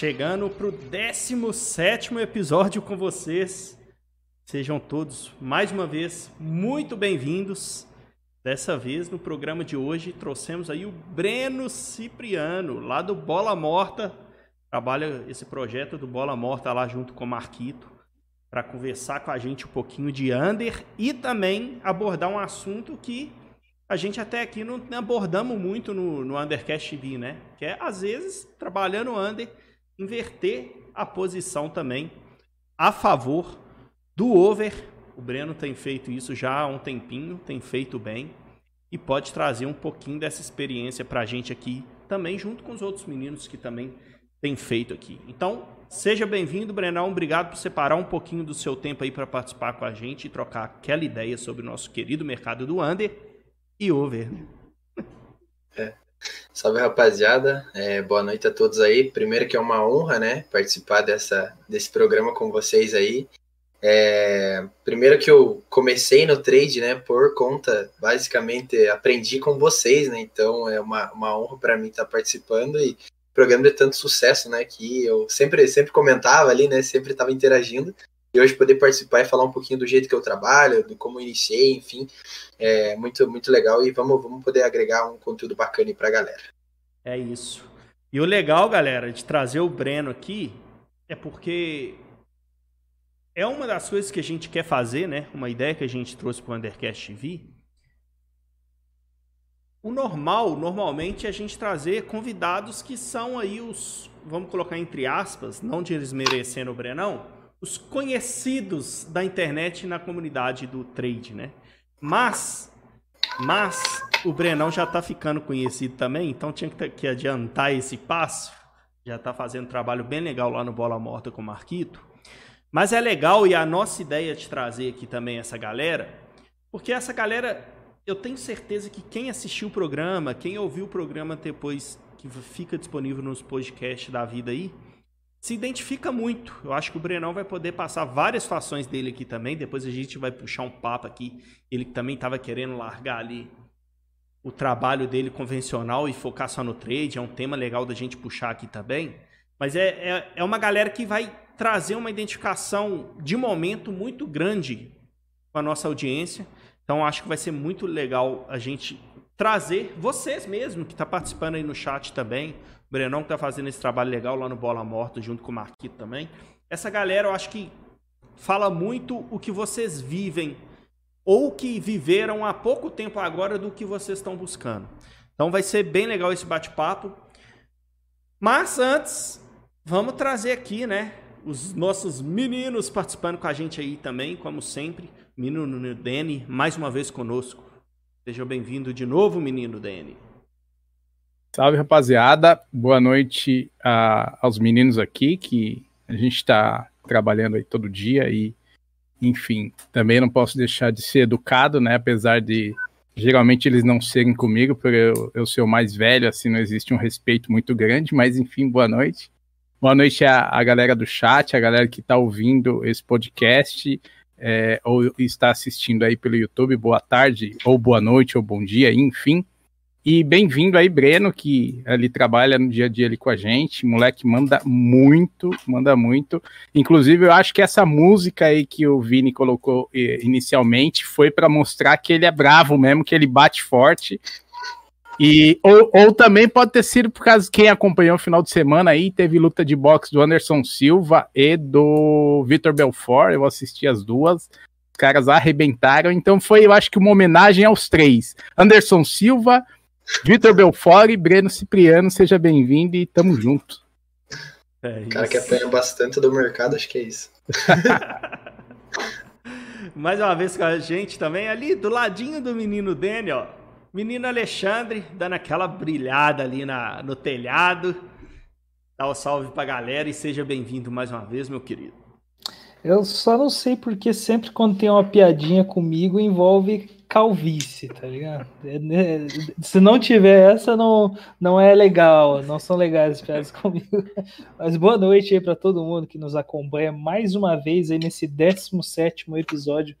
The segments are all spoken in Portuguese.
Chegando para o 17 episódio com vocês. Sejam todos, mais uma vez, muito bem-vindos. Dessa vez, no programa de hoje, trouxemos aí o Breno Cipriano, lá do Bola Morta. Trabalha esse projeto do Bola Morta lá junto com o Marquito, para conversar com a gente um pouquinho de under e também abordar um assunto que a gente até aqui não abordamos muito no, no Undercast TV, né? Que é, às vezes, trabalhando under, inverter a posição também a favor do over. O Breno tem feito isso já há um tempinho, tem feito bem e pode trazer um pouquinho dessa experiência para a gente aqui também, junto com os outros meninos que também têm feito aqui. Então, seja bem-vindo, Brenão. Obrigado por separar um pouquinho do seu tempo aí para participar com a gente e trocar aquela ideia sobre o nosso querido mercado do under e over. Né? É. Salve rapaziada, é, boa noite a todos aí. Primeiro que é uma honra, né, participar dessa, desse programa com vocês aí. É, primeiro que eu comecei no trade, né, por conta, basicamente, aprendi com vocês, né, então é uma, uma honra para mim estar participando e programa de tanto sucesso, né, que eu sempre, sempre comentava ali, né, sempre estava interagindo e hoje poder participar e falar um pouquinho do jeito que eu trabalho, de como iniciei, enfim, é muito, muito legal e vamos, vamos poder agregar um conteúdo bacana para a galera. É isso. E o legal, galera, de trazer o Breno aqui é porque é uma das coisas que a gente quer fazer, né? Uma ideia que a gente trouxe para o Undercast TV. O normal, normalmente, é a gente trazer convidados que são aí os, vamos colocar entre aspas, não desmerecendo o Brenão, os conhecidos da internet na comunidade do trade, né? Mas, mas o Brenão já está ficando conhecido também, então tinha que, que adiantar esse passo. Já está fazendo um trabalho bem legal lá no Bola Morta com o Marquito. Mas é legal e a nossa ideia de trazer aqui também essa galera, porque essa galera, eu tenho certeza que quem assistiu o programa, quem ouviu o programa depois que fica disponível nos podcasts da vida aí, se identifica muito. Eu acho que o Brenão vai poder passar várias fações dele aqui também. Depois a gente vai puxar um papo aqui. Ele também estava querendo largar ali o trabalho dele convencional e focar só no trade. É um tema legal da gente puxar aqui também. Mas é, é, é uma galera que vai trazer uma identificação de momento muito grande com a nossa audiência. Então acho que vai ser muito legal a gente trazer vocês mesmo que está participando aí no chat também, Brenão que tá fazendo esse trabalho legal lá no Bola Morta, junto com o Marquito também. Essa galera, eu acho que fala muito o que vocês vivem ou que viveram há pouco tempo agora do que vocês estão buscando. Então vai ser bem legal esse bate-papo. Mas antes, vamos trazer aqui, né, os nossos meninos participando com a gente aí também, como sempre. Menino Dene, mais uma vez conosco. Seja bem-vindo de novo, menino Dene. Salve, rapaziada. Boa noite a, aos meninos aqui, que a gente está trabalhando aí todo dia e, enfim, também não posso deixar de ser educado, né? Apesar de geralmente eles não serem comigo, por eu, eu ser o mais velho, assim, não existe um respeito muito grande, mas enfim, boa noite. Boa noite a, a galera do chat, a galera que está ouvindo esse podcast. É, ou está assistindo aí pelo YouTube, boa tarde, ou boa noite, ou bom dia, enfim. E bem-vindo aí, Breno, que ali trabalha no dia a dia ali com a gente. Moleque manda muito, manda muito. Inclusive, eu acho que essa música aí que o Vini colocou eh, inicialmente foi para mostrar que ele é bravo mesmo, que ele bate forte. E, ou, ou, também pode ter sido por causa de quem acompanhou o final de semana aí, teve luta de boxe do Anderson Silva e do Vitor Belfort. Eu assisti as duas Os caras arrebentaram. Então foi, eu acho que uma homenagem aos três: Anderson Silva, Vitor Belfort e Breno Cipriano, seja bem-vindo e tamo junto. É o cara que apanha bastante do mercado, acho que é isso. Mais uma vez com a gente também, ali do ladinho do menino Daniel, menino Alexandre, dando aquela brilhada ali na, no telhado. Dá o um salve pra galera e seja bem-vindo mais uma vez, meu querido. Eu só não sei porque sempre quando tem uma piadinha comigo envolve calvície, tá ligado? É, né, se não tiver essa, não, não é legal, não são legais as piadas comigo. Mas boa noite aí para todo mundo que nos acompanha mais uma vez aí nesse 17 episódio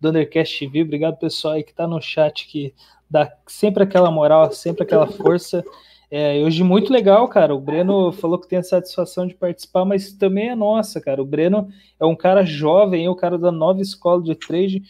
do Undercast TV. Obrigado, pessoal aí que tá no chat, que dá sempre aquela moral, sempre aquela força. É, hoje muito legal, cara. O Breno falou que tem a satisfação de participar, mas também é nossa, cara. O Breno é um cara jovem, o cara da nova escola de trade,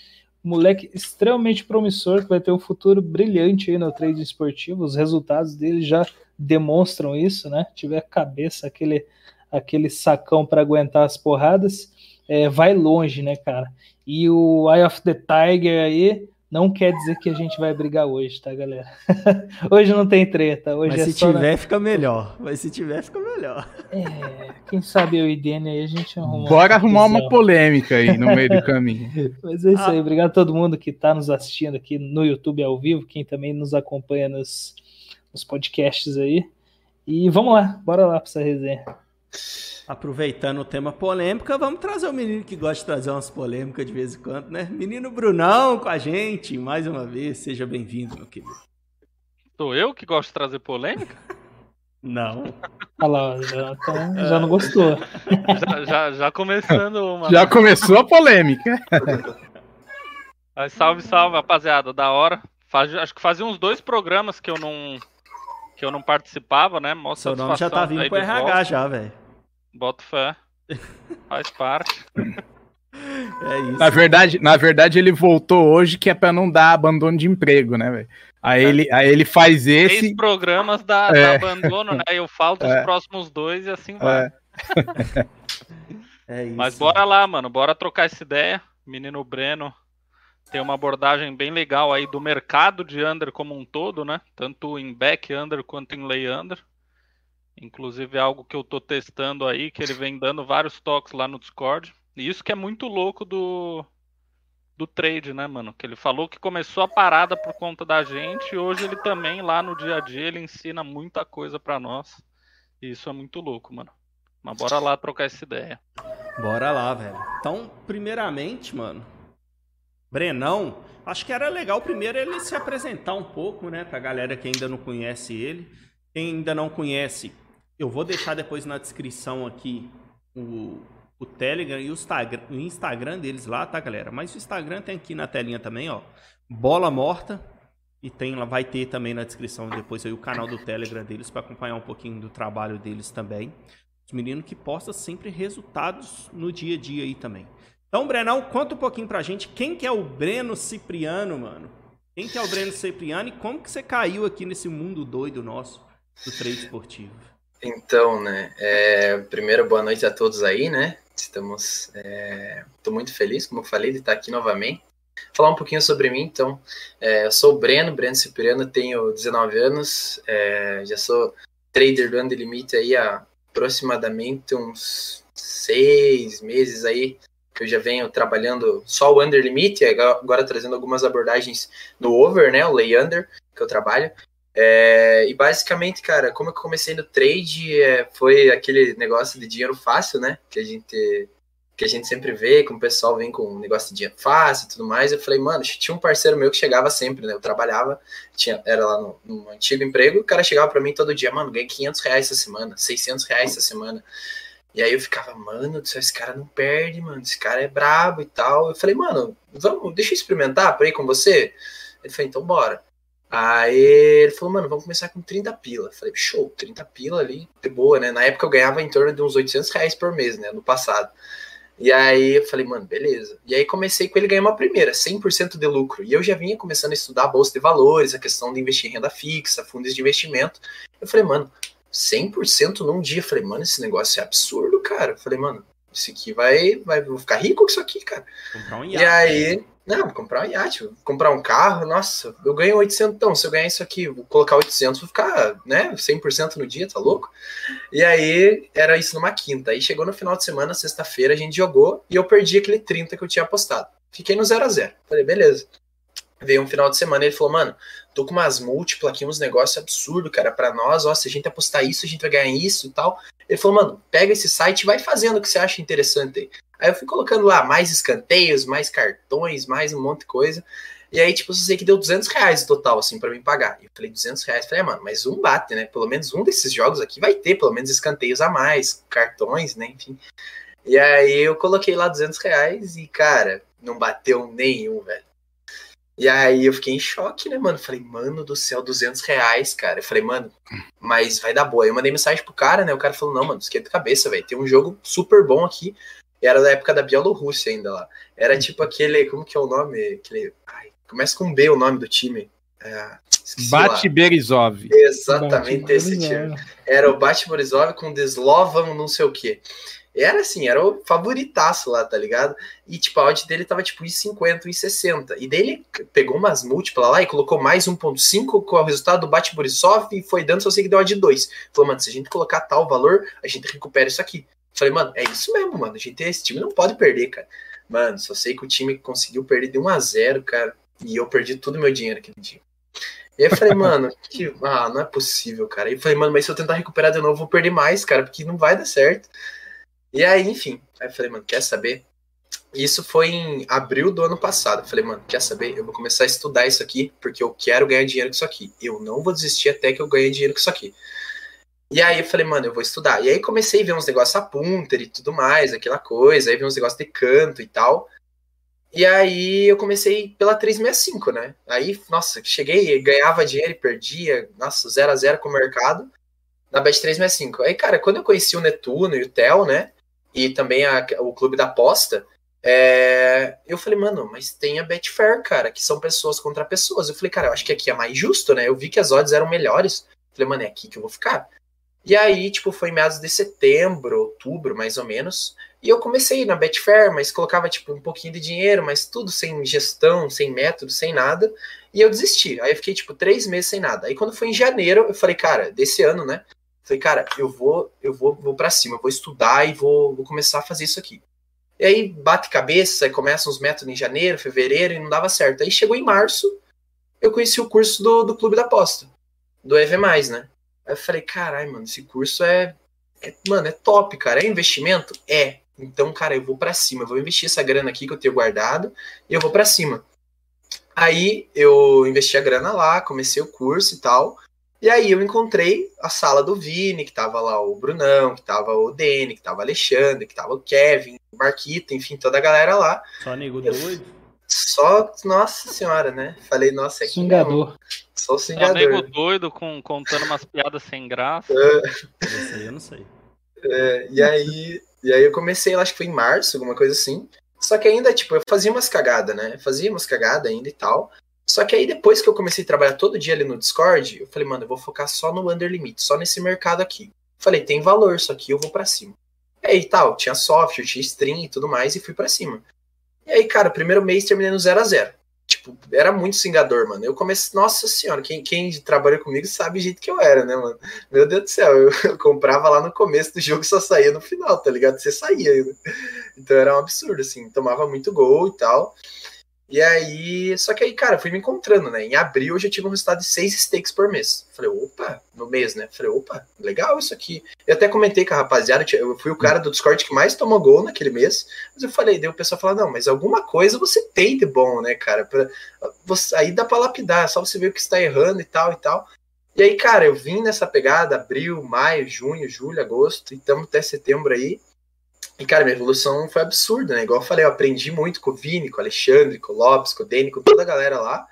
moleque extremamente promissor que vai ter um futuro brilhante aí no trade esportivo. Os resultados dele já demonstram isso, né? Tiver cabeça, aquele, aquele sacão para aguentar as porradas, é, vai longe, né, cara? E o Eye of the Tiger aí não quer dizer que a gente vai brigar hoje, tá, galera? hoje não tem treta. Hoje Mas é se tiver, na... fica melhor. Mas se tiver, fica melhor. É, quem sabe eu e Dani aí a gente arruma. Bora arrumar uma polêmica aí no meio do caminho. Mas é isso ah. aí. Obrigado a todo mundo que está nos assistindo aqui no YouTube ao vivo, quem também nos acompanha nos, nos podcasts aí. E vamos lá, bora lá para essa resenha. Aproveitando o tema polêmica, vamos trazer o um menino que gosta de trazer umas polêmicas de vez em quando, né? Menino Brunão com a gente, mais uma vez. Seja bem-vindo, meu querido. Sou eu que gosto de trazer polêmica? Não. Olha lá, já, tá, já não gostou. Já, já, já, começando uma. Já começou a polêmica. Mas salve, salve, rapaziada, da hora. Faz, acho que fazia uns dois programas que eu não que eu não participava, né? Mostra Seu nome já tá vindo pro RH volta. já, velho. Boto fé. Faz parte. É isso. Na verdade, na verdade, ele voltou hoje que é para não dar abandono de emprego, né, velho? Aí, é. ele, aí ele faz esse. Três programas da, é. abandono, né? Eu falo dos é. próximos dois e assim vai. É. é isso. Mas bora lá, mano. Bora trocar essa ideia. Menino Breno tem uma abordagem bem legal aí do mercado de under como um todo, né? Tanto em back under quanto em lay under. Inclusive é algo que eu tô testando aí, que ele vem dando vários toques lá no Discord. E isso que é muito louco do, do trade, né, mano? Que ele falou que começou a parada por conta da gente e hoje ele também, lá no dia a dia, ele ensina muita coisa para nós. E isso é muito louco, mano. Mas bora lá trocar essa ideia. Bora lá, velho. Então, primeiramente, mano, Brenão, acho que era legal primeiro ele se apresentar um pouco, né, pra galera que ainda não conhece ele. Quem ainda não conhece, eu vou deixar depois na descrição aqui o, o Telegram e o Instagram, deles lá, tá, galera? Mas o Instagram tem aqui na telinha também, ó. Bola Morta. E tem vai ter também na descrição depois aí o canal do Telegram deles para acompanhar um pouquinho do trabalho deles também. Os meninos que postam sempre resultados no dia a dia aí também. Então, Brenão, conta um pouquinho pra gente quem que é o Breno Cipriano, mano. Quem que é o Breno Cipriano e como que você caiu aqui nesse mundo doido nosso do trade esportivo? Então, né, é, primeiro boa noite a todos aí, né? Estamos, estou é, muito feliz, como eu falei, de estar aqui novamente. Falar um pouquinho sobre mim, então, é, eu sou o Breno, Breno Cipriano, tenho 19 anos, é, já sou trader do Under aí há aproximadamente uns seis meses aí, que eu já venho trabalhando só o Under Limite, agora trazendo algumas abordagens no Over, né, o Lay Under, que eu trabalho, é, e basicamente, cara, como eu comecei no trade, é, foi aquele negócio de dinheiro fácil, né? Que a gente que a gente sempre vê, como o pessoal vem com um negócio de dinheiro fácil e tudo mais. Eu falei, mano, tinha um parceiro meu que chegava sempre, né? Eu trabalhava, tinha, era lá no, no antigo emprego, o cara chegava para mim todo dia, mano, ganhei 500 reais essa semana, 600 reais essa semana. E aí eu ficava, mano, esse cara não perde, mano, esse cara é brabo e tal. Eu falei, mano, vamos, deixa eu experimentar pra ir com você. Ele falou, então bora. Aí ele falou, mano, vamos começar com 30 pila. Falei, show, 30 pila ali, de boa, né? Na época eu ganhava em torno de uns 800 reais por mês, né? No passado. E aí eu falei, mano, beleza. E aí comecei com ele ganhar uma primeira, 100% de lucro. E eu já vinha começando a estudar a bolsa de valores, a questão de investir em renda fixa, fundos de investimento. Eu falei, mano, 100% num dia. Eu falei, mano, esse negócio é absurdo, cara. Eu falei, mano, isso aqui vai, vai vou ficar rico com isso aqui, cara. Um e aí não, comprar um iate, comprar um carro, nossa, eu ganho 800, então, se eu ganhar isso aqui, vou colocar 800, vou ficar, né, 100% no dia, tá louco? E aí, era isso numa quinta, aí chegou no final de semana, sexta-feira, a gente jogou, e eu perdi aquele 30 que eu tinha apostado. Fiquei no 0 a 0 falei, beleza. veio um final de semana ele falou, mano, tô com umas múltiplas aqui, uns negócios absurdos, cara, para nós, ó, se a gente apostar isso, a gente vai ganhar isso e tal. Ele falou, mano, pega esse site e vai fazendo o que você acha interessante. Aí eu fui colocando lá mais escanteios, mais cartões, mais um monte de coisa. E aí, tipo, eu sei que deu 200 reais total, assim, para mim pagar. E eu falei, 200 reais. Falei, ah, mano, mas um bate, né? Pelo menos um desses jogos aqui vai ter, pelo menos escanteios a mais, cartões, né? Enfim. E aí eu coloquei lá 200 reais e, cara, não bateu nenhum, velho. E aí eu fiquei em choque, né, mano? Falei, mano do céu, 200 reais, cara. Eu falei, mano, mas vai dar boa. Aí eu mandei mensagem pro cara, né? O cara falou, não, mano, esquenta a cabeça, velho. Tem um jogo super bom aqui. E era da época da Bielorrússia ainda lá. Era tipo aquele, como que é o nome? Aquele, ai, começa com B o nome do time. É, Bate Berizov. Exatamente Bate esse time. Era o Bate Berizov com Deslovan não sei o que era assim, era o favoritaço lá, tá ligado? E tipo, a odd dele tava tipo em 50, em 60. E daí ele pegou umas múltiplas lá e colocou mais 1.5 com o resultado do Bate Borisov e foi dando, só sei que deu odd 2. Falou, mano, se a gente colocar tal valor, a gente recupera isso aqui. Falei, mano, é isso mesmo, mano. A gente, esse time não pode perder, cara. Mano, só sei que o time conseguiu perder de 1 a 0 cara. E eu perdi todo o meu dinheiro aquele dia. E aí eu falei, mano, que, ah, não é possível, cara. E falei, mano, mas se eu tentar recuperar de novo, eu vou perder mais, cara, porque não vai dar certo. E aí, enfim, aí eu falei, mano, quer saber? Isso foi em abril do ano passado. Eu falei, mano, quer saber? Eu vou começar a estudar isso aqui, porque eu quero ganhar dinheiro com isso aqui. Eu não vou desistir até que eu ganhe dinheiro com isso aqui. E aí eu falei, mano, eu vou estudar. E aí comecei a ver uns negócios a punter e tudo mais, aquela coisa. Aí vi uns negócios de canto e tal. E aí eu comecei pela 365, né? Aí, nossa, cheguei, ganhava dinheiro e perdia, nossa, 0 a 0 com o mercado na Bet 365. Aí, cara, quando eu conheci o Netuno e o Tel, né? e também a, o clube da aposta, é, eu falei, mano, mas tem a Betfair, cara, que são pessoas contra pessoas. Eu falei, cara, eu acho que aqui é mais justo, né? Eu vi que as odds eram melhores. Eu falei, mano, é aqui que eu vou ficar. E aí, tipo, foi em meados de setembro, outubro, mais ou menos. E eu comecei na Betfair, mas colocava, tipo, um pouquinho de dinheiro, mas tudo sem gestão, sem método, sem nada. E eu desisti. Aí eu fiquei, tipo, três meses sem nada. Aí quando foi em janeiro, eu falei, cara, desse ano, né? Falei, cara, eu vou, eu vou, vou para cima, vou estudar e vou, vou começar a fazer isso aqui. E aí bate cabeça, aí começam os métodos em janeiro, fevereiro e não dava certo. Aí chegou em março, eu conheci o curso do, do Clube da Aposta, do EV+, né? Aí eu falei, caralho, mano, esse curso é, é, mano, é top, cara. É investimento? É. Então, cara, eu vou para cima, eu vou investir essa grana aqui que eu tenho guardado e eu vou para cima. Aí eu investi a grana lá, comecei o curso e tal. E aí eu encontrei a sala do Vini, que tava lá o Brunão, que tava o Dene, que tava o Alexandre, que tava o Kevin, o Marquito, enfim, toda a galera lá. Só nego doido? Só, nossa senhora, né? Falei, nossa, é Singador. Só o singador. Só nego doido com, contando umas piadas sem graça. É. Esse aí eu não sei. É, e aí, e aí eu comecei, acho que foi em março, alguma coisa assim. Só que ainda, tipo, eu fazia umas cagadas, né? Fazia umas cagadas ainda e tal. Só que aí depois que eu comecei a trabalhar todo dia ali no Discord, eu falei, mano, eu vou focar só no under limit, só nesse mercado aqui. Falei, tem valor, só que eu vou para cima. E aí tal, tinha software, tinha stream e tudo mais, e fui para cima. E aí, cara, primeiro mês terminei no 0 a 0 Tipo, era muito singador, mano. Eu comecei, nossa senhora, quem, quem trabalha comigo sabe o jeito que eu era, né, mano? Meu Deus do céu, eu, eu comprava lá no começo do jogo e só saía no final, tá ligado? Você saía. Então era um absurdo, assim, tomava muito gol e tal. E aí, só que aí, cara, fui me encontrando, né? Em abril eu já tive um resultado de seis stakes por mês. Falei, opa, no mês, né? Falei, opa, legal isso aqui. Eu até comentei com a rapaziada, eu fui o cara do Discord que mais tomou gol naquele mês. Mas eu falei, daí o pessoal falou, não, mas alguma coisa você tem de bom, né, cara? Pra, você, aí dá pra lapidar, só você ver o que está errando e tal e tal. E aí, cara, eu vim nessa pegada, abril, maio, junho, julho, agosto, e estamos até setembro aí. E, cara, minha evolução foi absurda, né? Igual eu falei, eu aprendi muito com o Vini, com o Alexandre, com o Lopes, com o Dani, com toda a galera lá.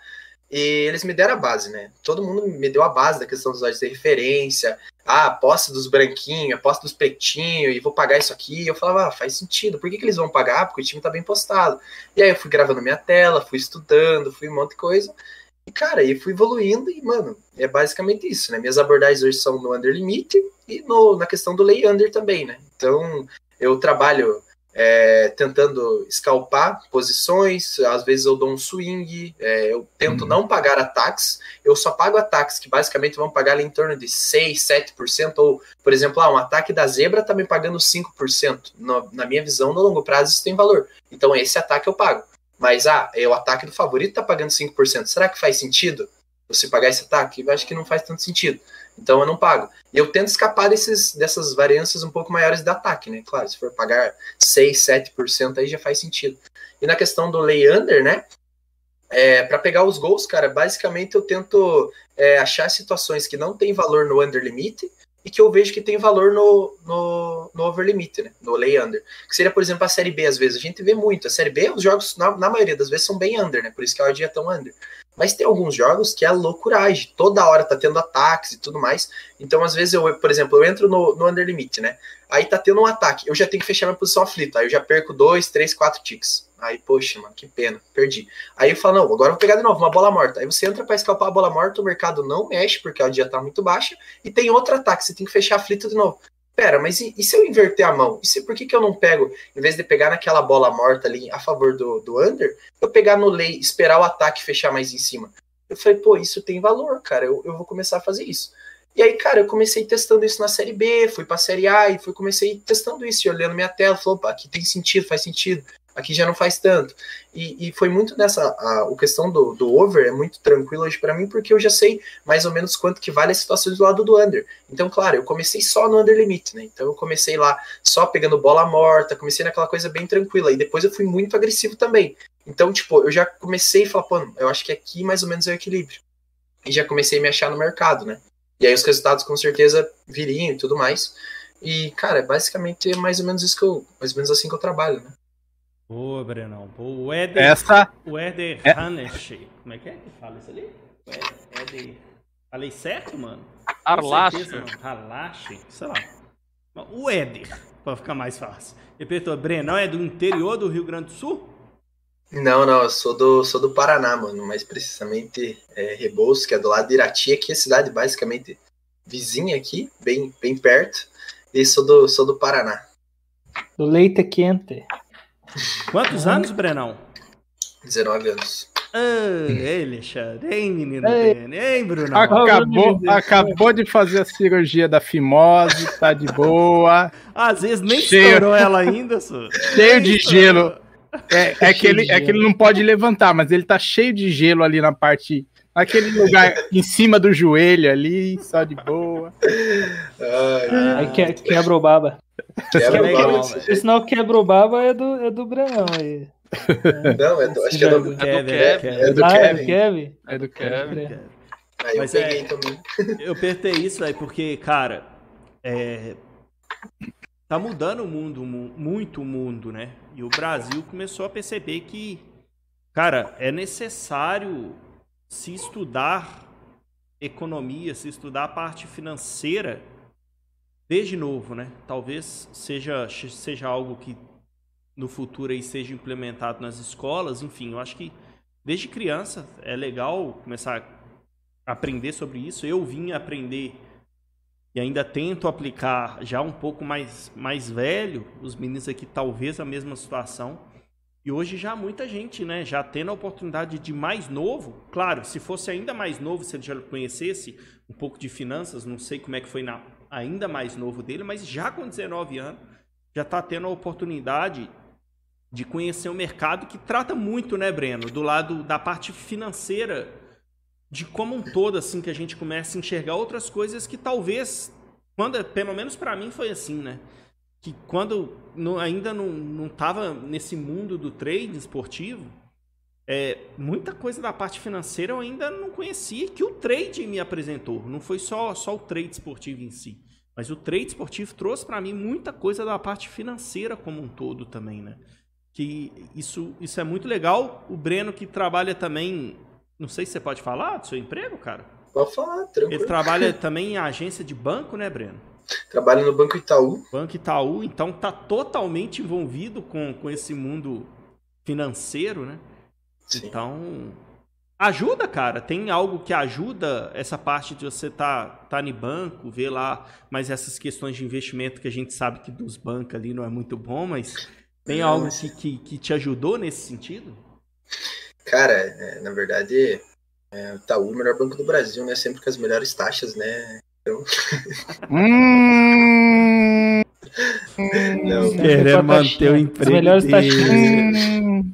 E eles me deram a base, né? Todo mundo me deu a base da questão dos olhos de referência. Ah, aposta dos branquinhos, aposta dos pretinhos, e vou pagar isso aqui. E eu falava, ah, faz sentido. Por que, que eles vão pagar? Porque o time tá bem postado. E aí eu fui gravando minha tela, fui estudando, fui um monte de coisa. E, cara, aí fui evoluindo e, mano, é basicamente isso, né? Minhas abordagens hoje são no under limite e no, na questão do lay under também, né? Então, eu trabalho é, tentando escalpar posições, às vezes eu dou um swing, é, eu tento uhum. não pagar ataques, eu só pago ataques que basicamente vão pagar ali em torno de 6, 7%, ou, por exemplo, ah, um ataque da zebra está me pagando 5%. No, na minha visão, no longo prazo, isso tem valor. Então, esse ataque eu pago. Mas, ah, é o ataque do favorito tá pagando 5%. Será que faz sentido você pagar esse ataque? Eu acho que não faz tanto sentido. Então eu não pago. E eu tento escapar desses, dessas variâncias um pouco maiores de ataque, né? Claro, se for pagar 6, 7% aí já faz sentido. E na questão do lay under, né? É, para pegar os gols, cara, basicamente eu tento é, achar situações que não tem valor no under limit e que eu vejo que tem valor no, no, no over limit, né? No lay under. Que seria, por exemplo, a série B, às vezes. A gente vê muito. A série B, os jogos, na, na maioria das vezes, são bem under, né? Por isso que a odd é tão under. Mas tem alguns jogos que é loucuragem. Toda hora tá tendo ataques e tudo mais. Então, às vezes, eu, por exemplo, eu entro no, no under limit, né? Aí tá tendo um ataque. Eu já tenho que fechar minha posição aflita. Aí eu já perco dois, três, quatro ticks. Aí, poxa, mano, que pena, perdi. Aí eu falo, não, agora eu vou pegar de novo, uma bola morta. Aí você entra para escalpar a bola morta, o mercado não mexe, porque a dia tá muito baixa, e tem outro ataque, você tem que fechar aflito de novo. Pera, mas e, e se eu inverter a mão? E se, por que, que eu não pego, em vez de pegar naquela bola morta ali a favor do, do under, eu pegar no lay, esperar o ataque fechar mais em cima? Eu falei, pô, isso tem valor, cara, eu, eu vou começar a fazer isso. E aí, cara, eu comecei testando isso na série B, fui pra série A e fui comecei testando isso, e olhando minha tela, falou, opa, aqui tem sentido, faz sentido aqui já não faz tanto. E, e foi muito nessa. A, a questão do, do over é muito tranquilo hoje para mim, porque eu já sei mais ou menos quanto que vale a situação do lado do under. Então, claro, eu comecei só no under limit, né? Então eu comecei lá só pegando bola morta, comecei naquela coisa bem tranquila. E depois eu fui muito agressivo também. Então, tipo, eu já comecei a falar, pô, eu acho que aqui mais ou menos é o equilíbrio. E já comecei a me achar no mercado, né? E aí os resultados com certeza viriam e tudo mais. E, cara, é basicamente mais ou menos isso que eu. Mais ou menos assim que eu trabalho, né? Boa, Brenão. O Eder. Essa. O Eder é... Hanesh. Como é que é que fala isso ali? O Eder. Falei certo, mano? Arlache. Arlache. Sei lá. O Éder, pra ficar mais fácil. Ele perguntou, Brenão é do interior do Rio Grande do Sul? Não, não, eu sou do, sou do Paraná, mano. Mais precisamente é, Rebouças, que é do lado de Irati, que é a cidade basicamente vizinha aqui, bem, bem perto. E sou do, sou do Paraná. Do leite quente. Quantos anos, Brenão? 19 anos. Ah, ei, Alexandre. Ei, menino Ei, Ei, Bruno. Acabou, acabou de fazer a cirurgia da fimose, tá de boa. Às vezes nem cheio, estourou ela ainda, só. Cheio de gelo. É, é, que ele, é que ele não pode levantar, mas ele tá cheio de gelo ali na parte. Aquele lugar em cima do joelho ali, só de boa. Ai, Aí que, quebra o baba. Quebra o baba. Sinal quebra o baba é do, é do Brenão aí. Não, é do, acho que é do, é do Kevin. É do ah, Kevin. É do Kevin. É do Kevin. Aí eu peguei é, também. Eu apertei isso aí porque, cara, é, tá mudando o mundo, muito o mundo, né? E o Brasil começou a perceber que, cara, é necessário se estudar economia, se estudar a parte financeira desde novo, né? Talvez seja, seja algo que no futuro aí seja implementado nas escolas, enfim, eu acho que desde criança é legal começar a aprender sobre isso. Eu vim aprender e ainda tento aplicar já um pouco mais, mais velho, os meninos aqui talvez a mesma situação. E hoje já muita gente, né, já tendo a oportunidade de mais novo, claro, se fosse ainda mais novo, se ele já conhecesse um pouco de finanças, não sei como é que foi na ainda mais novo dele, mas já com 19 anos, já está tendo a oportunidade de conhecer o mercado que trata muito, né, Breno, do lado da parte financeira, de como um todo, assim, que a gente começa a enxergar outras coisas que talvez, quando, pelo menos para mim foi assim, né? que quando ainda não estava nesse mundo do trade esportivo, é, muita coisa da parte financeira eu ainda não conhecia que o trade me apresentou. Não foi só, só o trade esportivo em si. Mas o trade esportivo trouxe para mim muita coisa da parte financeira como um todo também, né? Que isso, isso é muito legal. O Breno que trabalha também, não sei se você pode falar do seu emprego, cara. Pode falar, tranquilo. Ele trabalha também em agência de banco, né, Breno? Trabalha no Banco Itaú. Banco Itaú, então está totalmente envolvido com, com esse mundo financeiro, né? Sim. Então, ajuda, cara. Tem algo que ajuda essa parte de você tá, tá no banco, ver lá mais essas questões de investimento que a gente sabe que dos bancos ali não é muito bom, mas tem não, algo que, que, que, te ajudou nesse sentido? Cara, é, na verdade, é, o Itaú é o melhor banco do Brasil, né? Sempre com as melhores taxas, né? Então... hum, não, querendo manter o emprego. As melhores dele.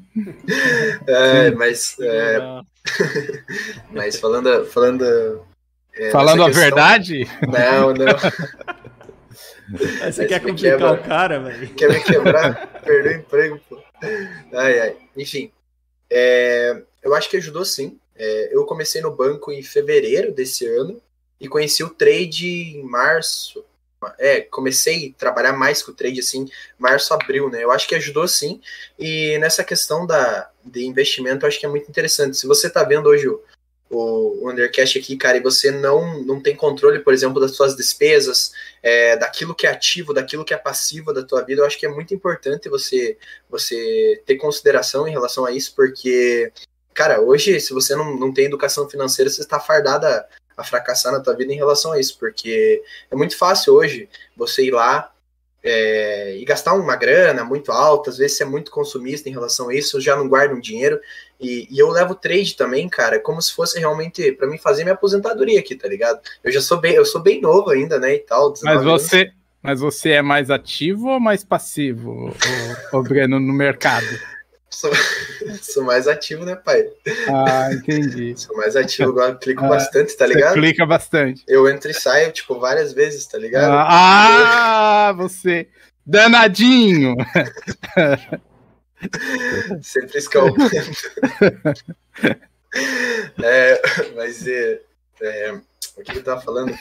é, mas, é, mas falando, falando, é, falando a questão, verdade? Não, não. você quer complicar quebra, o cara, velho? Quer me quebrar? Perder o emprego, pô. Ai, ai. Enfim, é, eu acho que ajudou sim. É, eu comecei no banco em fevereiro desse ano e conheci o trade em março. É, comecei a trabalhar mais com o trade assim, março, abril, né? Eu acho que ajudou sim. E nessa questão da, de investimento, eu acho que é muito interessante. Se você tá vendo hoje o, o aqui, cara, e você não, não tem controle, por exemplo, das suas despesas, é, daquilo que é ativo, daquilo que é passivo da tua vida, eu acho que é muito importante você, você ter consideração em relação a isso, porque, cara, hoje, se você não, não tem educação financeira, você está fardada a fracassar na tua vida em relação a isso, porque é muito fácil hoje você ir lá é, e gastar uma grana muito alta, às vezes você é muito consumista em relação a isso, já não guarda um dinheiro, e, e eu levo trade também, cara, como se fosse realmente para mim fazer minha aposentadoria aqui, tá ligado? Eu já sou bem, eu sou bem novo ainda, né, e tal. Mas você, anos. mas você é mais ativo ou mais passivo, o, o Breno, no mercado? Sou, sou, mais ativo, né, pai? Ah, entendi. Sou mais ativo, agora clico ah, bastante, tá ligado? clica bastante. Eu entro e saio, tipo, várias vezes, tá ligado? Ah, ah você. Danadinho! Sempre escalpando. é, mas é, é, o que eu tava falando?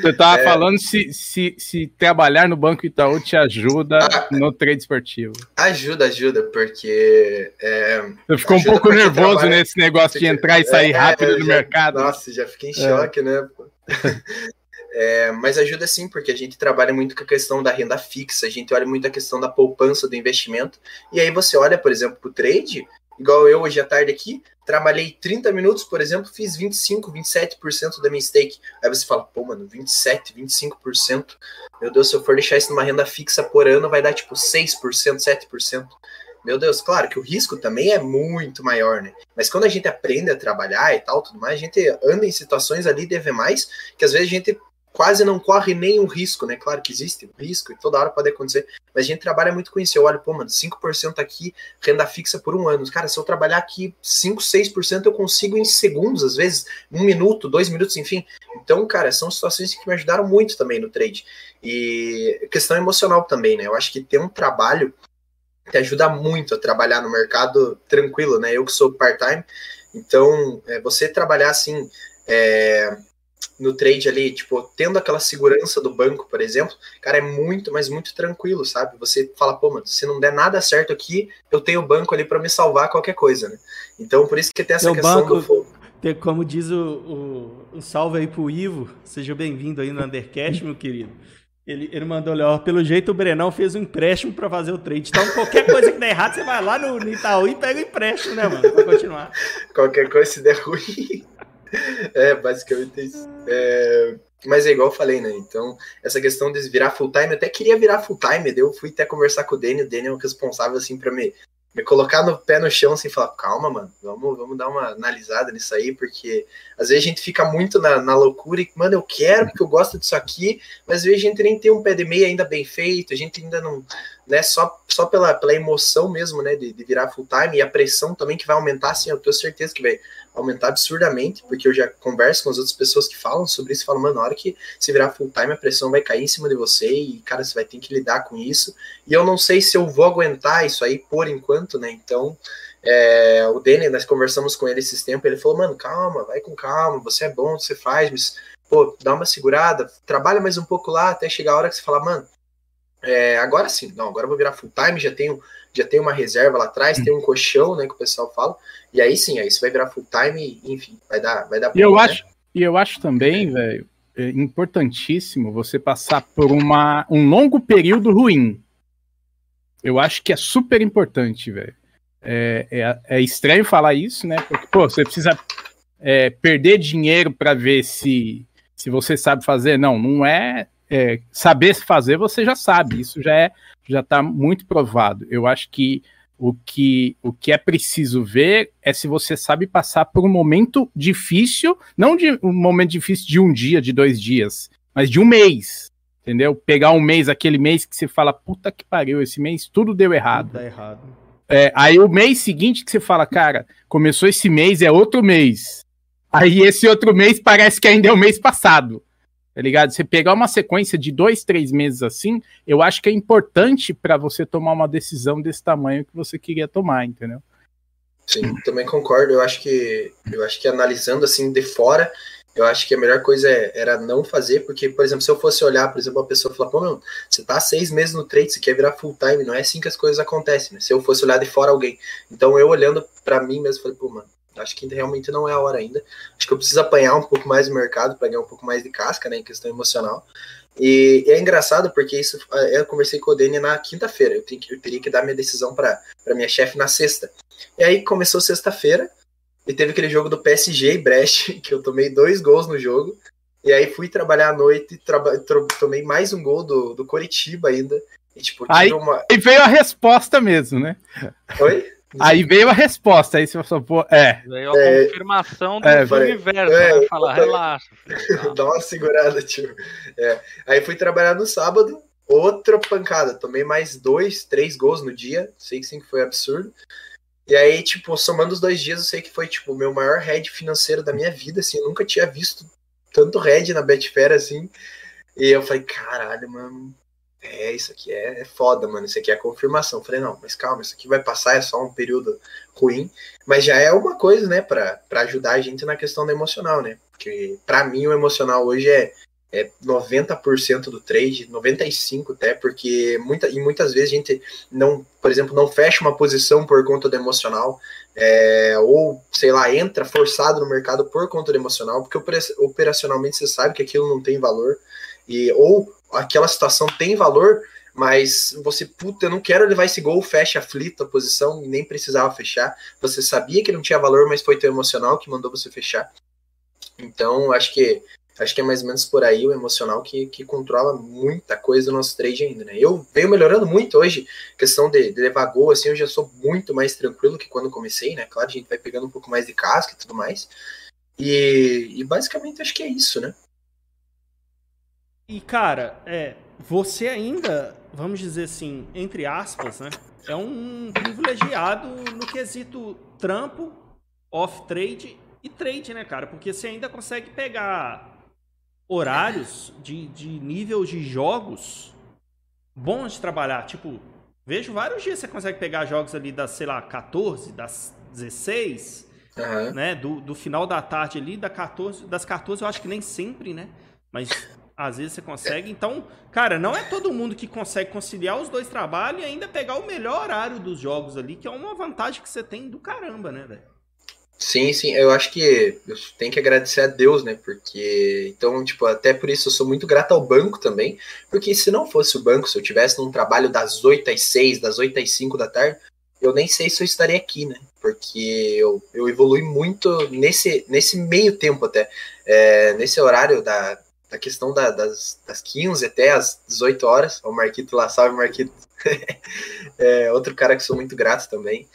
Você estava é... falando se, se, se trabalhar no Banco Itaú te ajuda ah, no trade esportivo. Ajuda, ajuda, porque. É, Você ficou um pouco nervoso trabalha... nesse negócio de entrar e sair é, rápido no já, mercado. Nossa, já fiquei em choque, né? É, mas ajuda sim, porque a gente trabalha muito com a questão da renda fixa, a gente olha muito a questão da poupança do investimento. E aí você olha, por exemplo, para o trade, igual eu hoje à tarde aqui, trabalhei 30 minutos, por exemplo, fiz 25, 27% da minha stake. Aí você fala, pô, mano, 27, 25%. Meu Deus, se eu for deixar isso numa renda fixa por ano, vai dar tipo 6%, 7%. Meu Deus, claro que o risco também é muito maior, né? Mas quando a gente aprende a trabalhar e tal, tudo mais, a gente anda em situações ali de mais, que às vezes a gente quase não corre nenhum risco, né? Claro que existe um risco e toda hora pode acontecer, mas a gente trabalha muito com isso. Eu olho, pô, mano, 5% aqui, renda fixa por um ano. Cara, se eu trabalhar aqui 5, 6%, eu consigo em segundos, às vezes, um minuto, dois minutos, enfim. Então, cara, são situações que me ajudaram muito também no trade. E questão emocional também, né? Eu acho que ter um trabalho te ajuda muito a trabalhar no mercado tranquilo, né? Eu que sou part-time, então, é, você trabalhar assim. É, no trade ali, tipo, tendo aquela segurança do banco, por exemplo, cara, é muito, mas muito tranquilo, sabe? Você fala, pô, mano, se não der nada certo aqui, eu tenho o banco ali para me salvar qualquer coisa, né? Então, por isso que tem essa questão banco, do fogo. Como diz o, o, salve aí pro Ivo, seja bem-vindo aí no Undercast, meu querido. Ele, ele mandou ali, ó, pelo jeito o Brenão fez um empréstimo para fazer o trade. Então, qualquer coisa que der errado, você vai lá no, no Itaú e pega o empréstimo, né, mano? Pra continuar. qualquer coisa se der ruim é, basicamente isso. É, mas é igual eu falei, né? Então, essa questão de virar full time, eu até queria virar full time, eu fui até conversar com o Daniel, o Daniel é o responsável, assim, para me, me colocar no pé no chão, assim, falar, calma, mano, vamos, vamos dar uma analisada nisso aí, porque às vezes a gente fica muito na, na loucura e, mano, eu quero, porque eu gosto disso aqui, mas às vezes a gente nem tem um pé de meia ainda bem feito, a gente ainda não, né, só, só pela, pela emoção mesmo, né, de, de virar full time e a pressão também que vai aumentar, assim, eu tenho certeza que vai aumentar absurdamente, porque eu já converso com as outras pessoas que falam sobre isso, falam, mano, na hora que se virar full time, a pressão vai cair em cima de você e, cara, você vai ter que lidar com isso. E eu não sei se eu vou aguentar isso aí por enquanto, né? Então, é, o Danny, nós conversamos com ele esses tempos, ele falou, mano, calma, vai com calma, você é bom, você faz, mas, pô, dá uma segurada, trabalha mais um pouco lá, até chegar a hora que você fala, mano, é, agora sim, não, agora eu vou virar full time, já tenho, já tenho uma reserva lá atrás, tem um colchão, né, que o pessoal fala, e aí sim, aí você vai virar full time, enfim, vai dar, vai dar. E eu né? acho, e eu acho também, velho, é importantíssimo você passar por uma, um longo período ruim. Eu acho que é super importante, velho. É, é, é, estranho falar isso, né? Porque, pô, você precisa é, perder dinheiro para ver se, se você sabe fazer. Não, não é é, saber fazer, você já sabe, isso já é já está muito provado. Eu acho que o que o que é preciso ver é se você sabe passar por um momento difícil, não de um momento difícil de um dia, de dois dias, mas de um mês. Entendeu? Pegar um mês, aquele mês que você fala, puta que pariu, esse mês tudo deu errado. Tudo tá errado. É, aí o mês seguinte que você fala, cara, começou esse mês, é outro mês. Aí esse outro mês parece que ainda é o mês passado. Tá ligado? Você pegar uma sequência de dois, três meses assim, eu acho que é importante para você tomar uma decisão desse tamanho que você queria tomar, entendeu? Sim, também concordo. Eu acho que eu acho que analisando assim de fora, eu acho que a melhor coisa é, era não fazer, porque, por exemplo, se eu fosse olhar, por exemplo, uma pessoa falar, pô, meu, você tá seis meses no trade, você quer virar full time, não é assim que as coisas acontecem, né? Se eu fosse olhar de fora alguém. Então eu olhando para mim mesmo, falei, pô, mano, Acho que realmente não é a hora ainda. Acho que eu preciso apanhar um pouco mais no mercado para ganhar um pouco mais de casca, né, em questão emocional. E, e é engraçado porque isso eu conversei com o Dani na quinta-feira. Eu, eu, teria que dar minha decisão para minha chefe na sexta. E aí começou sexta-feira e teve aquele jogo do PSG e Brest, que eu tomei dois gols no jogo. E aí fui trabalhar à noite e tomei mais um gol do, do Coritiba ainda. E, tipo, aí, uma... aí veio a resposta mesmo, né? Oi? Aí veio a resposta, aí você falou, pô, é. Veio a é, confirmação do é, universo, é, né? Falar, relaxa. Dá uma segurada, tio. É. Aí fui trabalhar no sábado, outra pancada. Tomei mais dois, três gols no dia. Sei que sim, que foi absurdo. E aí, tipo, somando os dois dias, eu sei que foi, tipo, o meu maior head financeiro da minha vida, assim. Eu nunca tinha visto tanto head na Betfair, assim. E eu falei, caralho, mano, é, isso aqui é, é foda, mano, isso aqui é a confirmação. Falei, não, mas calma, isso aqui vai passar, é só um período ruim, mas já é uma coisa, né, para ajudar a gente na questão do emocional, né? Porque para mim o emocional hoje é, é 90% do trade, 95% até, porque muita, e muitas vezes a gente não, por exemplo, não fecha uma posição por conta do emocional, é, ou, sei lá, entra forçado no mercado por conta do emocional, porque operacionalmente você sabe que aquilo não tem valor, e ou aquela situação tem valor, mas você, puta, eu não quero levar esse gol, fecha aflito a posição, nem precisava fechar. Você sabia que não tinha valor, mas foi teu emocional que mandou você fechar. Então, acho que acho que é mais ou menos por aí o emocional que, que controla muita coisa do nosso trade ainda, né? Eu venho melhorando muito hoje, questão de, de, levar gol, assim, eu já sou muito mais tranquilo que quando comecei, né? Claro, a gente vai pegando um pouco mais de casca e tudo mais. E, e basicamente acho que é isso, né? E, cara, é, você ainda, vamos dizer assim, entre aspas, né? É um privilegiado no quesito trampo, off-trade e trade, né, cara? Porque você ainda consegue pegar horários de, de nível de jogos bons de trabalhar. Tipo, vejo vários dias você consegue pegar jogos ali das, sei lá, 14, das 16, uhum. né? Do, do final da tarde ali, da 14, das 14 eu acho que nem sempre, né? Mas às vezes você consegue. Então, cara, não é todo mundo que consegue conciliar os dois trabalhos e ainda pegar o melhor horário dos jogos ali, que é uma vantagem que você tem do caramba, né, velho? Sim, sim, eu acho que eu tenho que agradecer a Deus, né? Porque, então, tipo, até por isso eu sou muito grato ao banco também, porque se não fosse o banco, se eu tivesse num trabalho das 8 às 6, das 8 às 5 da tarde, eu nem sei se eu estaria aqui, né? Porque eu, eu evolui muito nesse, nesse meio tempo até, é, nesse horário da, a questão da, das, das 15 até as 18 horas. O Marquito lá, salve Marquito. é, outro cara que sou muito grato também.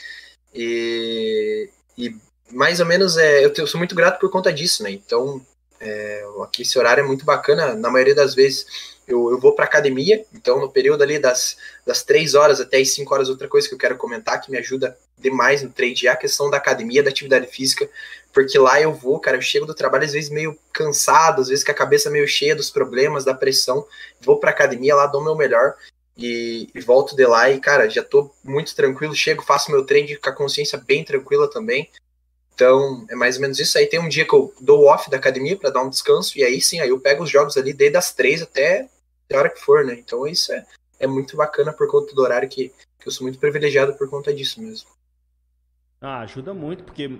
E, e mais ou menos é, eu, eu sou muito grato por conta disso, né? Então, é, aqui esse horário é muito bacana. Na maioria das vezes eu, eu vou para academia, então no período ali das, das 3 horas até as 5 horas, outra coisa que eu quero comentar que me ajuda demais no trade é a questão da academia, da atividade física, porque lá eu vou, cara, eu chego do trabalho às vezes meio cansado, às vezes com a cabeça meio cheia dos problemas, da pressão, vou pra academia lá, dou meu melhor e, e, volto de lá e, cara, já tô muito tranquilo, chego, faço meu treino com a consciência bem tranquila também. Então, é mais ou menos isso. Aí tem um dia que eu dou off da academia para dar um descanso, e aí sim, aí eu pego os jogos ali desde as três até a hora que for, né? Então isso é, é muito bacana por conta do horário que, que eu sou muito privilegiado por conta disso mesmo. Ah, ajuda muito, porque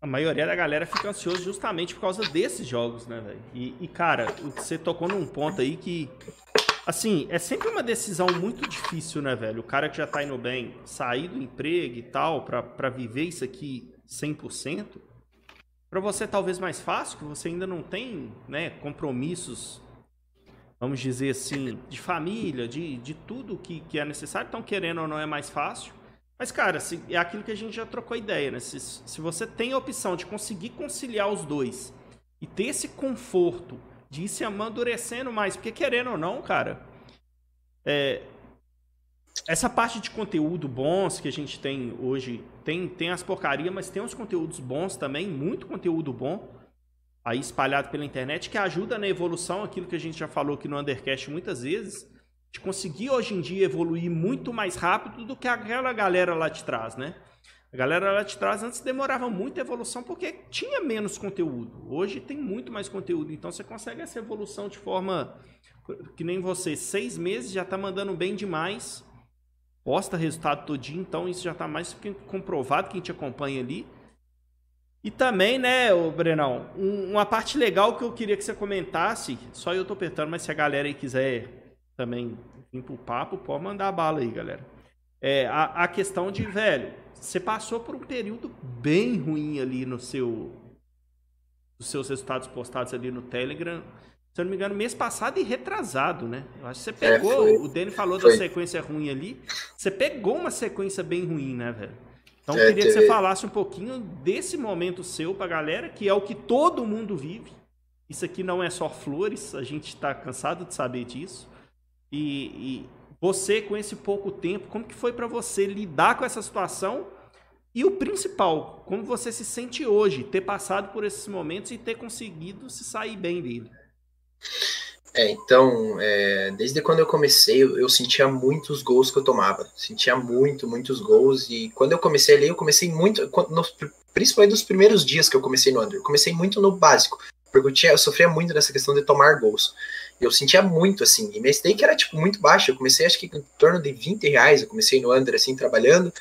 a maioria da galera fica ansioso justamente por causa desses jogos, né, velho? E, e, cara, você tocou num ponto aí que. Assim, é sempre uma decisão muito difícil, né, velho? O cara que já tá indo bem, sair do emprego e tal, pra, pra viver isso aqui 100%. Pra você talvez mais fácil, que você ainda não tem, né, compromissos, vamos dizer assim, de família, de, de tudo que, que é necessário. Então, querendo ou não, é mais fácil. Mas, cara, se, é aquilo que a gente já trocou ideia, né? Se, se você tem a opção de conseguir conciliar os dois e ter esse conforto de ir se amadurecendo mais, porque querendo ou não, cara, é, essa parte de conteúdo bons que a gente tem hoje, tem, tem as porcarias, mas tem uns conteúdos bons também, muito conteúdo bom aí espalhado pela internet que ajuda na evolução, aquilo que a gente já falou aqui no Undercast muitas vezes, de conseguir hoje em dia evoluir muito mais rápido do que aquela galera lá de trás, né? A galera lá de trás antes demorava muita evolução porque tinha menos conteúdo. Hoje tem muito mais conteúdo, então você consegue essa evolução de forma que nem você, seis meses já está mandando bem demais, posta resultado todinho, então isso já está mais comprovado quem te acompanha ali. E também, né, o Brenão, um, uma parte legal que eu queria que você comentasse, só eu tô apertando, mas se a galera aí quiser também vir pro papo, pode mandar a bala aí, galera. É, a, a questão de, velho, você passou por um período bem ruim ali no seu os seus resultados postados ali no Telegram. Se eu não me engano, mês passado e retrasado, né? Eu acho que você é, pegou, é, o Danny falou foi. da sequência ruim ali. Você pegou uma sequência bem ruim, né, velho? Então eu é, queria que você falasse um pouquinho desse momento seu para a galera, que é o que todo mundo vive. Isso aqui não é só flores, a gente está cansado de saber disso. E, e, você, com esse pouco tempo, como que foi para você lidar com essa situação? E o principal, como você se sente hoje, ter passado por esses momentos e ter conseguido se sair bem dele? É, então, é, desde quando eu comecei, eu, eu, sentia muitos gols que eu tomava. Sentia muito, muitos gols. E quando eu comecei ali, eu comecei muito, no, principalmente nos primeiros dias que eu comecei no Under, eu comecei muito no básico. Porque eu, tinha, eu sofria muito nessa questão de tomar gols. Eu sentia muito, assim. E minha stake era, tipo, muito baixa. Eu comecei, acho que em torno de 20 reais. Eu comecei no Under, assim, trabalhando.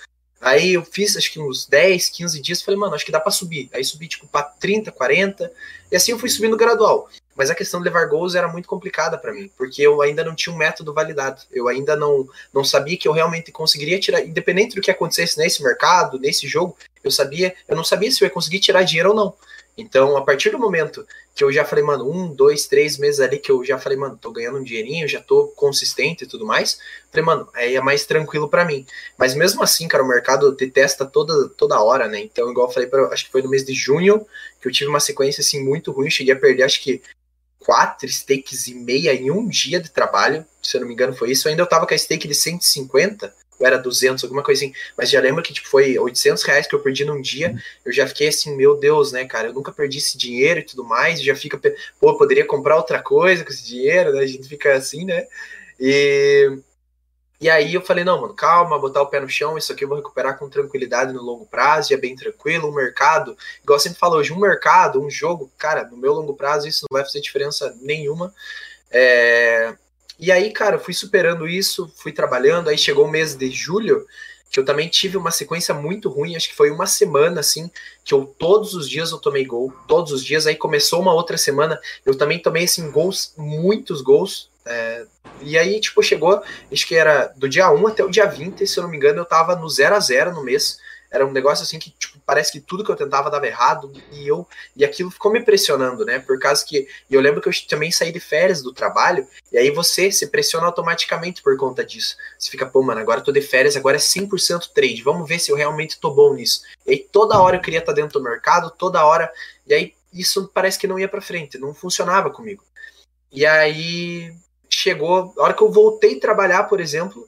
Aí eu fiz, acho que uns 10, 15 dias. Falei, mano, acho que dá pra subir. Aí subi, tipo, pra 30, 40. E assim eu fui subindo gradual. Mas a questão de levar gols era muito complicada para mim, porque eu ainda não tinha um método validado. Eu ainda não, não sabia que eu realmente conseguiria tirar, independente do que acontecesse nesse mercado, nesse jogo, eu sabia, eu não sabia se eu ia conseguir tirar dinheiro ou não. Então, a partir do momento que eu já falei, mano, um, dois, três meses ali que eu já falei, mano, tô ganhando um dinheirinho, já tô consistente e tudo mais, falei, mano, aí é mais tranquilo para mim. Mas mesmo assim, cara, o mercado te testa toda, toda hora, né? Então, igual eu falei, pra, acho que foi no mês de junho que eu tive uma sequência assim muito ruim, cheguei a perder, acho que quatro stakes e meia em um dia de trabalho, se eu não me engano foi isso, ainda eu tava com a stake de 150, ou era 200, alguma coisa assim, mas já lembro que tipo, foi 800 reais que eu perdi num dia, eu já fiquei assim, meu Deus, né, cara, eu nunca perdi esse dinheiro e tudo mais, já fica, pô, poderia comprar outra coisa com esse dinheiro, né, a gente fica assim, né, e e aí eu falei, não, mano, calma, botar o pé no chão, isso aqui eu vou recuperar com tranquilidade no longo prazo, e é bem tranquilo, o mercado, igual eu sempre falo hoje, um mercado, um jogo, cara, no meu longo prazo isso não vai fazer diferença nenhuma. É... E aí, cara, fui superando isso, fui trabalhando, aí chegou o mês de julho, que eu também tive uma sequência muito ruim, acho que foi uma semana, assim, que eu todos os dias eu tomei gol, todos os dias, aí começou uma outra semana, eu também tomei, assim, gols, muitos gols, é, e aí, tipo, chegou, acho que era do dia 1 até o dia 20, se eu não me engano, eu tava no 0 a 0 no mês. Era um negócio assim que, tipo, parece que tudo que eu tentava dava errado e eu e aquilo ficou me pressionando, né? Por causa que eu lembro que eu também saí de férias do trabalho e aí você se pressiona automaticamente por conta disso. Você fica, pô, mano, agora eu tô de férias, agora é 100% trade. Vamos ver se eu realmente tô bom nisso. E aí toda hora eu queria estar dentro do mercado, toda hora. E aí isso parece que não ia para frente, não funcionava comigo. E aí chegou, a hora que eu voltei trabalhar, por exemplo,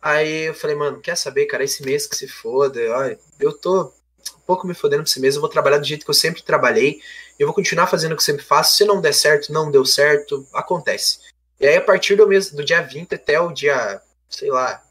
aí eu falei, mano, quer saber, cara, esse mês que se foda, ó, eu tô um pouco me fodendo esse mês, eu vou trabalhar do jeito que eu sempre trabalhei, eu vou continuar fazendo o que eu sempre faço, se não der certo, não deu certo, acontece. E aí, a partir do mês, do dia 20 até o dia, sei lá,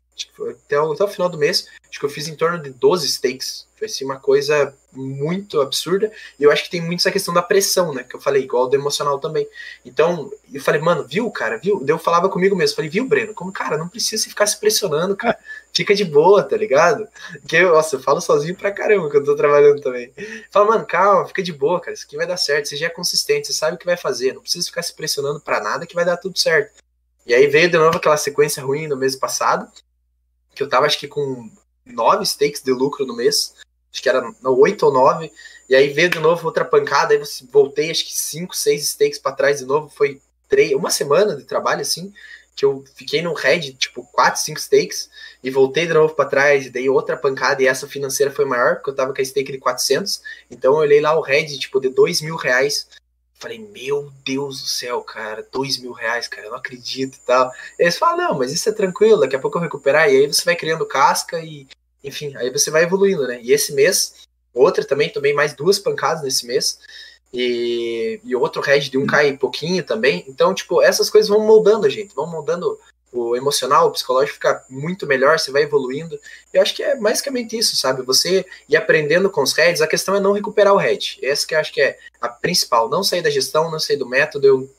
até o, até o final do mês, acho que eu fiz em torno de 12 stakes. Foi assim, uma coisa muito absurda. E eu acho que tem muito essa questão da pressão, né? Que eu falei, igual do emocional também. Então, eu falei, mano, viu, cara, viu? Eu falava comigo mesmo, falei, viu, Breno? Como, cara, não precisa ficar se pressionando, cara. Fica de boa, tá ligado? Porque, nossa, eu falo sozinho pra caramba quando eu tô trabalhando também. Fala, mano, calma, fica de boa, cara. Isso aqui vai dar certo. Você já é consistente, você sabe o que vai fazer. Não precisa ficar se pressionando pra nada que vai dar tudo certo. E aí veio de novo aquela sequência ruim no mês passado, que eu tava, acho que com nove stakes de lucro no mês acho que era oito ou nove, e aí veio de novo outra pancada, aí voltei acho que cinco, seis stakes para trás de novo, foi três, uma semana de trabalho assim, que eu fiquei no red, tipo, quatro, cinco stakes, e voltei de novo para trás, e dei outra pancada, e essa financeira foi maior, porque eu tava com a stake de 400, então eu olhei lá o red, tipo, de dois mil reais, Falei, meu Deus do céu, cara, dois mil reais, cara, eu não acredito e tal. Eles falam, não, mas isso é tranquilo, daqui a pouco eu recuperar. E aí você vai criando casca e, enfim, aí você vai evoluindo, né? E esse mês, outra também, tomei mais duas pancadas nesse mês. E, e outro head de um cai pouquinho também. Então, tipo, essas coisas vão moldando a gente, vão moldando o emocional, o psicológico fica muito melhor, você vai evoluindo. Eu acho que é basicamente isso, sabe? Você ir aprendendo com os heads, a questão é não recuperar o head. Essa que eu acho que é a principal. Não sair da gestão, não sair do método. Eu,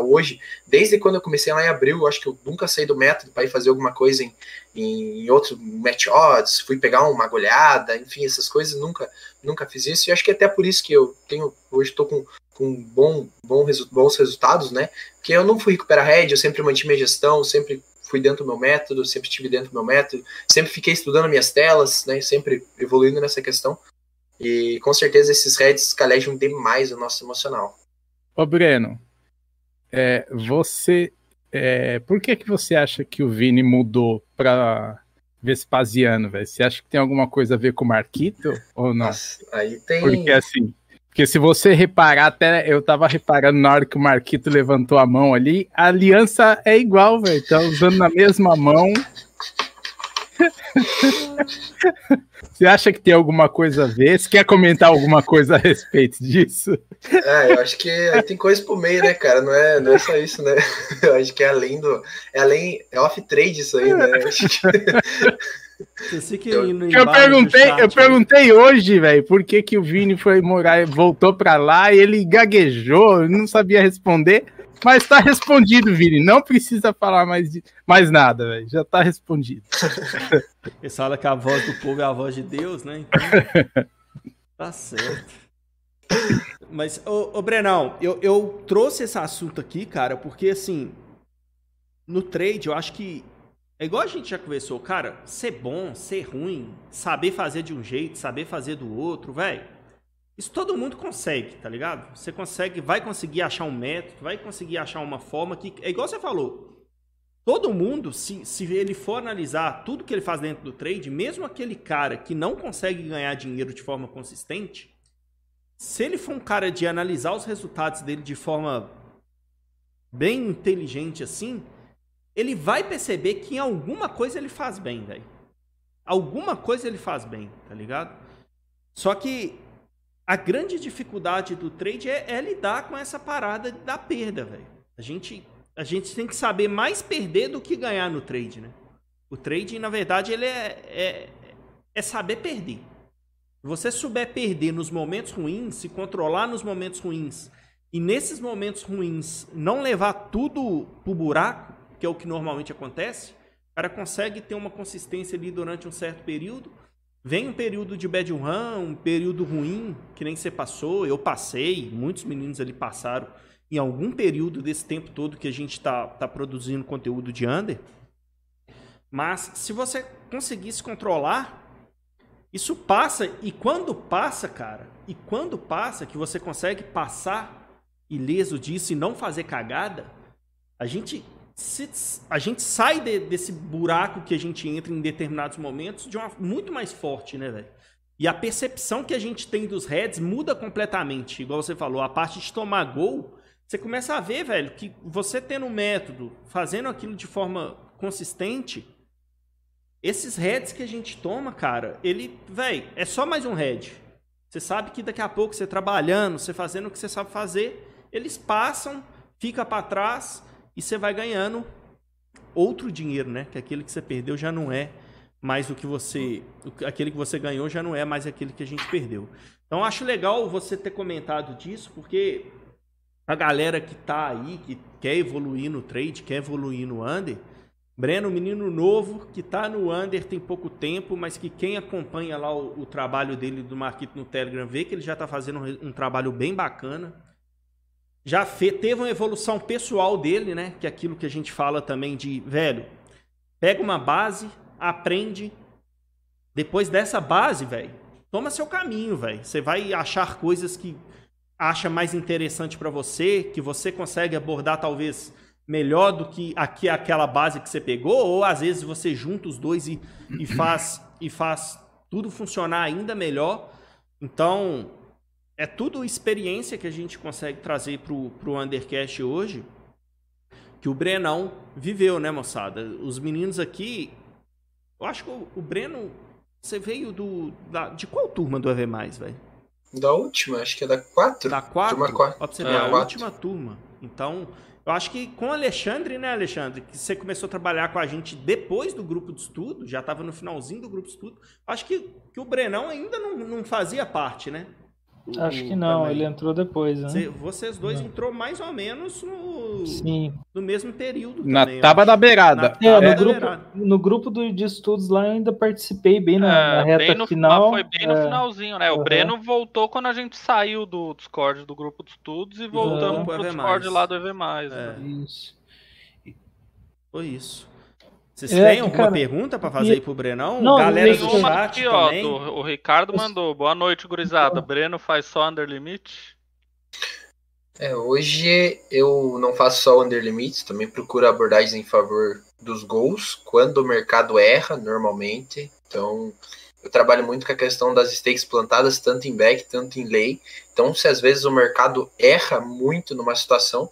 hoje, desde quando eu comecei lá em abril, eu acho que eu nunca saí do método para ir fazer alguma coisa em, em outro match odds, fui pegar uma agulhada, enfim, essas coisas, nunca, nunca fiz isso. E acho que é até por isso que eu tenho, hoje estou com, com bom, bom, bons resultados, né? Porque eu não fui recuperar head, eu sempre mantive minha gestão, sempre fui dentro do meu método, sempre estive dentro do meu método, sempre fiquei estudando minhas telas, né? Sempre evoluindo nessa questão. E com certeza esses heads calejam demais o nosso emocional. Ô Breno, é, você. É, por que, que você acha que o Vini mudou para Vespasiano, velho? Você acha que tem alguma coisa a ver com o Marquito ou não? Nossa, aí tem. Porque assim, porque se você reparar, até eu tava reparando na hora que o Marquito levantou a mão ali, a aliança é igual, velho. Tá usando na mesma mão. Você acha que tem alguma coisa a ver? Você quer comentar alguma coisa a respeito disso? É, eu acho que tem coisa por meio, né, cara? Não é, não é só isso, né? Eu acho que é além do. É além. É off-trade isso aí, né? Eu acho que. Eu, eu perguntei, chat, eu perguntei hoje, velho, por que, que o Vini foi morar, voltou pra lá e ele gaguejou, não sabia responder. Mas tá respondido, Vini. Não precisa falar mais, de, mais nada, velho. Já tá respondido. Eles falam que a voz do povo é a voz de Deus, né? Então, tá certo. Mas, ô, ô Brenão, eu, eu trouxe esse assunto aqui, cara, porque assim, no trade, eu acho que é igual a gente já conversou, cara, ser bom, ser ruim, saber fazer de um jeito, saber fazer do outro, velho. Isso todo mundo consegue, tá ligado? Você consegue, vai conseguir achar um método, vai conseguir achar uma forma que. É igual você falou. Todo mundo, se, se ele for analisar tudo que ele faz dentro do trade, mesmo aquele cara que não consegue ganhar dinheiro de forma consistente, se ele for um cara de analisar os resultados dele de forma bem inteligente assim, ele vai perceber que em alguma coisa ele faz bem, velho. Alguma coisa ele faz bem, tá ligado? Só que a grande dificuldade do trade é, é lidar com essa parada da perda, velho. A gente, a gente tem que saber mais perder do que ganhar no trade, né? O trade, na verdade, ele é, é, é saber perder. Se você souber perder nos momentos ruins, se controlar nos momentos ruins, e nesses momentos ruins não levar tudo pro buraco, que é o que normalmente acontece, o cara consegue ter uma consistência ali durante um certo período. Vem um período de bad run, um período ruim, que nem você passou, eu passei, muitos meninos ali passaram em algum período desse tempo todo que a gente está tá produzindo conteúdo de under. Mas se você conseguir se controlar, isso passa, e quando passa, cara, e quando passa, que você consegue passar ileso disso e não fazer cagada, a gente se, a gente sai de, desse buraco que a gente entra em determinados momentos de uma muito mais forte, né, velho? E a percepção que a gente tem dos heads muda completamente. Igual você falou, a parte de tomar gol, você começa a ver, velho, que você tendo um método, fazendo aquilo de forma consistente, esses heads que a gente toma, cara, ele, velho, é só mais um head. Você sabe que daqui a pouco você trabalhando, você fazendo o que você sabe fazer, eles passam, fica para trás e você vai ganhando outro dinheiro, né? Que aquele que você perdeu já não é mais o que você. Aquele que você ganhou já não é mais aquele que a gente perdeu. Então acho legal você ter comentado disso, porque a galera que tá aí, que quer evoluir no trade, quer evoluir no under. Breno, menino novo, que tá no under tem pouco tempo, mas que quem acompanha lá o, o trabalho dele do Marquito no Telegram vê que ele já tá fazendo um, um trabalho bem bacana já teve uma evolução pessoal dele, né? Que é aquilo que a gente fala também de, velho, pega uma base, aprende. Depois dessa base, velho, toma seu caminho, velho. Você vai achar coisas que acha mais interessante para você, que você consegue abordar talvez melhor do que aqui aquela base que você pegou, ou às vezes você junta os dois e, e faz e faz tudo funcionar ainda melhor. Então, é tudo experiência que a gente consegue trazer pro, pro Undercast hoje, que o Brenão viveu, né, moçada? Os meninos aqui, eu acho que o, o Breno, você veio do, da, de qual turma do EV+, velho? Da última, acho que é da 4. Da 4? Turma 4. Pode ser é, a última turma. Então, eu acho que com o Alexandre, né, Alexandre, que você começou a trabalhar com a gente depois do grupo de estudo, já estava no finalzinho do grupo de estudo, acho que, que o Brenão ainda não, não fazia parte, né? Acho que não, também. ele entrou depois, né? Vocês dois não. entrou mais ou menos no, Sim. no mesmo período Na também, tábua da beirada. É, no, grupo, beirada. no grupo do, de estudos lá eu ainda participei bem na, é, na reta bem no, final. Foi bem no é, finalzinho, né? O uhum. Breno voltou quando a gente saiu do Discord do grupo de estudos e voltamos uhum. pro Discord lá do EV+. É. Né? Isso. Foi isso. Vocês é, têm alguma cara, pergunta para fazer e... aí pro Brenão? Não, Galera do chat aqui, ó, também. Do, o Ricardo mandou. Boa noite, gurizada. Breno faz só under limite? É, hoje eu não faço só under limits, também procuro abordagens em favor dos gols, quando o mercado erra, normalmente. Então, eu trabalho muito com a questão das stakes plantadas, tanto em back, tanto em lay. Então, se às vezes o mercado erra muito numa situação,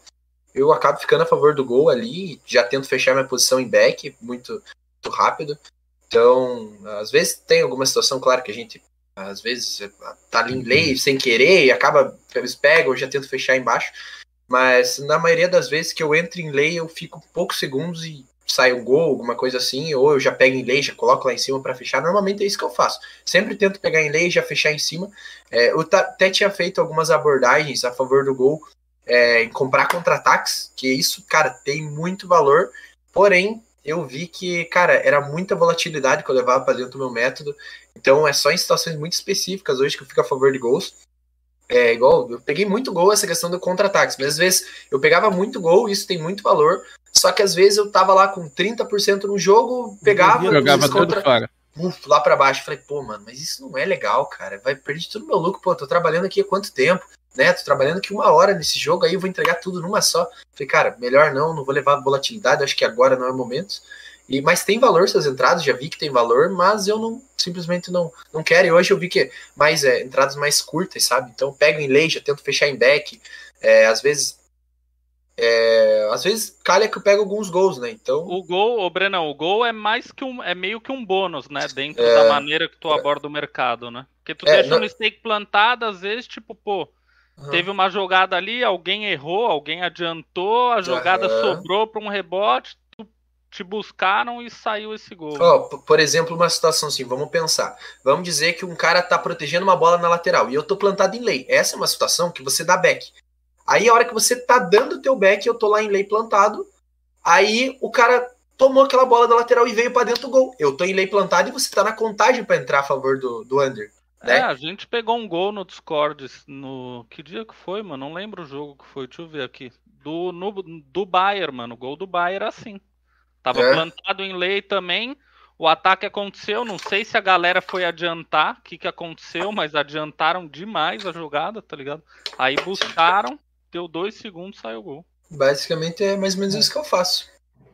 eu acabo ficando a favor do gol ali, já tento fechar minha posição em back muito, muito rápido. Então, às vezes tem alguma situação, claro que a gente às vezes tá ali em lei sem querer e acaba, eles pegam, eu já tento fechar embaixo. Mas na maioria das vezes que eu entro em lei, eu fico poucos segundos e sai um gol, alguma coisa assim, ou eu já pego em lei, já coloco lá em cima para fechar. Normalmente é isso que eu faço. Sempre tento pegar em lei e já fechar em cima. É, eu até tinha feito algumas abordagens a favor do gol é, em comprar contra-ataques, que isso, cara, tem muito valor. Porém, eu vi que, cara, era muita volatilidade que eu levava para dentro do meu método. Então é só em situações muito específicas hoje que eu fico a favor de gols. É igual, eu peguei muito gol essa questão do contra-ataques, mas às vezes eu pegava muito gol, isso tem muito valor. Só que às vezes eu tava lá com 30% no jogo, pegava, jogava contra... fora. Uf, lá para baixo, falei, pô, mano, mas isso não é legal, cara. Vai perder todo meu lucro, pô, tô trabalhando aqui há quanto tempo? Né? Tô trabalhando aqui uma hora nesse jogo, aí eu vou entregar tudo numa só. Falei, cara, melhor não, não vou levar volatilidade, acho que agora não é o momento. E, mas tem valor essas entradas, já vi que tem valor, mas eu não simplesmente não, não quero. E hoje eu vi que mais é, entradas mais curtas, sabe? Então pego em lei, já tento fechar em back. É, às vezes. É, às vezes calha que eu pego alguns gols, né? Então. O gol, o Brenão, o gol é mais que um. É meio que um bônus, né? Dentro é, da maneira que tu é. aborda o mercado, né? Porque tu é, deixa não... um stake plantado, às vezes, tipo, pô Uhum. Teve uma jogada ali, alguém errou, alguém adiantou, a jogada uhum. sobrou para um rebote, te buscaram e saiu esse gol. Oh, por exemplo, uma situação assim, vamos pensar. Vamos dizer que um cara tá protegendo uma bola na lateral e eu tô plantado em lei. Essa é uma situação que você dá back. Aí a hora que você tá dando o teu back, eu tô lá em lei plantado, aí o cara tomou aquela bola da lateral e veio para dentro do gol. Eu tô em lei plantado e você tá na contagem para entrar a favor do, do under. Né? É, a gente pegou um gol no Discord no. Que dia que foi, mano? Não lembro o jogo que foi. Deixa eu ver aqui. Do, no, do Bayern, mano. O gol do Bayern assim. Tava é. plantado em lei também. O ataque aconteceu. Não sei se a galera foi adiantar. O que, que aconteceu, mas adiantaram demais a jogada, tá ligado? Aí buscaram, deu dois segundos, saiu o gol. Basicamente é mais ou menos isso que eu faço.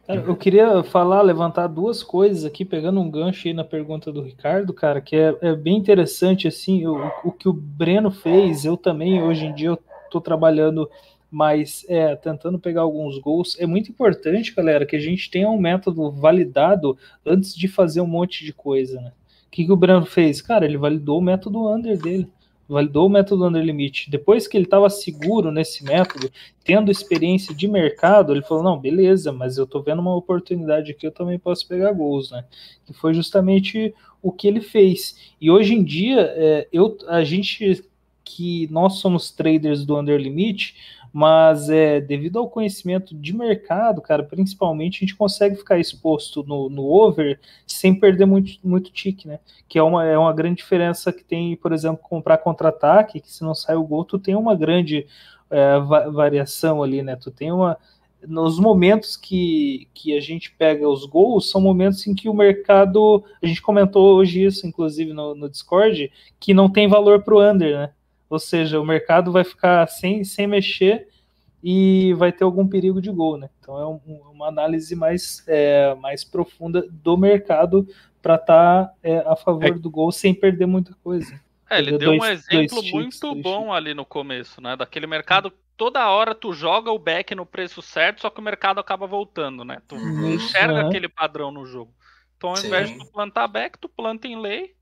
Eu queria falar, levantar duas coisas aqui, pegando um gancho aí na pergunta do Ricardo, cara, que é, é bem interessante, assim, o, o, que o Breno fez, eu também, hoje em dia, eu tô trabalhando mais, é, tentando pegar alguns gols. É muito importante, galera, que a gente tenha um método validado antes de fazer um monte de coisa, né? O que, que o Breno fez? Cara, ele validou o método under dele validou o método under limit. Depois que ele estava seguro nesse método, tendo experiência de mercado, ele falou: não, beleza, mas eu estou vendo uma oportunidade aqui, eu também posso pegar gols, né? Que foi justamente o que ele fez. E hoje em dia, é, eu, a gente que nós somos traders do under limit, mas é, devido ao conhecimento de mercado, cara, principalmente, a gente consegue ficar exposto no, no over sem perder muito, muito tique, né? Que é uma, é uma grande diferença que tem, por exemplo, comprar contra-ataque, que se não sai o gol, tu tem uma grande é, va variação ali, né? Tu tem uma. Nos momentos que, que a gente pega os gols, são momentos em que o mercado. A gente comentou hoje isso, inclusive, no, no Discord, que não tem valor para o under, né? Ou seja, o mercado vai ficar sem, sem mexer e vai ter algum perigo de gol, né? Então é um, uma análise mais, é, mais profunda do mercado para estar tá, é, a favor é. do gol sem perder muita coisa. É, ele deu dois, um exemplo muito bom ali no começo, né? Daquele mercado, toda hora tu joga o back no preço certo, só que o mercado acaba voltando, né? Tu uhum, enxerga aquele padrão no jogo. Então, ao Sim. invés de tu plantar back, tu planta em lei.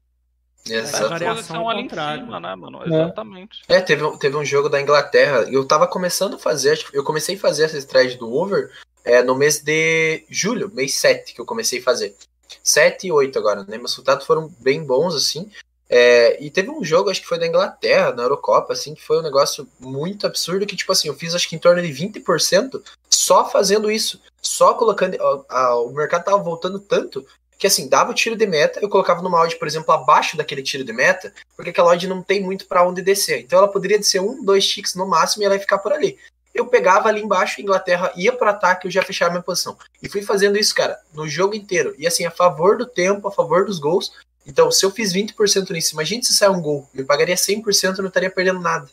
Essa variação ali em cima, né, mano? É. Exatamente. É, teve, teve um jogo da Inglaterra, eu tava começando a fazer, eu comecei a fazer essa estratégia do over é, no mês de julho, mês 7, que eu comecei a fazer. 7 e 8 agora, né? Meus resultados foram bem bons, assim. É, e teve um jogo, acho que foi da Inglaterra, na Eurocopa, assim, que foi um negócio muito absurdo, que, tipo assim, eu fiz acho que em torno de 20% só fazendo isso. Só colocando. A, a, o mercado tava voltando tanto que, assim, dava o tiro de meta, eu colocava numa odd, por exemplo, abaixo daquele tiro de meta, porque aquela odd não tem muito para onde descer. Então ela poderia descer um, dois ticks no máximo e ela ia ficar por ali. Eu pegava ali embaixo, Inglaterra ia para ataque, eu já fechava minha posição. E fui fazendo isso, cara, no jogo inteiro. E assim, a favor do tempo, a favor dos gols, então, se eu fiz 20% nisso, imagine se sair um gol, eu pagaria 100% e não estaria perdendo nada.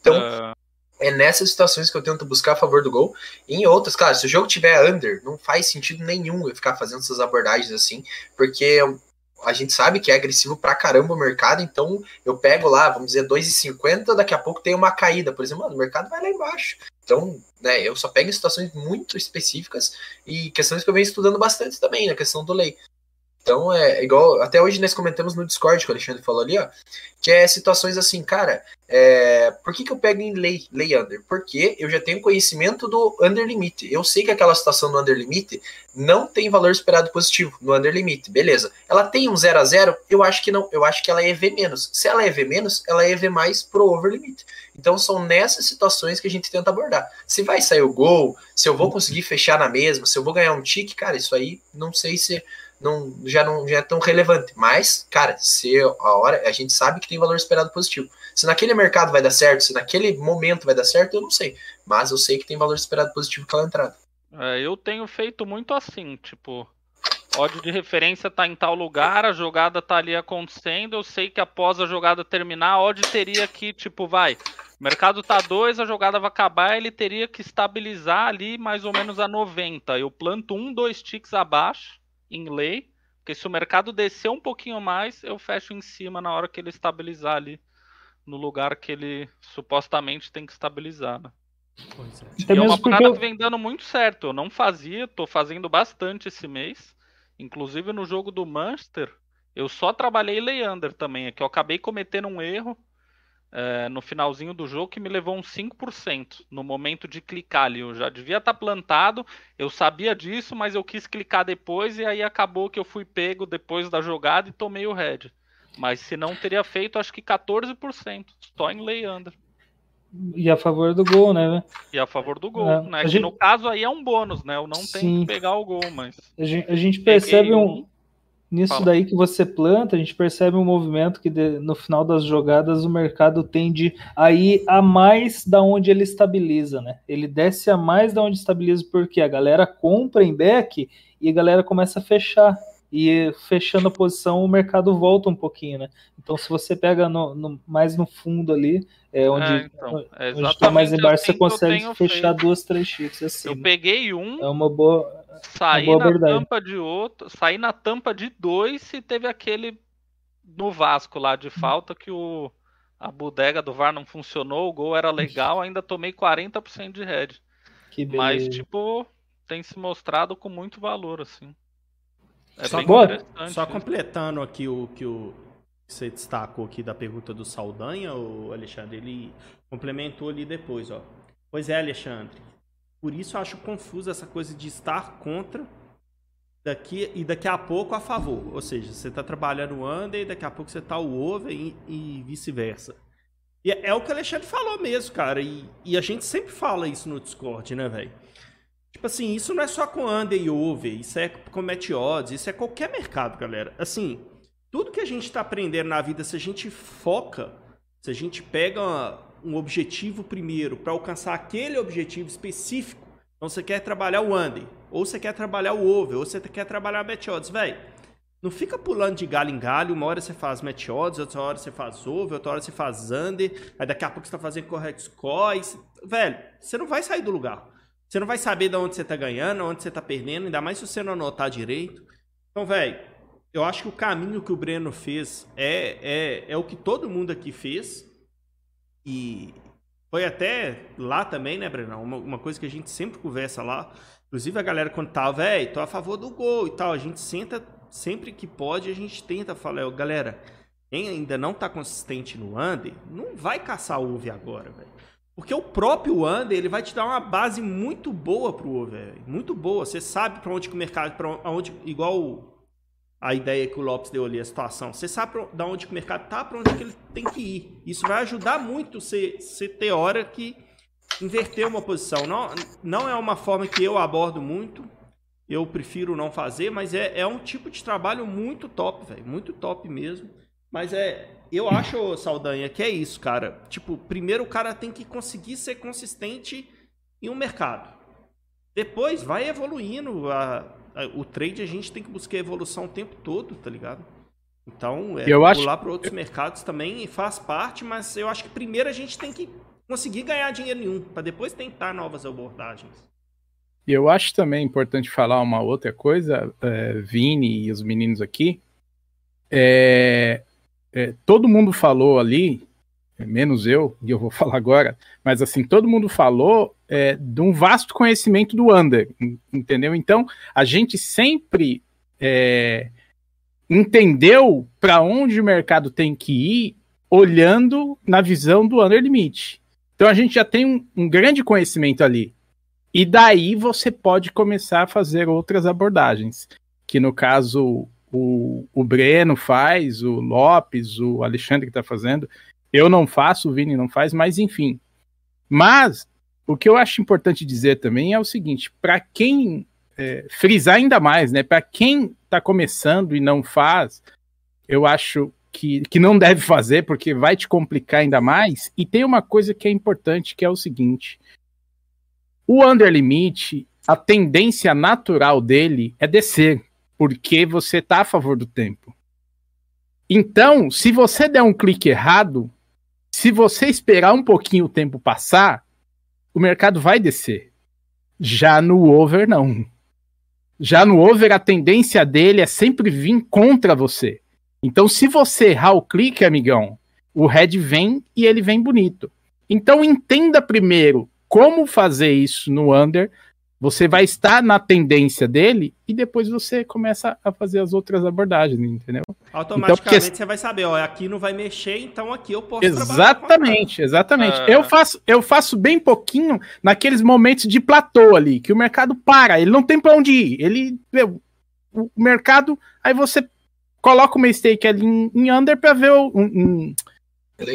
Então, uh... é nessas situações que eu tento buscar a favor do gol. E em outras, claro, se o jogo tiver under, não faz sentido nenhum eu ficar fazendo essas abordagens assim, porque a gente sabe que é agressivo pra caramba o mercado, então eu pego lá, vamos dizer, 2,50, daqui a pouco tem uma caída, por exemplo, mano, o mercado vai lá embaixo. Então, né, eu só pego em situações muito específicas e questões que eu venho estudando bastante também, na questão do lei. Então, é igual. Até hoje nós comentamos no Discord que o Alexandre falou ali, ó. Que é situações assim, cara. É, por que, que eu pego em lei, lei under? Porque eu já tenho conhecimento do under limit. Eu sei que aquela situação do under limit não tem valor esperado positivo no under limit. Beleza. Ela tem um 0 a 0 Eu acho que não. Eu acho que ela é EV menos. Se ela é EV menos, ela é EV mais pro over limit. Então são nessas situações que a gente tenta abordar. Se vai sair o gol, se eu vou conseguir fechar na mesma, se eu vou ganhar um tique, cara, isso aí não sei se não, já não já é tão relevante. Mas, cara, se a hora a gente sabe que tem valor esperado positivo. Se naquele mercado vai dar certo, se naquele momento vai dar certo, eu não sei. Mas eu sei que tem valor esperado positivo aquela entrada. É, eu tenho feito muito assim, tipo, ódio de referência tá em tal lugar, a jogada tá ali acontecendo, eu sei que após a jogada terminar, a teria que, tipo, vai, mercado tá 2, a jogada vai acabar, ele teria que estabilizar ali mais ou menos a 90. Eu planto um, dois ticks abaixo, em lei, porque se o mercado descer um pouquinho mais, eu fecho em cima na hora que ele estabilizar ali no lugar que ele supostamente tem que estabilizar, né? Pois é. E é uma parada que vem dando muito certo. Eu não fazia, tô fazendo bastante esse mês. Inclusive no jogo do Manchester, eu só trabalhei Leander também. É que eu acabei cometendo um erro é, no finalzinho do jogo que me levou uns 5% no momento de clicar ali. Eu já devia estar tá plantado, eu sabia disso, mas eu quis clicar depois e aí acabou que eu fui pego depois da jogada e tomei o head. Mas se não teria feito, acho que 14%, só em under. E a favor do gol, né? E a favor do gol, é, né? Que gente... no caso aí é um bônus, né? Eu não Sim. tenho que pegar o gol, mas. A gente, a gente percebe um, Nisso Fala. daí que você planta, a gente percebe um movimento que de, no final das jogadas o mercado tende a ir a mais da onde ele estabiliza, né? Ele desce a mais da onde estabiliza porque a galera compra em back e a galera começa a fechar. E fechando a posição, o mercado volta um pouquinho, né? Então, se você pega no, no mais no fundo ali, é onde, é, então, é onde está mais embaixo, assim você consegue fechar feito. duas, três chips assim. Eu peguei um. É uma boa Saí na verdade. tampa de outro, saí na tampa de dois e teve aquele no Vasco lá de falta que o a bodega do VAR não funcionou, o gol era legal, ainda tomei 40% de head. Mas tipo, tem se mostrado com muito valor assim. É só, só completando aqui o que o você destacou aqui da pergunta do Saldanha, o Alexandre, ele complementou ali depois, ó. Pois é, Alexandre. Por isso eu acho confuso essa coisa de estar contra daqui e daqui a pouco a favor. Ou seja, você está trabalhando o under e daqui a pouco você está o over e, e vice-versa. E é, é, o que o Alexandre falou mesmo, cara. E, e a gente sempre fala isso no Discord, né, velho? Tipo assim, isso não é só com under e over, isso é com match odds, isso é qualquer mercado, galera. Assim, tudo que a gente está aprendendo na vida, se a gente foca, se a gente pega uma, um objetivo primeiro para alcançar aquele objetivo específico. Então você quer trabalhar o under, ou você quer trabalhar o over, ou você quer trabalhar bet odds, velho. Não fica pulando de galho em galho, uma hora você faz match odds, outra hora você faz over, outra hora você faz under, aí daqui a pouco você tá fazendo correct score, velho, você não vai sair do lugar. Você não vai saber de onde você tá ganhando, onde você tá perdendo, ainda mais se você não anotar direito. Então, velho, eu acho que o caminho que o Breno fez é, é, é o que todo mundo aqui fez. Foi até lá também, né, Breno? Uma, uma coisa que a gente sempre conversa lá. Inclusive a galera quando tá, velho, tô a favor do gol e tal. A gente senta sempre que pode, a gente tenta falar, galera, quem ainda não tá consistente no under, não vai caçar o UV agora, velho. Porque o próprio under, ele vai te dar uma base muito boa pro over, muito boa. Você sabe para onde que o mercado, para onde igual a ideia que o Lopes deu ali, a situação. Você sabe pra, onde que o mercado tá, para onde que ele tem que ir. Isso vai ajudar muito você, você ter hora que inverter uma posição. Não, não é uma forma que eu abordo muito. Eu prefiro não fazer, mas é, é um tipo de trabalho muito top, velho. Muito top mesmo. Mas é. Eu acho, Saldanha, que é isso, cara. Tipo, primeiro o cara tem que conseguir ser consistente em um mercado. Depois vai evoluindo. A, o trade a gente tem que buscar evolução o tempo todo, tá ligado? Então, é, eu pular acho... para outros mercados também faz parte, mas eu acho que primeiro a gente tem que conseguir ganhar dinheiro nenhum, para depois tentar novas abordagens. E eu acho também importante falar uma outra coisa, é, Vini e os meninos aqui. É, é, todo mundo falou ali, menos eu, e eu vou falar agora, mas assim, todo mundo falou é, de um vasto conhecimento do under, entendeu? Então, a gente sempre é, entendeu para onde o mercado tem que ir olhando na visão do under limite. Então, a gente já tem um, um grande conhecimento ali. E daí você pode começar a fazer outras abordagens, que no caso o, o Breno faz, o Lopes, o Alexandre que está fazendo. Eu não faço, o Vini não faz, mas enfim. Mas o que eu acho importante dizer também é o seguinte: para quem é, frisar ainda mais, né? Para quem está começando e não faz, eu acho que, que não deve fazer, porque vai te complicar ainda mais. E tem uma coisa que é importante, que é o seguinte: o under limit, a tendência natural dele é descer, porque você está a favor do tempo. Então, se você der um clique errado, se você esperar um pouquinho o tempo passar, o mercado vai descer. Já no over, não. Já no over, a tendência dele é sempre vir contra você. Então, se você errar o clique, amigão, o head vem e ele vem bonito. Então, entenda primeiro como fazer isso no under você vai estar na tendência dele e depois você começa a fazer as outras abordagens, entendeu? Automaticamente então, porque... você vai saber, ó, aqui não vai mexer, então aqui eu posso Exatamente, exatamente. É. Eu faço eu faço bem pouquinho naqueles momentos de platô ali, que o mercado para, ele não tem para onde ir. Ele meu, o mercado, aí você coloca o stake ali em, em under para ver o um,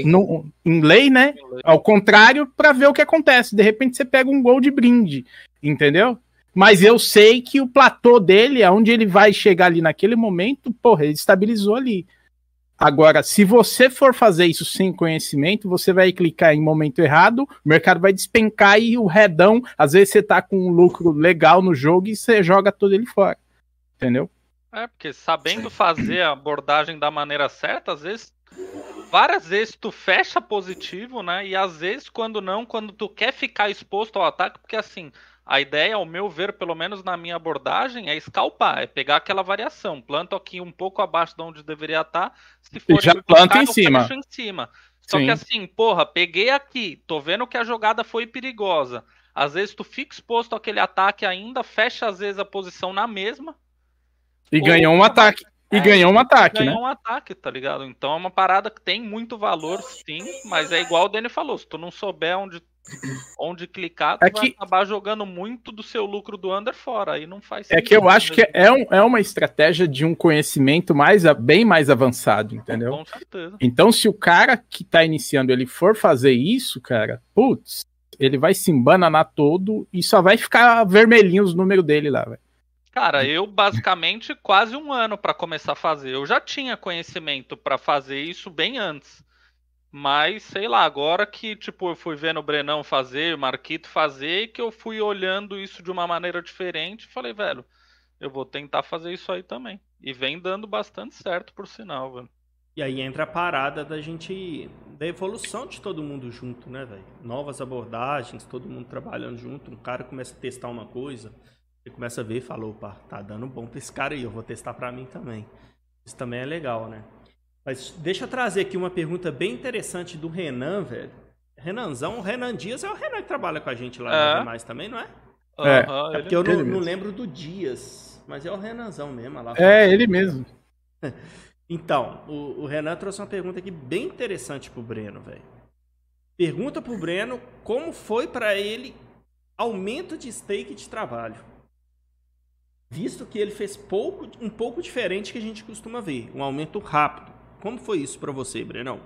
no, em lei, né? Ao contrário, para ver o que acontece. De repente você pega um gol de brinde, entendeu? Mas eu sei que o platô dele, aonde ele vai chegar ali naquele momento, porra, ele estabilizou ali. Agora, se você for fazer isso sem conhecimento, você vai clicar em momento errado, o mercado vai despencar e o redão, às vezes você tá com um lucro legal no jogo e você joga todo ele fora. Entendeu? É, porque sabendo fazer a abordagem da maneira certa, às vezes várias vezes tu fecha positivo, né? E às vezes, quando não, quando tu quer ficar exposto ao ataque, porque assim, a ideia, ao meu ver, pelo menos na minha abordagem, é escalpar, é pegar aquela variação. Planto aqui um pouco abaixo de onde deveria estar. Se for já planta em cima. em cima. Só Sim. que assim, porra, peguei aqui, tô vendo que a jogada foi perigosa. Às vezes tu fica exposto àquele ataque ainda, fecha às vezes a posição na mesma. E ganhou um ataque. E é, ganhou um ataque, ganhou né? Ganhou um ataque, tá ligado? Então é uma parada que tem muito valor, sim, mas é igual o Dani falou, se tu não souber onde, onde clicar, tu é vai que... acabar jogando muito do seu lucro do under fora, aí não faz sentido. É que eu acho que é, um, é uma estratégia de um conhecimento mais, bem mais avançado, entendeu? Com certeza. Então se o cara que tá iniciando, ele for fazer isso, cara, putz, ele vai se embananar todo e só vai ficar vermelhinho os números dele lá, velho. Cara, eu basicamente quase um ano para começar a fazer. Eu já tinha conhecimento para fazer isso bem antes. Mas, sei lá, agora que tipo, eu fui vendo o Brenão fazer, o Marquito fazer, que eu fui olhando isso de uma maneira diferente, falei, velho, eu vou tentar fazer isso aí também. E vem dando bastante certo, por sinal, velho. E aí entra a parada da gente. da evolução de todo mundo junto, né, velho? Novas abordagens, todo mundo trabalhando junto. Um cara começa a testar uma coisa, você começa a ver e fala, opa, tá dando bom pra esse cara aí, eu vou testar pra mim também. Isso também é legal, né? Mas deixa eu trazer aqui uma pergunta bem interessante do Renan, velho. Renanzão, o Renan Dias é o Renan que trabalha com a gente lá é. no Demais também, não é? É, é porque eu não, não, lembro do Dias, mas é o Renanzão mesmo. Lá é, ele mesmo. então, o, o, Renan trouxe uma pergunta aqui bem interessante pro Breno, velho. Pergunta pro Breno como foi para ele aumento de stake de trabalho. Visto que ele fez pouco, um pouco diferente que a gente costuma ver, um aumento rápido. Como foi isso para você, Brenão?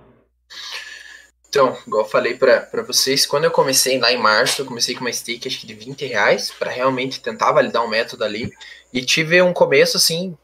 Então, igual eu falei para vocês, quando eu comecei lá em março, eu comecei com uma stake acho que de 20 reais, para realmente tentar validar um método ali. E tive um começo, assim,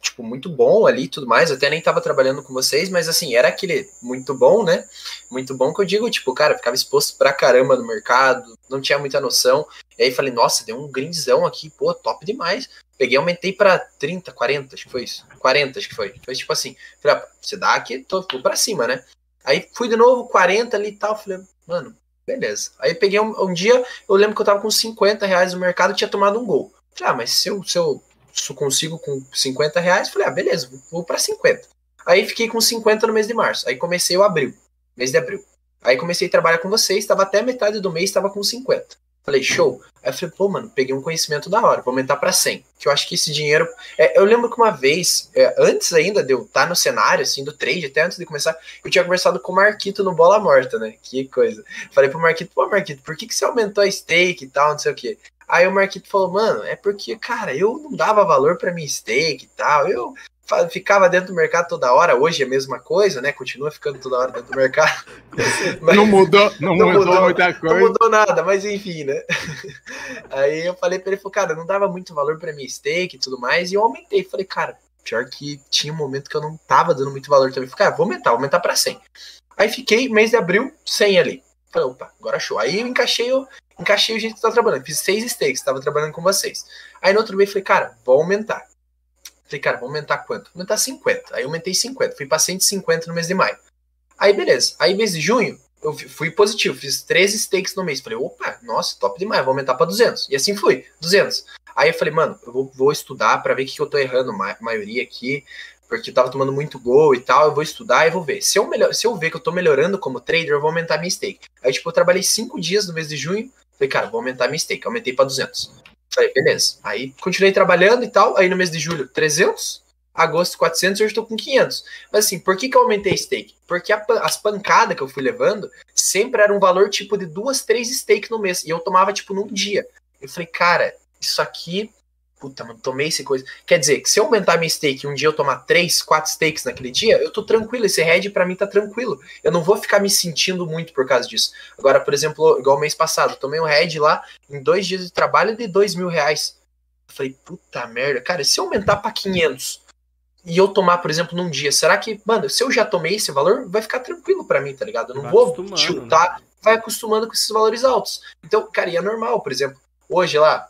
tipo, muito bom ali e tudo mais. Até nem tava trabalhando com vocês, mas assim, era aquele muito bom, né? Muito bom que eu digo, tipo, cara, ficava exposto pra caramba no mercado, não tinha muita noção. E aí falei, nossa, deu um grinzão aqui, pô, top demais. Peguei, aumentei para 30, 40, acho que foi isso. 40, acho que foi. Foi tipo assim, falei, ah, você dá aqui, tô, tô pra cima, né? Aí fui de novo, 40 ali e tal. Falei, mano, beleza. Aí peguei um, um, dia, eu lembro que eu tava com 50 reais no mercado tinha tomado um gol. Falei, ah, mas se eu, se eu, se eu consigo com 50 reais, falei, ah, beleza, vou para 50. Aí fiquei com 50 no mês de março. Aí comecei o abril, mês de abril. Aí comecei a trabalhar com vocês, estava até metade do mês, estava com 50. Falei, show. Aí eu falei, pô, mano, peguei um conhecimento da hora, vou aumentar para 100. Que eu acho que esse dinheiro. É, eu lembro que uma vez, é, antes ainda de eu estar tá no cenário, assim, do trade, até antes de começar, eu tinha conversado com o Marquito no Bola Morta, né? Que coisa. Falei pro Marquito, pô, Marquito, por que, que você aumentou a stake e tal, não sei o quê? Aí o Marquito falou, mano, é porque, cara, eu não dava valor para minha stake e tal. Eu ficava dentro do mercado toda hora, hoje é a mesma coisa, né? Continua ficando toda hora dentro do mercado. Não mudou, não, não mudou, mudou, muita coisa. Não mudou nada, mas enfim, né? Aí eu falei para ele, falou, cara, não dava muito valor para minha stake e tudo mais, e eu aumentei. Falei, cara, pior que tinha um momento que eu não tava dando muito valor também. Falei, cara, vou aumentar, vou aumentar para 100. Aí fiquei, mês de abril, 100 ali. Falei, opa, agora show. Aí eu encaixei, eu encaixei o jeito que eu tava trabalhando. Fiz seis stakes, tava trabalhando com vocês. Aí no outro mês falei, cara, vou aumentar. Falei, cara, vou aumentar quanto? Vou aumentar 50. Aí aumentei 50. Fui pra 150 no mês de maio. Aí, beleza. Aí, mês de junho, eu fui positivo. Fiz 13 stakes no mês. Falei, opa, nossa, top demais. Vou aumentar pra 200. E assim fui, 200. Aí eu falei, mano, eu vou, vou estudar para ver o que, que eu tô errando, ma maioria aqui. Porque eu tava tomando muito gol e tal. Eu vou estudar e vou ver. Se eu, melhor, se eu ver que eu tô melhorando como trader, eu vou aumentar minha stake. Aí, tipo, eu trabalhei 5 dias no mês de junho. Falei, cara, vou aumentar minha stake. Aumentei pra 200. Falei, beleza. Aí continuei trabalhando e tal. Aí no mês de julho, 300. Agosto, 400. Hoje estou com 500. Mas assim, por que, que eu aumentei stake? Porque a, as pancadas que eu fui levando sempre era um valor tipo de duas, três stake no mês. E eu tomava tipo num dia. Eu falei, cara, isso aqui puta, mano, tomei esse coisa. Quer dizer, que se eu aumentar minha stake um dia eu tomar 3, 4 stakes naquele dia, eu tô tranquilo. Esse head para mim tá tranquilo. Eu não vou ficar me sentindo muito por causa disso. Agora, por exemplo, igual mês passado, tomei um head lá em dois dias de trabalho de 2 mil reais. Eu falei, puta merda, cara, se eu aumentar pra 500 e eu tomar, por exemplo, num dia, será que, mano, se eu já tomei esse valor, vai ficar tranquilo para mim, tá ligado? Eu não vai vou tiltar, né? vai acostumando com esses valores altos. Então, cara, e é normal, por exemplo, hoje lá,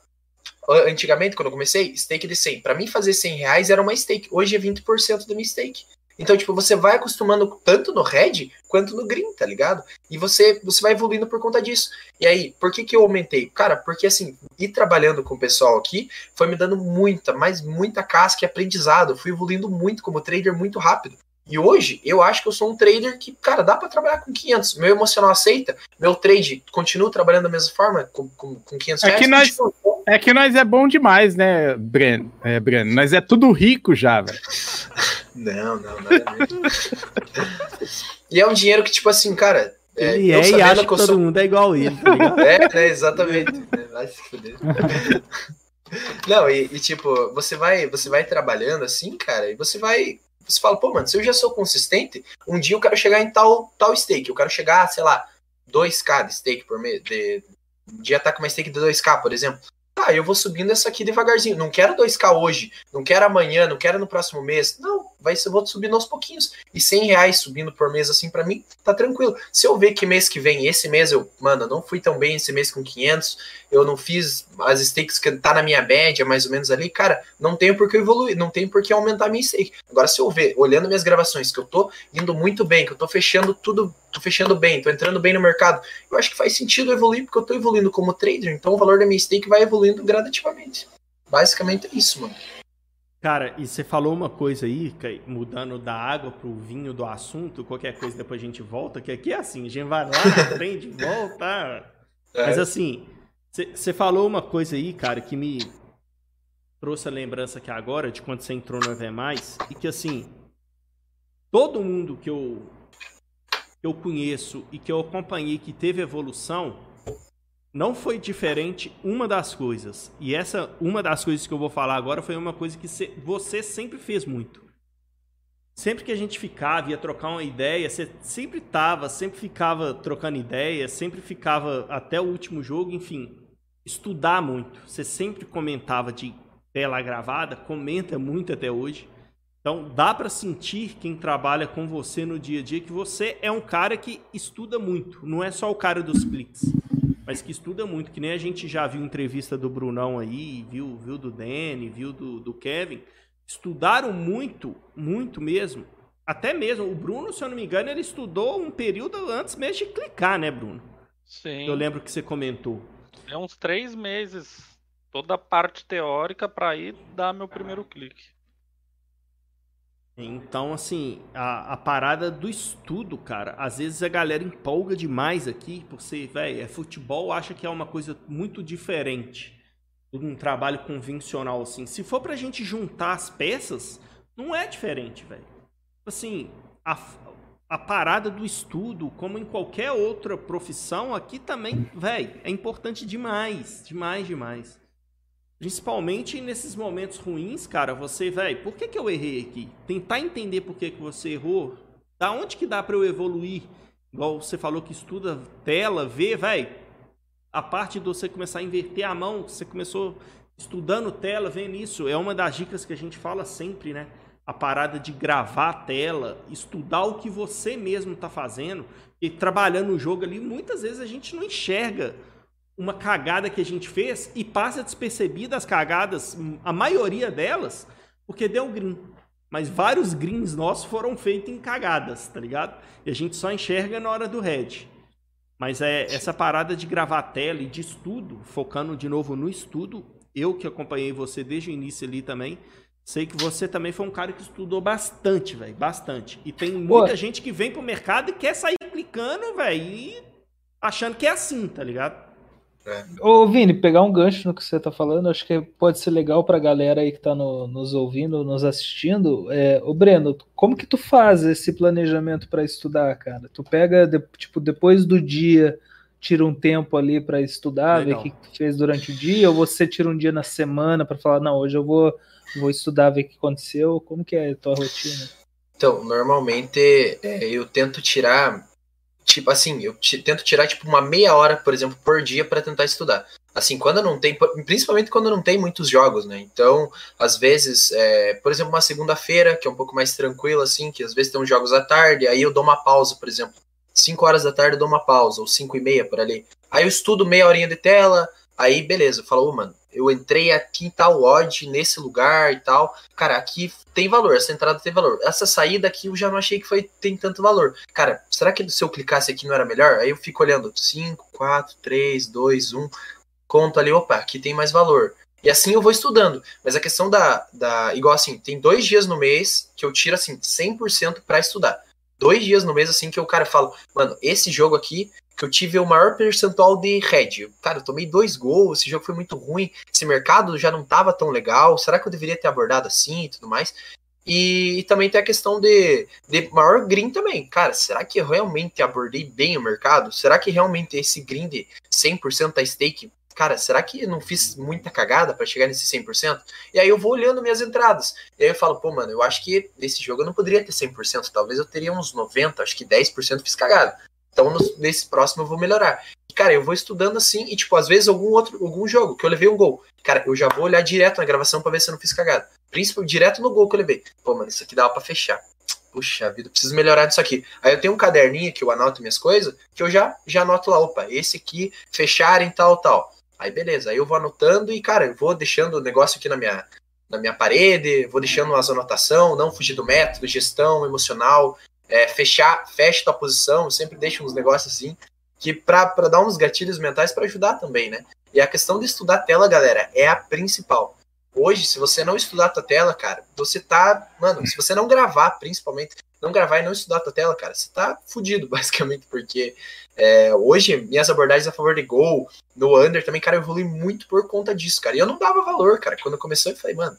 Antigamente, quando eu comecei, stake de 100. Para mim, fazer 100 reais era uma stake. Hoje é 20% da minha stake. Então, tipo, você vai acostumando tanto no red quanto no green, tá ligado? E você, você vai evoluindo por conta disso. E aí, por que que eu aumentei? Cara, porque assim, ir trabalhando com o pessoal aqui foi me dando muita, mas muita casca e aprendizado. Eu fui evoluindo muito como trader muito rápido. E hoje, eu acho que eu sou um trader que, cara, dá para trabalhar com 500. Meu emocional aceita, meu trade continua trabalhando da mesma forma, com, com, com 500 é Que nós, é que nós é bom demais, né, Breno? É, Breno, nós é tudo rico já, velho. Não, não, nada mesmo. e é um dinheiro que, tipo assim, cara. É, ele é e acha que, que todo sou... mundo é igual ele, tá É, é, exatamente. Vai se fuder. Não, e, e, tipo, você vai, você vai trabalhando assim, cara, e você vai você fala, pô, mano, se eu já sou consistente, um dia eu quero chegar em tal, tal stake. Eu quero chegar, sei lá, 2k de stake por mês. De, um dia tá com uma stake de 2k, por exemplo. Tá, eu vou subindo essa aqui devagarzinho. Não quero 2k hoje, não quero amanhã, não quero no próximo mês. Não, vai ser, vou subindo aos pouquinhos. E 100 reais subindo por mês assim para mim, tá tranquilo. Se eu ver que mês que vem, esse mês eu, mano, não fui tão bem esse mês com 500, eu não fiz as stakes que tá na minha média, mais ou menos ali, cara, não tenho por que evoluir, não tenho por que aumentar minha stake. Agora, se eu ver, olhando minhas gravações, que eu tô indo muito bem, que eu tô fechando tudo, tô fechando bem, tô entrando bem no mercado, eu acho que faz sentido evoluir, porque eu tô evoluindo como trader, então o valor da minha stake vai evoluindo gradativamente. Basicamente é isso, mano. Cara, e você falou uma coisa aí, mudando da água pro vinho do assunto, qualquer coisa depois a gente volta, que aqui é assim, a gente vai lá, aprende, volta. É. Mas assim, você falou uma coisa aí, cara, que me trouxe a lembrança aqui agora de quando você entrou no EV+, e que assim, todo mundo que eu, que eu conheço e que eu acompanhei que teve evolução, não foi diferente uma das coisas. E essa, uma das coisas que eu vou falar agora foi uma coisa que você sempre fez muito. Sempre que a gente ficava, ia trocar uma ideia, você sempre tava, sempre ficava trocando ideia, sempre ficava até o último jogo, enfim, estudar muito. Você sempre comentava de tela gravada, comenta muito até hoje. Então, dá para sentir quem trabalha com você no dia a dia que você é um cara que estuda muito, não é só o cara dos cliques mas que estuda muito, que nem a gente já viu entrevista do Brunão aí, viu, viu do Danny, viu do, do Kevin, estudaram muito, muito mesmo. Até mesmo, o Bruno, se eu não me engano, ele estudou um período antes mesmo de clicar, né, Bruno? Sim. Eu lembro que você comentou. É uns três meses, toda a parte teórica para ir dar meu primeiro clique. Então, assim, a, a, parada do estudo, cara, às vezes a galera empolga demais aqui, por ser, velho, é futebol, acha que é uma coisa muito diferente de um trabalho convencional, assim. Se for pra gente juntar as peças, não é diferente, velho. Assim, a, a parada do estudo, como em qualquer outra profissão, aqui também, velho, é importante demais, demais, demais. Principalmente nesses momentos ruins, cara, você, velho, por que, que eu errei aqui? Tentar entender por que, que você errou. Da onde que dá para eu evoluir? Igual você falou que estuda tela, vê, velho. A parte de você começar a inverter a mão, você começou estudando tela, vendo isso. É uma das dicas que a gente fala sempre, né? A parada de gravar a tela, estudar o que você mesmo está fazendo. E trabalhando o jogo ali, muitas vezes a gente não enxerga uma cagada que a gente fez e passa despercebida as cagadas, a maioria delas, porque deu green. Mas vários greens nossos foram feitos em cagadas, tá ligado? E a gente só enxerga na hora do red. Mas é essa parada de gravar tela e de estudo, focando de novo no estudo, eu que acompanhei você desde o início ali também, sei que você também foi um cara que estudou bastante, velho, bastante. E tem muita Pô. gente que vem pro mercado e quer sair clicando, velho, e achando que é assim, tá ligado? É. Ô, Vini, pegar um gancho no que você tá falando, acho que pode ser legal pra galera aí que tá no, nos ouvindo, nos assistindo. É, ô, Breno, como que tu faz esse planejamento para estudar, cara? Tu pega, de, tipo, depois do dia, tira um tempo ali para estudar, legal. ver o que, que tu fez durante o dia, ou você tira um dia na semana para falar, não, hoje eu vou, vou estudar, ver o que aconteceu? Como que é a tua rotina? Então, normalmente é, eu tento tirar tipo assim, eu tento tirar tipo uma meia hora, por exemplo, por dia para tentar estudar. Assim, quando não tem, principalmente quando não tem muitos jogos, né? Então, às vezes, é, por exemplo, uma segunda-feira, que é um pouco mais tranquilo, assim, que às vezes tem uns jogos à tarde, aí eu dou uma pausa, por exemplo. 5 horas da tarde eu dou uma pausa, ou 5 e meia por ali. Aí eu estudo meia horinha de tela, aí beleza, falou, mano, eu entrei aqui em tal odd, nesse lugar e tal. Cara, aqui tem valor, essa entrada tem valor. Essa saída aqui eu já não achei que foi, tem tanto valor. Cara, será que se eu clicasse aqui não era melhor? Aí eu fico olhando 5, 4, 3, 2, 1, conto ali, opa, aqui tem mais valor. E assim eu vou estudando. Mas a questão da. da igual assim, tem dois dias no mês que eu tiro assim 100% para estudar. Dois dias no mês assim que o cara fala, mano, esse jogo aqui que eu tive o maior percentual de head. Cara, eu tomei dois gols, esse jogo foi muito ruim, esse mercado já não estava tão legal, será que eu deveria ter abordado assim e tudo mais? E, e, também tem a questão de, de maior green também. Cara, será que eu realmente abordei bem o mercado? Será que realmente esse green de 100% da stake cara, será que eu não fiz muita cagada para chegar nesse 100%? E aí eu vou olhando minhas entradas. E aí eu falo, pô, mano, eu acho que nesse jogo eu não poderia ter 100%, talvez eu teria uns 90%, acho que 10% fiz cagada. Então, no, nesse próximo eu vou melhorar. E, cara, eu vou estudando assim, e, tipo, às vezes algum outro, algum jogo que eu levei um gol. Cara, eu já vou olhar direto na gravação pra ver se eu não fiz cagada. Principalmente direto no gol que eu levei. Pô, mano, isso aqui dava pra fechar. Puxa vida, preciso melhorar nisso aqui. Aí eu tenho um caderninho que eu anoto minhas coisas, que eu já, já anoto lá, opa, esse aqui, fecharem tal, tal. Aí beleza, aí eu vou anotando e, cara, eu vou deixando o negócio aqui na minha, na minha parede, vou deixando as anotações, não fugir do método, gestão emocional, é, fechar, fecha tua posição, sempre deixo uns negócios assim, que para dar uns gatilhos mentais para ajudar também, né? E a questão de estudar tela, galera, é a principal. Hoje, se você não estudar a tua tela, cara, você tá. Mano, se você não gravar, principalmente, não gravar e não estudar a tua tela, cara, você tá fudido, basicamente, porque é, hoje minhas abordagens a favor de gol, no under também, cara, eu evolui muito por conta disso, cara. E eu não dava valor, cara. Quando começou, eu falei, mano,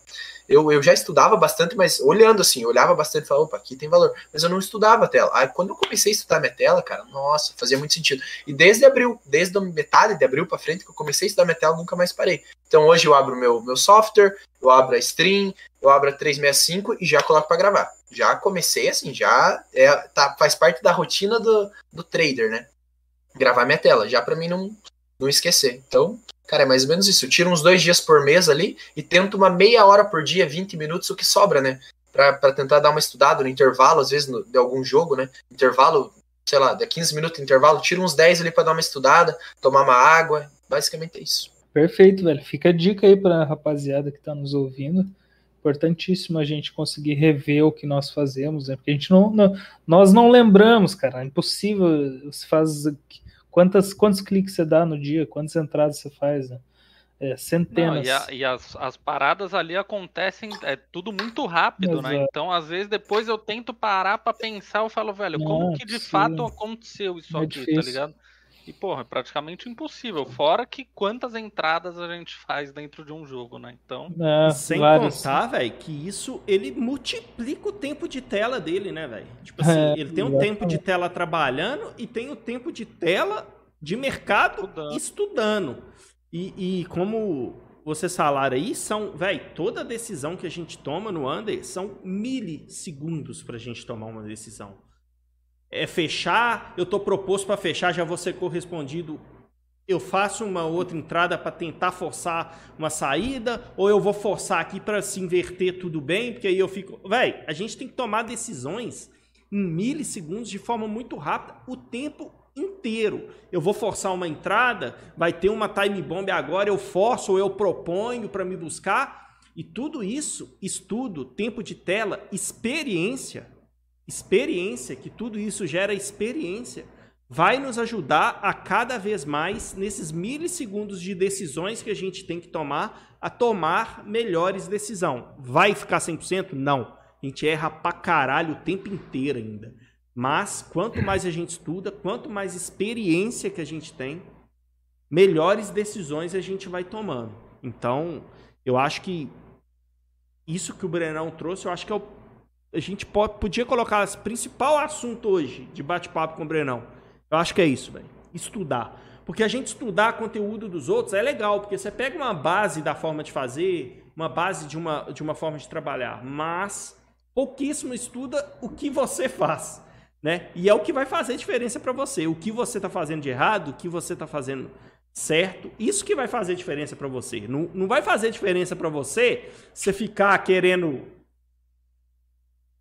eu, eu já estudava bastante, mas olhando assim, olhava bastante e falava, opa, aqui tem valor. Mas eu não estudava a tela. Aí quando eu comecei a estudar minha tela, cara, nossa, fazia muito sentido. E desde abril, desde a metade de abril para frente, que eu comecei a estudar minha tela, nunca mais parei. Então hoje eu abro meu, meu software, eu abro a stream, eu abro a 365 e já coloco para gravar. Já comecei assim, já é, tá, faz parte da rotina do, do trader, né? Gravar minha tela, já para mim não, não esquecer. Então, cara, é mais ou menos isso. Eu tiro uns dois dias por mês ali e tento uma meia hora por dia, 20 minutos, o que sobra, né? Para tentar dar uma estudada no intervalo, às vezes no, de algum jogo, né? Intervalo, sei lá, de 15 minutos de intervalo, tiro uns 10 ali para dar uma estudada, tomar uma água. Basicamente é isso. Perfeito, velho. Fica a dica aí para rapaziada que está nos ouvindo. Importantíssimo a gente conseguir rever o que nós fazemos, né? Porque a gente não, não nós não lembramos, cara. É impossível. Você faz Quantas, quantos cliques você dá no dia? Quantas entradas você faz? Né? É, centenas. Não, e, a, e as, as, paradas ali acontecem, é tudo muito rápido, né? Exato. né? Então, às vezes, depois eu tento parar para pensar, eu falo, velho, Não, como que de fato aconteceu isso é aqui, tá difícil. tá ligado? E, porra, é praticamente impossível. Fora que quantas entradas a gente faz dentro de um jogo, né? Então. É, Sem vários. contar, velho, que isso ele multiplica o tempo de tela dele, né, velho? Tipo assim, é, ele tem um tempo de tela trabalhando e tem o tempo de tela de mercado estudando. estudando. E, e como vocês falaram aí, são, velho, toda decisão que a gente toma no Under são milissegundos pra gente tomar uma decisão é fechar, eu estou proposto para fechar, já vou ser correspondido. Eu faço uma outra entrada para tentar forçar uma saída, ou eu vou forçar aqui para se inverter tudo bem, porque aí eu fico. Véi, a gente tem que tomar decisões em milissegundos de forma muito rápida o tempo inteiro. Eu vou forçar uma entrada, vai ter uma time bomb agora, eu forço ou eu proponho para me buscar. E tudo isso, estudo, tempo de tela, experiência, experiência, que tudo isso gera experiência, vai nos ajudar a cada vez mais, nesses milissegundos de decisões que a gente tem que tomar, a tomar melhores decisões. Vai ficar 100%? Não. A gente erra pra caralho o tempo inteiro ainda. Mas quanto mais a gente estuda, quanto mais experiência que a gente tem, melhores decisões a gente vai tomando. Então, eu acho que isso que o Brenão trouxe, eu acho que é o a gente pode, podia colocar o principal assunto hoje de bate-papo com o Brenão. Eu acho que é isso, velho. Estudar. Porque a gente estudar conteúdo dos outros é legal, porque você pega uma base da forma de fazer, uma base de uma, de uma forma de trabalhar, mas pouquíssimo estuda o que você faz. Né? E é o que vai fazer diferença para você. O que você está fazendo de errado, o que você está fazendo certo. Isso que vai fazer diferença para você. Não, não vai fazer diferença para você você ficar querendo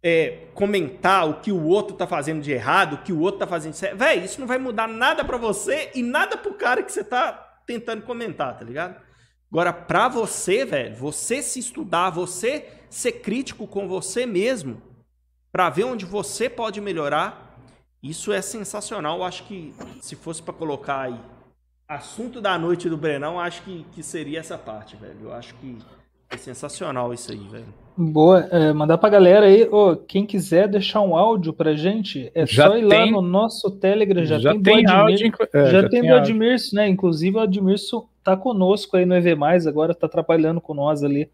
é, comentar o que o outro tá fazendo de errado, o que o outro tá fazendo de certo. Véi, isso não vai mudar nada para você e nada pro cara que você tá tentando comentar, tá ligado? Agora, pra você, velho, você se estudar, você ser crítico com você mesmo, para ver onde você pode melhorar, isso é sensacional. Eu acho que se fosse para colocar aí assunto da noite do Brenão, acho que, que seria essa parte, velho. Eu acho que é sensacional isso aí, velho. Boa, é, mandar pra galera aí, oh, quem quiser deixar um áudio pra gente, é já só ir tem, lá no nosso Telegram, já, já tem, tem áudio, é, já, já, tem, tem do Admirso, né? Inclusive o Admirso tá conosco aí no EV+, agora tá trabalhando com nós ali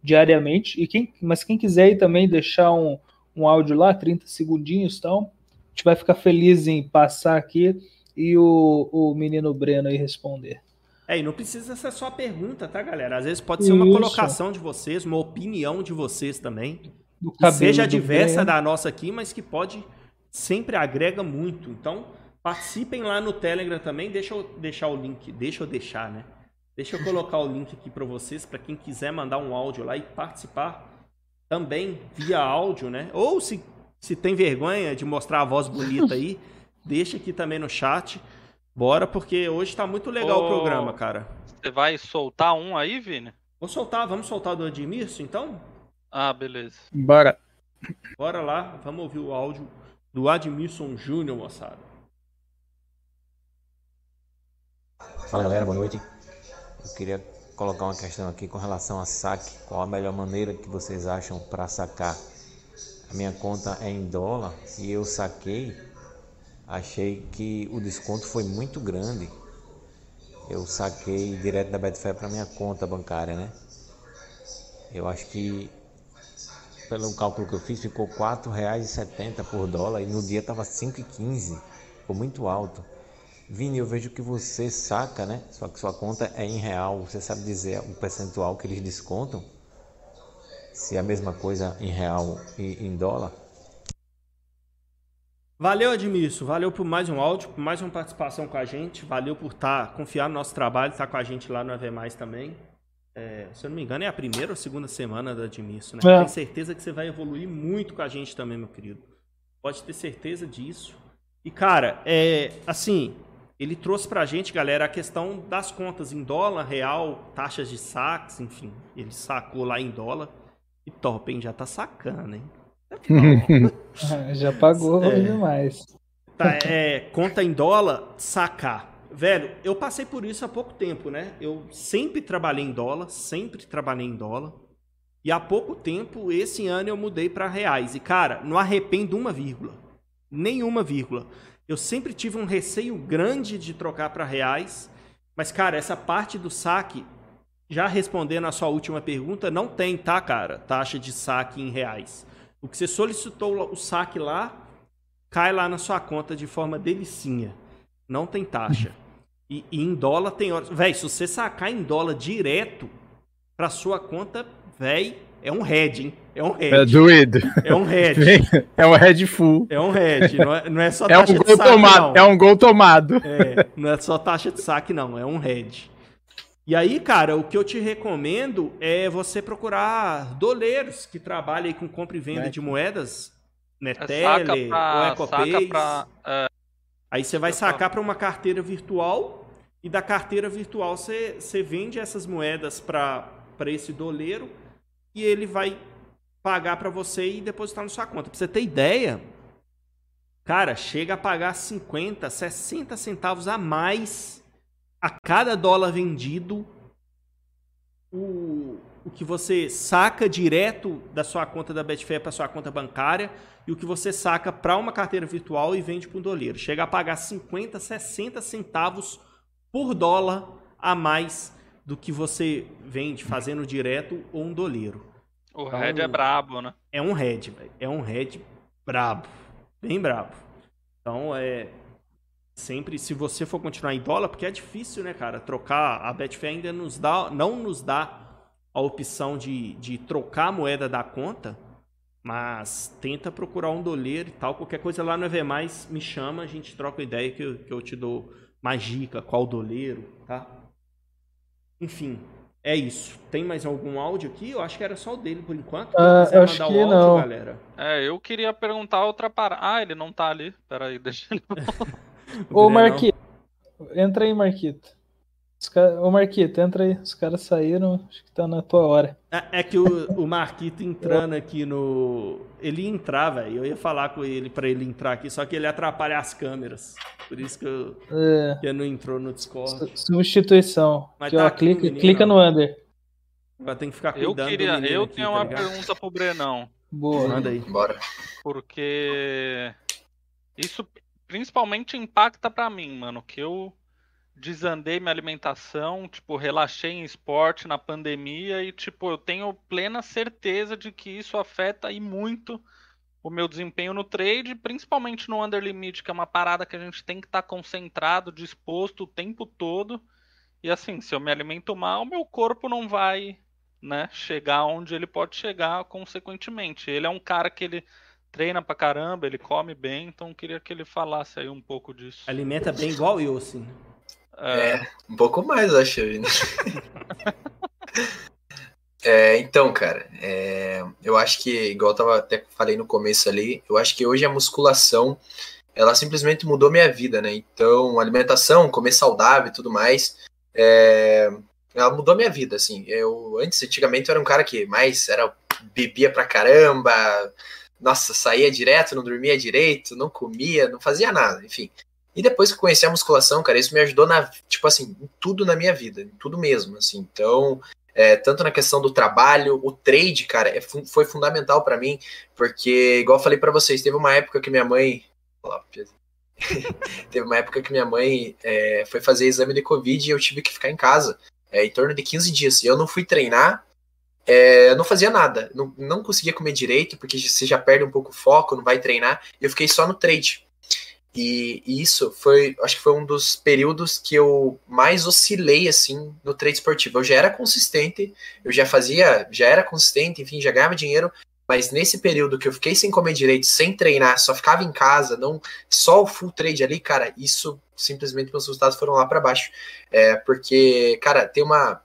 diariamente, e quem, mas quem quiser aí também deixar um, um áudio lá, 30 segundinhos e tal, a gente vai ficar feliz em passar aqui e o, o menino Breno aí responder. É, e não precisa ser só a pergunta, tá, galera? Às vezes pode ser uma Isso. colocação de vocês, uma opinião de vocês também. Que seja diversa da nossa aqui, mas que pode sempre agrega muito. Então, participem lá no Telegram também. Deixa eu deixar o link, deixa eu deixar, né? Deixa eu colocar o link aqui para vocês, para quem quiser mandar um áudio lá e participar também via áudio, né? Ou se, se tem vergonha de mostrar a voz bonita aí, deixa aqui também no chat. Bora, porque hoje tá muito legal Ô, o programa, cara. Você vai soltar um aí, Vini? Vou soltar, vamos soltar do Admirso, então? Ah, beleza. Bora. Bora lá, vamos ouvir o áudio do Admilson Júnior, moçada. Fala galera, boa noite. Eu queria colocar uma questão aqui com relação a saque. Qual a melhor maneira que vocês acham para sacar? A minha conta é em dólar e eu saquei, achei que o desconto foi muito grande. Eu saquei direto da Betfair para minha conta bancária, né? Eu acho que pelo cálculo que eu fiz ficou R$ 4,70 por dólar e no dia estava 5,15. Ficou muito alto. Vini, eu vejo que você saca, né? Só que sua conta é em real. Você sabe dizer o percentual que eles descontam? Se é a mesma coisa em real e em dólar? Valeu, Admilson. Valeu por mais um áudio, por mais uma participação com a gente. Valeu por estar, tá, confiar no nosso trabalho, estar tá com a gente lá no AV Mais também. É, se eu não me engano, é a primeira ou segunda semana da Admilson, né? É. Tenho certeza que você vai evoluir muito com a gente também, meu querido. Pode ter certeza disso. E, cara, é assim, ele trouxe pra gente, galera, a questão das contas em dólar, real, taxas de saques, enfim. Ele sacou lá em dólar. E top, hein? Já tá sacando, hein? Já pagou é. demais. Tá, é, conta em dólar, sacar. Velho, eu passei por isso há pouco tempo, né? Eu sempre trabalhei em dólar, sempre trabalhei em dólar. E há pouco tempo, esse ano, eu mudei para reais. E, cara, não arrependo uma vírgula. Nenhuma vírgula. Eu sempre tive um receio grande de trocar para reais, mas, cara, essa parte do saque, já respondendo a sua última pergunta, não tem, tá, cara? Taxa de saque em reais. O que você solicitou o saque lá, cai lá na sua conta de forma delicinha. Não tem taxa. E, e em dólar tem horas. Véi, se você sacar em dólar direto para sua conta, véi, é um head, hein? É um head. É doido. É um head. É um head full. É um head. Não é, não é só é taxa um gol de saque, tomado, não. É um gol tomado. É, não é só taxa de saque, não. É um head. E aí, cara, o que eu te recomendo é você procurar doleiros que trabalhem com compra e venda é. de moedas, Netele ou EcoPay. Pra, é... Aí você vai sacar para uma carteira virtual e da carteira virtual você, você vende essas moedas para esse doleiro e ele vai pagar para você e depositar na sua conta. Para você ter ideia, cara, chega a pagar 50, 60 centavos a mais a cada dólar vendido. O, o que você saca direto da sua conta da Betfair para sua conta bancária e o que você saca para uma carteira virtual e vende para um doleiro. Chega a pagar 50, 60 centavos por dólar a mais do que você vende fazendo direto ou um doleiro. O então, head é brabo, né? É um velho. É um head brabo. Bem brabo. Então, é. Sempre, se você for continuar em dólar, porque é difícil, né, cara? Trocar. A Betfair ainda nos dá, não nos dá a opção de, de trocar a moeda da conta, mas tenta procurar um doleiro e tal. Qualquer coisa lá no EV, me chama, a gente troca ideia que eu, que eu te dou mais dica, qual doleiro, tá? Enfim, é isso. Tem mais algum áudio aqui? Eu acho que era só o dele por enquanto. Uh, eu acho que áudio, não. Galera. É, eu queria perguntar outra parada. Ah, ele não tá ali. Peraí, deixa ele. Ô, Marquito. Entra aí, Marquito. Cara... Ô, Marquito, entra aí. Os caras saíram, acho que tá na tua hora. É, é que o, o Marquito entrando aqui no. Ele ia entrar, velho. Eu ia falar com ele para ele entrar aqui, só que ele atrapalha as câmeras. Por isso que, eu, é. que não entrou no Discord. Substituição. Mas tá ó, clica, menino, clica no under. Vai ter que ficar cuidando eu queria, Eu aqui, tenho tá uma ligado? pergunta pro Brenão. Boa. Manda aí. Bora. Porque isso principalmente impacta para mim, mano, que eu desandei minha alimentação, tipo, relaxei em esporte na pandemia e, tipo, eu tenho plena certeza de que isso afeta e muito o meu desempenho no trade, principalmente no under limit, que é uma parada que a gente tem que estar tá concentrado, disposto o tempo todo. E assim, se eu me alimento mal, meu corpo não vai, né, chegar onde ele pode chegar consequentemente. Ele é um cara que ele treina pra caramba, ele come bem, então queria que ele falasse aí um pouco disso. Alimenta bem igual eu, assim. É, é um pouco mais, acho. é, então, cara, é, eu acho que, igual eu tava, até falei no começo ali, eu acho que hoje a musculação, ela simplesmente mudou minha vida, né? Então, alimentação, comer saudável e tudo mais, é, ela mudou minha vida, assim. Eu, antes, antigamente, eu era um cara que mais era bebia pra caramba, nossa, saía direto, não dormia direito, não comia, não fazia nada, enfim. E depois que conheci a musculação, cara, isso me ajudou na, tipo assim, em tudo na minha vida, em tudo mesmo, assim. Então, é, tanto na questão do trabalho, o trade, cara, é, foi fundamental para mim, porque, igual eu falei para vocês, teve uma época que minha mãe. teve uma época que minha mãe é, foi fazer exame de Covid e eu tive que ficar em casa, é, em torno de 15 dias. E eu não fui treinar, é, não fazia nada, não, não conseguia comer direito, porque você já perde um pouco o foco, não vai treinar, eu fiquei só no trade. E, e, isso foi, acho que foi um dos períodos que eu mais oscilei assim no trade esportivo. Eu já era consistente, eu já fazia, já era consistente, enfim, já ganhava dinheiro, mas nesse período que eu fiquei sem comer direito, sem treinar, só ficava em casa, não só o full trade ali, cara, isso simplesmente meus resultados foram lá para baixo. É, porque, cara, tem uma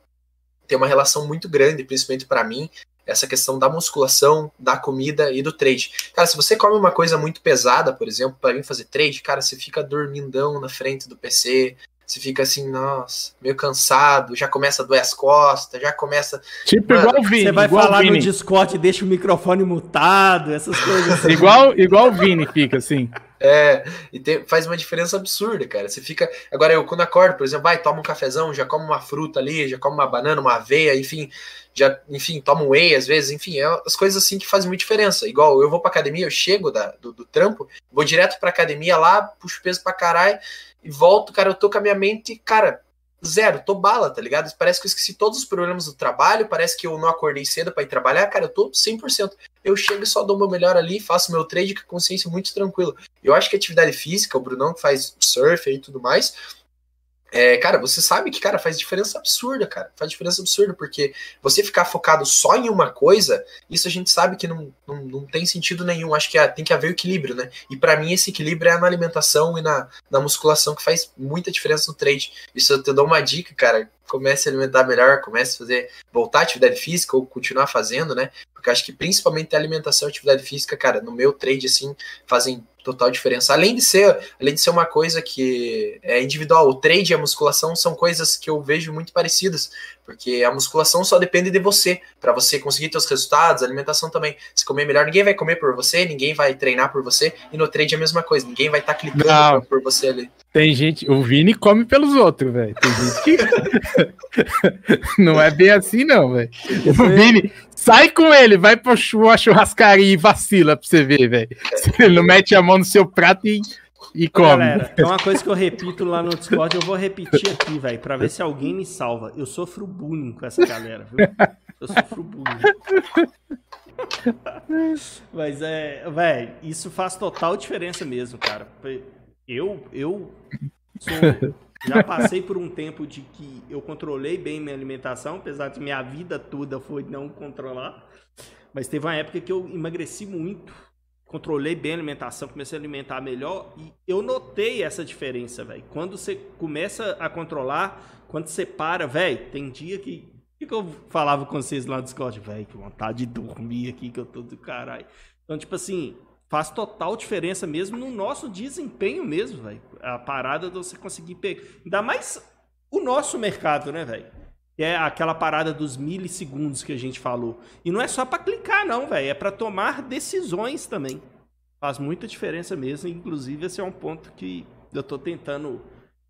tem uma relação muito grande, principalmente para mim, essa questão da musculação, da comida e do trade. Cara, se você come uma coisa muito pesada, por exemplo, para vir fazer trade, cara, você fica dormindão na frente do PC, você fica assim, nossa, meio cansado, já começa a doer as costas, já começa. Tipo Mano, igual o Vini. Você vai falar no Discord, deixa o microfone mutado, essas coisas assim. igual, igual o Vini fica assim. É, e faz uma diferença absurda, cara. Você fica. Agora, eu quando acordo, por exemplo, vai, toma um cafezão, já como uma fruta ali, já como uma banana, uma aveia, enfim, já, enfim, tomo whey às vezes, enfim, é as coisas assim que fazem muita diferença. Igual eu vou pra academia, eu chego da, do, do trampo, vou direto pra academia lá, puxo peso pra caralho e volto, cara, eu tô com a minha mente, cara, zero, tô bala, tá ligado? Parece que eu esqueci todos os problemas do trabalho, parece que eu não acordei cedo para ir trabalhar, cara, eu tô 100%. Eu chego e só dou meu melhor ali, faço meu trade com consciência muito tranquilo. Eu acho que atividade física, o Brunão que faz surf e tudo mais, é, cara, você sabe que, cara, faz diferença absurda, cara. Faz diferença absurda, porque você ficar focado só em uma coisa, isso a gente sabe que não, não, não tem sentido nenhum. Acho que é, tem que haver equilíbrio, né? E para mim, esse equilíbrio é na alimentação e na, na musculação, que faz muita diferença no trade. Isso eu te dou uma dica, cara. Comece a alimentar melhor, comece a fazer, voltar à atividade física ou continuar fazendo, né? Porque acho que principalmente a alimentação e a atividade física, cara, no meu trade, assim, fazem total diferença. Além de ser, além de ser uma coisa que é individual, o trade e a musculação são coisas que eu vejo muito parecidas, porque a musculação só depende de você, para você conseguir seus resultados, a alimentação também. Se comer melhor, ninguém vai comer por você, ninguém vai treinar por você, e no trade é a mesma coisa, ninguém vai estar tá clicando Não, por você ali. Tem gente, o Vini come pelos outros, velho. Tem gente que não é bem assim não, velho. O Vini sai com ele, vai pra churrascaria e vacila pra você ver, velho. Ele não mete a mão no seu prato e e come. Galera, é uma coisa que eu repito lá no Discord, eu vou repetir aqui, velho, pra ver se alguém me salva. Eu sofro bullying com essa galera, viu? Eu sofro bullying. Mas é, velho, isso faz total diferença mesmo, cara. Eu, eu sou, já passei por um tempo de que eu controlei bem minha alimentação, apesar de minha vida toda foi não controlar. Mas teve uma época que eu emagreci muito controlei bem a alimentação, comecei a alimentar melhor e eu notei essa diferença, velho. Quando você começa a controlar, quando você para, velho, tem dia que. O que, eu falava com vocês lá no Discord? Velho, que vontade de dormir aqui, que eu tô do caralho. Então, tipo assim, faz total diferença mesmo no nosso desempenho mesmo, velho. A parada de você conseguir pegar. Ainda mais o nosso mercado, né, velho? é aquela parada dos milissegundos que a gente falou. E não é só para clicar, não, velho. É para tomar decisões também. Faz muita diferença mesmo. Inclusive, esse é um ponto que eu tô tentando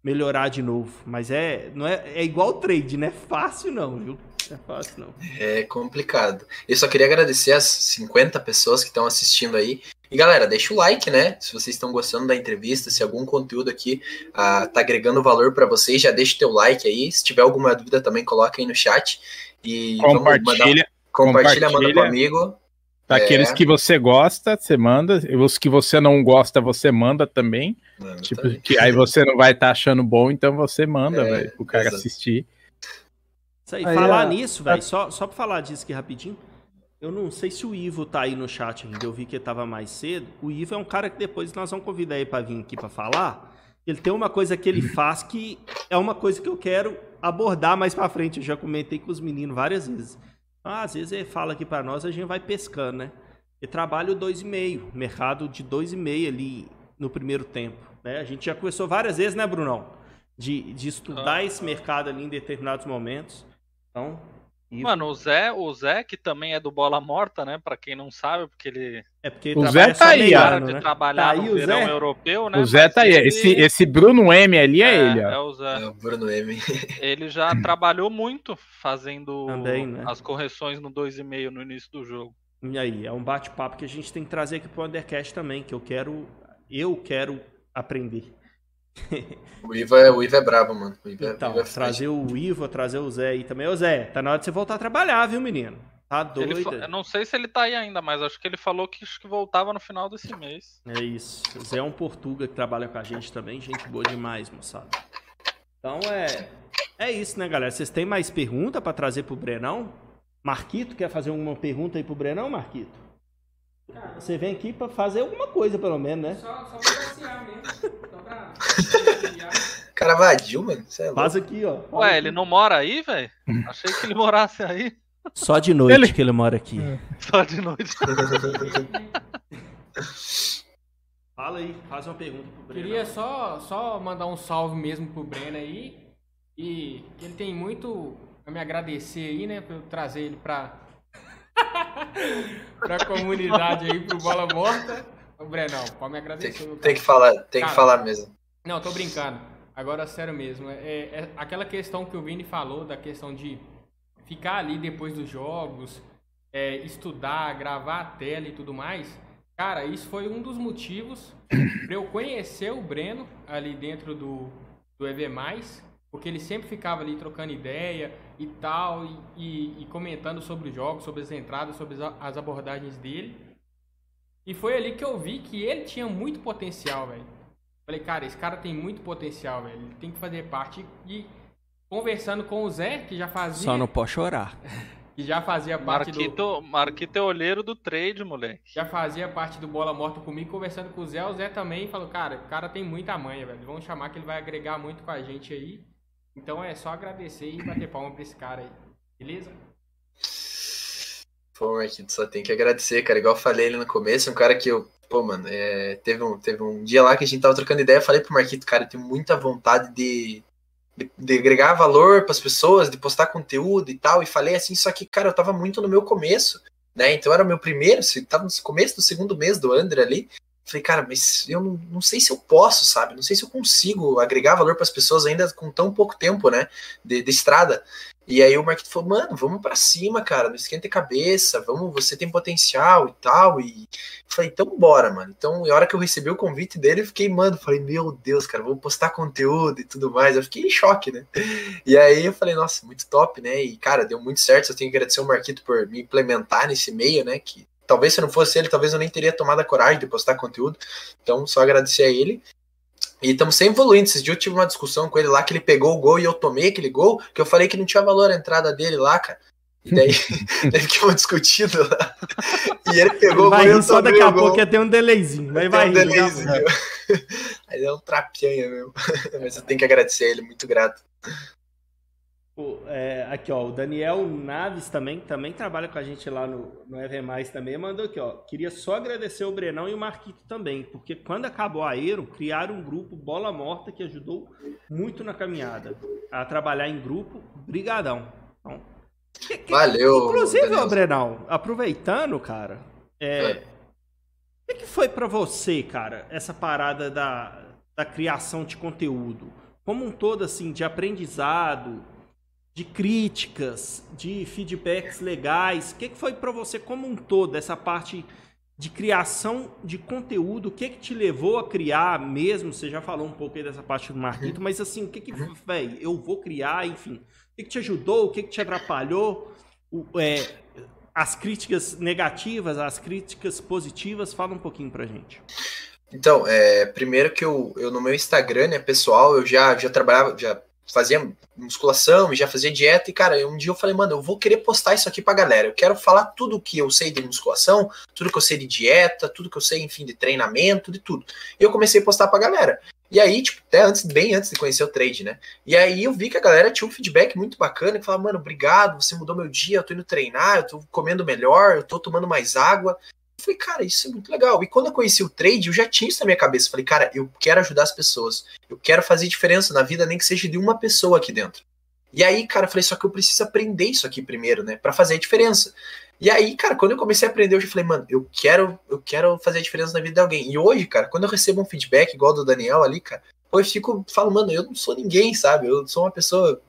melhorar de novo. Mas é, não é, é igual trade, não é fácil, não, viu? É fácil, não. É complicado. Eu só queria agradecer as 50 pessoas que estão assistindo aí. E galera, deixa o like, né? Se vocês estão gostando da entrevista, se algum conteúdo aqui uh, tá agregando valor para vocês, já deixa o teu like aí. Se tiver alguma dúvida também, coloca aí no chat. E compartilha, mandar, compartilha, compartilha, manda pro amigo. Aqueles é. que você gosta, você manda. Os que você não gosta, você manda também. Mano, tipo, também. que aí você não vai estar tá achando bom, então você manda, é, velho, pro cara exato. assistir. Isso aí, aí falar é, nisso, velho, só, só pra falar disso aqui rapidinho. Eu não sei se o Ivo tá aí no chat ainda, eu vi que ele tava mais cedo. O Ivo é um cara que depois nós vamos convidar ele para vir aqui para falar. Ele tem uma coisa que ele faz que é uma coisa que eu quero abordar mais para frente. Eu já comentei com os meninos várias vezes. Ah, às vezes ele fala aqui para nós, a gente vai pescando, né? Ele trabalha o 2,5, mercado de 2,5 ali no primeiro tempo. Né? A gente já conversou várias vezes, né, Brunão? De, de estudar ah, esse mercado ali em determinados momentos. Então, Mano, o Zé, o Zé, que também é do Bola Morta, né? Pra quem não sabe, porque ele É porque o Zé tá aí, ó. Né? Trabalhar tá aí, o Zé? europeu, né? O Zé tá aí. Esse, esse Bruno M ali é, é ele, ó. É o Zé. É o Bruno M. ele já trabalhou muito fazendo Também, né? as correções no 2,5 no início do jogo. E aí, é um bate-papo que a gente tem que trazer aqui pro Undercast também, que eu quero. Eu quero aprender. o, Ivo é, o Ivo é brabo, mano. O Ivo é, então, Ivo é trazer o Ivo, trazer o Zé aí também. Ô Zé, tá na hora de você voltar a trabalhar, viu, menino? Tá doido. Ele, eu não sei se ele tá aí ainda, mas acho que ele falou que, acho que voltava no final desse mês. É isso. O Zé é um Portuga que trabalha com a gente também, gente boa demais, moçada. Então é. É isso, né, galera? Vocês têm mais pergunta para trazer pro Brenão? Marquito, quer fazer alguma pergunta aí pro Brenão, Marquito? Você vem aqui para fazer alguma coisa, pelo menos, né? Só, só pra passear mesmo. Só pra. Caravadinho, mano. É Faz aqui, ó. Ué, ele não mora aí, velho? Achei que ele morasse aí. Só de noite ele... que ele mora aqui. É. Só de noite. Fala aí, faz uma pergunta pro Breno. Queria só, só mandar um salve mesmo pro Breno aí. E ele tem muito a me agradecer aí, né? Por eu trazer ele pra, pra comunidade aí, pro Bola Morta. Ô, Brenão, pode me agradecer. Tem, tem que falar, tem Cara, que falar mesmo. Não, tô brincando. Agora, sério mesmo. É, é, aquela questão que o Vini falou, da questão de ficar ali depois dos jogos, é, estudar, gravar a tela e tudo mais. Cara, isso foi um dos motivos para eu conhecer o Breno ali dentro do, do EV+, porque ele sempre ficava ali trocando ideia e tal, e, e, e comentando sobre os jogos, sobre as entradas, sobre as abordagens dele. E foi ali que eu vi que ele tinha muito potencial, velho. Falei, cara, esse cara tem muito potencial, velho. Ele tem que fazer parte. E conversando com o Zé, que já fazia. Só não pode chorar. que já fazia parte Marquito, do. Marquito é olheiro do trade, moleque. Já fazia parte do Bola Morta comigo, conversando com o Zé. O Zé também falou: cara, o cara tem muita manha, velho. Vamos chamar que ele vai agregar muito com a gente aí. Então é só agradecer e bater palma pra esse cara aí. Beleza? Pô, Marquito, só tem que agradecer, cara. Igual eu falei ali no começo, um cara que eu. Pô, mano, é, teve, um, teve um dia lá que a gente tava trocando ideia, eu falei pro Marquito, cara, eu tenho muita vontade de de, de agregar valor para as pessoas, de postar conteúdo e tal, e falei assim, só que, cara, eu tava muito no meu começo, né? Então era meu primeiro, tava no começo do segundo mês do André ali. Falei, cara, mas eu não, não sei se eu posso, sabe? Não sei se eu consigo agregar valor para as pessoas ainda com tão pouco tempo, né? De, de estrada. E aí o Marquito falou, mano, vamos para cima, cara, não esquenta a cabeça, vamos, você tem potencial e tal. E falei, então bora, mano. Então, na hora que eu recebi o convite dele, eu fiquei, mano, falei, meu Deus, cara, vou postar conteúdo e tudo mais. Eu fiquei em choque, né? E aí eu falei, nossa, muito top, né? E, cara, deu muito certo. Eu tenho que agradecer o Marquito por me implementar nesse meio, né? Que talvez se não fosse ele, talvez eu nem teria tomado a coragem de postar conteúdo. Então, só agradecer a ele. E estamos sempre evoluindo. Esses dias eu tive uma discussão com ele lá que ele pegou o gol e eu tomei aquele gol, que eu falei que não tinha valor a entrada dele lá, cara. E daí, daí ficamos discutindo lá. E ele pegou o gol eu só daqui a pouco ia ter um delayzinho. Vai, vai, um delayzinho. Aí é um trapinha mesmo. Mas eu tenho que agradecer ele, muito grato. É, aqui, ó, o Daniel Naves também, também trabalha com a gente lá no, no EV+, também, mandou aqui, ó, queria só agradecer o Brenão e o Marquito também, porque quando acabou a Aero, criaram um grupo Bola Morta que ajudou muito na caminhada, a trabalhar em grupo, brigadão. Então, que, que, Valeu! Inclusive, ó, Brenão, aproveitando, cara, é, é. o que foi para você, cara, essa parada da, da criação de conteúdo? Como um todo, assim, de aprendizado, de críticas, de feedbacks legais? O que, que foi para você como um todo, essa parte de criação de conteúdo? O que, que te levou a criar mesmo? Você já falou um pouco aí dessa parte do marketing, uhum. mas assim, o que que, uhum. velho, eu vou criar, enfim. O que, que te ajudou? O que, que te atrapalhou? O, é, as críticas negativas, as críticas positivas, fala um pouquinho pra gente. Então, é, primeiro que eu, eu no meu Instagram, né, pessoal, eu já, já trabalhava, já fazia musculação e já fazia dieta. E, cara, um dia eu falei, mano, eu vou querer postar isso aqui pra galera. Eu quero falar tudo que eu sei de musculação, tudo que eu sei de dieta, tudo que eu sei, enfim, de treinamento, de tudo. E eu comecei a postar pra galera. E aí, tipo, até antes, bem antes de conhecer o trade, né? E aí eu vi que a galera tinha um feedback muito bacana, que falava, mano, obrigado, você mudou meu dia, eu tô indo treinar, eu tô comendo melhor, eu tô tomando mais água. Falei, cara, isso é muito legal. E quando eu conheci o trade, eu já tinha isso na minha cabeça. Falei, cara, eu quero ajudar as pessoas. Eu quero fazer diferença na vida, nem que seja de uma pessoa aqui dentro. E aí, cara, eu falei, só que eu preciso aprender isso aqui primeiro, né? para fazer a diferença. E aí, cara, quando eu comecei a aprender, eu já falei, mano, eu quero, eu quero fazer a diferença na vida de alguém. E hoje, cara, quando eu recebo um feedback igual do Daniel ali, cara, eu fico falo, mano, eu não sou ninguém, sabe? Eu sou uma pessoa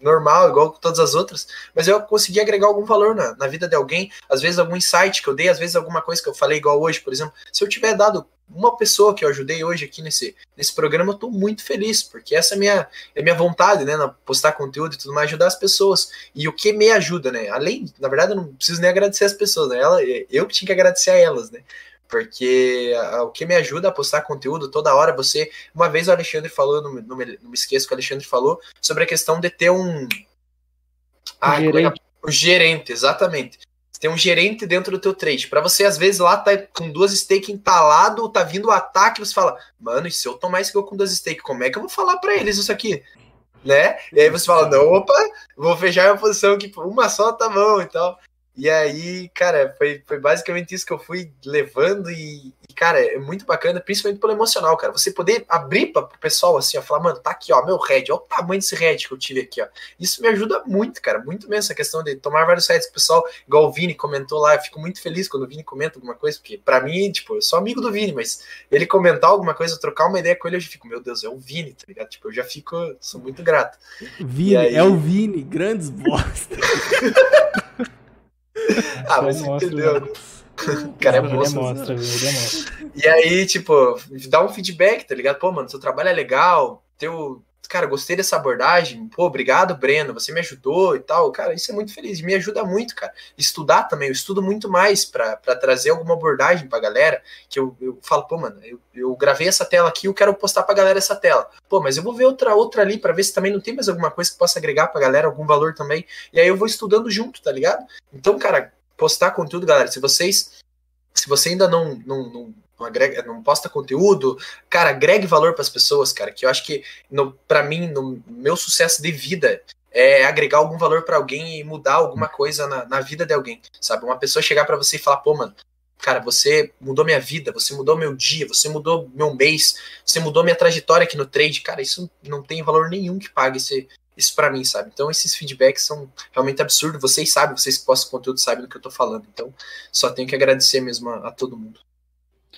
normal, igual todas as outras, mas eu consegui agregar algum valor na, na vida de alguém, às vezes algum insight que eu dei, às vezes alguma coisa que eu falei igual hoje, por exemplo, se eu tiver dado uma pessoa que eu ajudei hoje aqui nesse, nesse programa, eu tô muito feliz, porque essa é minha, é minha vontade, né, na postar conteúdo e tudo mais, ajudar as pessoas, e o que me ajuda, né, além, na verdade eu não preciso nem agradecer as pessoas, né, Ela, eu que tinha que agradecer a elas, né, porque o que me ajuda a postar conteúdo toda hora, você. Uma vez o Alexandre falou, não, não, me, não me esqueço que o Alexandre falou, sobre a questão de ter um. Ah, gerente. É? gerente, exatamente. Você tem um gerente dentro do teu trade. Para você, às vezes, lá tá com duas stake entalado, tá vindo o ataque, você fala, mano, e se eu tomar esse gol com duas stake, como é que eu vou falar para eles isso aqui? Né? E aí você fala, não, opa, vou fechar a posição aqui, uma só tá bom e tal. E aí, cara, foi, foi basicamente isso que eu fui levando e, e, cara, é muito bacana, principalmente pelo emocional, cara. Você poder abrir para o pessoal assim, ó, falar, mano, tá aqui, ó, meu head, olha o tamanho desse head que eu tive aqui, ó. Isso me ajuda muito, cara, muito mesmo essa questão de tomar vários heads. O pessoal, igual o Vini comentou lá, eu fico muito feliz quando o Vini comenta alguma coisa, porque para mim, tipo, eu sou amigo do Vini, mas ele comentar alguma coisa, trocar uma ideia com ele, eu já fico, meu Deus, é o Vini, tá ligado? Tipo, eu já fico, sou muito grato. Vini, aí... é o Vini, grandes bosta. ah, mas você entendeu, né? O cara é. Mostra, né? E aí, tipo, dá um feedback, tá ligado? Pô, mano, seu trabalho é legal, teu. Cara, gostei dessa abordagem. Pô, obrigado, Breno. Você me ajudou e tal. Cara, isso é muito feliz. Me ajuda muito, cara. Estudar também. Eu estudo muito mais para trazer alguma abordagem pra galera. Que eu, eu falo, pô, mano, eu, eu gravei essa tela aqui eu quero postar pra galera essa tela. Pô, mas eu vou ver outra outra ali para ver se também não tem mais alguma coisa que possa agregar pra galera, algum valor também. E aí eu vou estudando junto, tá ligado? Então, cara, postar conteúdo, galera. Se vocês. Se você ainda não, não, não, não, agrega, não posta conteúdo, cara, agregue valor para as pessoas, cara. Que eu acho que, para mim, no meu sucesso de vida, é agregar algum valor para alguém e mudar alguma coisa na, na vida de alguém, sabe? Uma pessoa chegar para você e falar, pô, mano, cara, você mudou minha vida, você mudou meu dia, você mudou meu mês, você mudou minha trajetória aqui no trade, cara, isso não tem valor nenhum que pague esse, isso para mim, sabe? Então esses feedbacks são realmente absurdos. Vocês sabem, vocês que postam conteúdo sabem do que eu tô falando. Então só tenho que agradecer mesmo a, a todo mundo.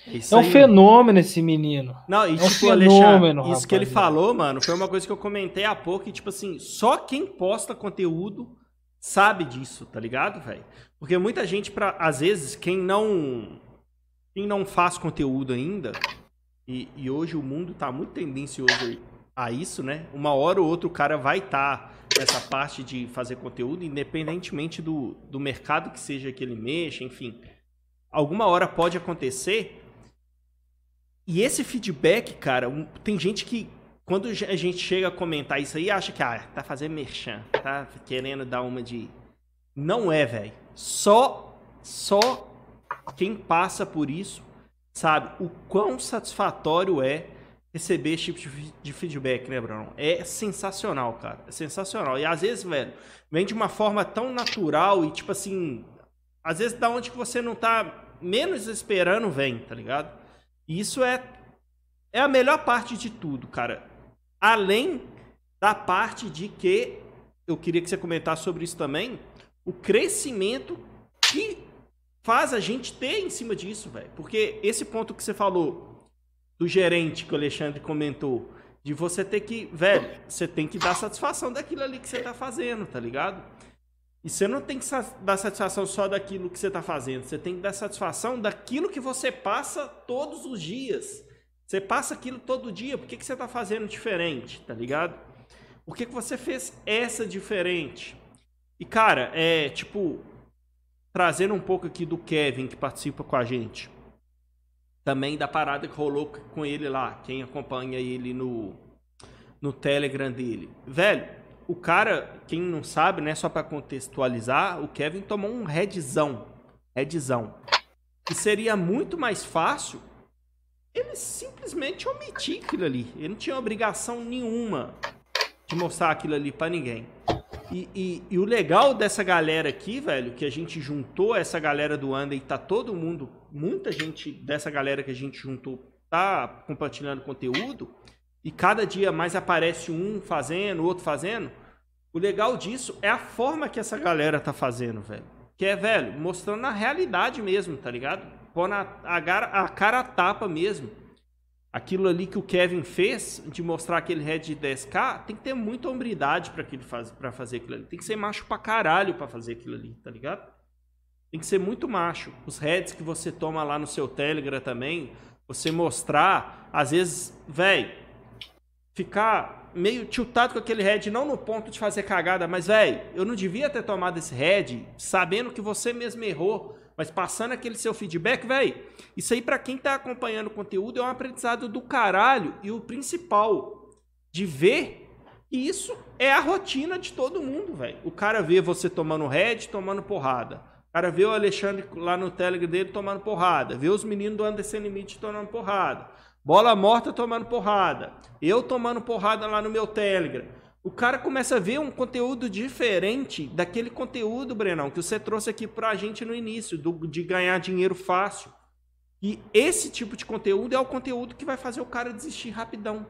Isso é um aí. fenômeno esse menino. Não, e é um tipo, fenômeno, isso que ele falou, mano, foi uma coisa que eu comentei há pouco e, tipo assim, só quem posta conteúdo sabe disso, tá ligado, velho? Porque muita gente, pra, às vezes, quem não quem não faz conteúdo ainda, e, e hoje o mundo tá muito tendencioso a isso, né? Uma hora ou outra o cara vai estar tá nessa parte de fazer conteúdo, independentemente do, do mercado que seja que ele mexa, enfim. Alguma hora pode acontecer. E esse feedback, cara, um, tem gente que quando a gente chega a comentar isso aí, acha que ah, tá fazendo merchan, tá querendo dar uma de não é, velho. Só só quem passa por isso sabe o quão satisfatório é receber esse tipo de feedback, né, Bruno? É sensacional, cara. É sensacional. E às vezes, velho, vem de uma forma tão natural e, tipo assim, às vezes da onde que você não tá menos esperando, vem, tá ligado? E isso é, é a melhor parte de tudo, cara. Além da parte de que, eu queria que você comentasse sobre isso também, o crescimento que faz a gente ter em cima disso, velho. Porque esse ponto que você falou, do gerente que o Alexandre comentou, de você ter que, velho, você tem que dar satisfação daquilo ali que você tá fazendo, tá ligado? E você não tem que dar satisfação só daquilo que você tá fazendo, você tem que dar satisfação daquilo que você passa todos os dias. Você passa aquilo todo dia, por que, que você tá fazendo diferente, tá ligado? Por que, que você fez essa diferente? E, cara, é tipo, trazendo um pouco aqui do Kevin que participa com a gente também da parada que rolou com ele lá, quem acompanha ele no, no Telegram dele. Velho, o cara, quem não sabe, né, só para contextualizar, o Kevin tomou um headzão, headzão. E seria muito mais fácil ele simplesmente omitir aquilo ali. Ele não tinha obrigação nenhuma de mostrar aquilo ali para ninguém. E, e, e, o legal dessa galera aqui, velho, que a gente juntou essa galera do Anda e tá todo mundo, muita gente dessa galera que a gente juntou tá compartilhando conteúdo e cada dia mais aparece um fazendo, outro fazendo. O legal disso é a forma que essa galera tá fazendo, velho. Que é, velho, mostrando a realidade mesmo, tá ligado? Pondo a, a, a cara a tapa mesmo. Aquilo ali que o Kevin fez, de mostrar aquele head de 10k, tem que ter muita hombridade para faz, fazer aquilo ali. Tem que ser macho pra caralho pra fazer aquilo ali, tá ligado? Tem que ser muito macho. Os heads que você toma lá no seu Telegram também, você mostrar, às vezes, velho, ficar meio tiltado com aquele head, não no ponto de fazer cagada, mas, velho, eu não devia ter tomado esse head sabendo que você mesmo errou, mas passando aquele seu feedback, velho, isso aí para quem tá acompanhando o conteúdo é um aprendizado do caralho e o principal de ver isso é a rotina de todo mundo, velho. O cara vê você tomando head, tomando porrada. O cara vê o Alexandre lá no Telegram dele tomando porrada. Vê os meninos do Anderson Limite tomando porrada. Bola morta tomando porrada. Eu tomando porrada lá no meu Telegram. O cara começa a ver um conteúdo diferente daquele conteúdo, Brenão, que você trouxe aqui pra gente no início, do, de ganhar dinheiro fácil. E esse tipo de conteúdo é o conteúdo que vai fazer o cara desistir rapidão.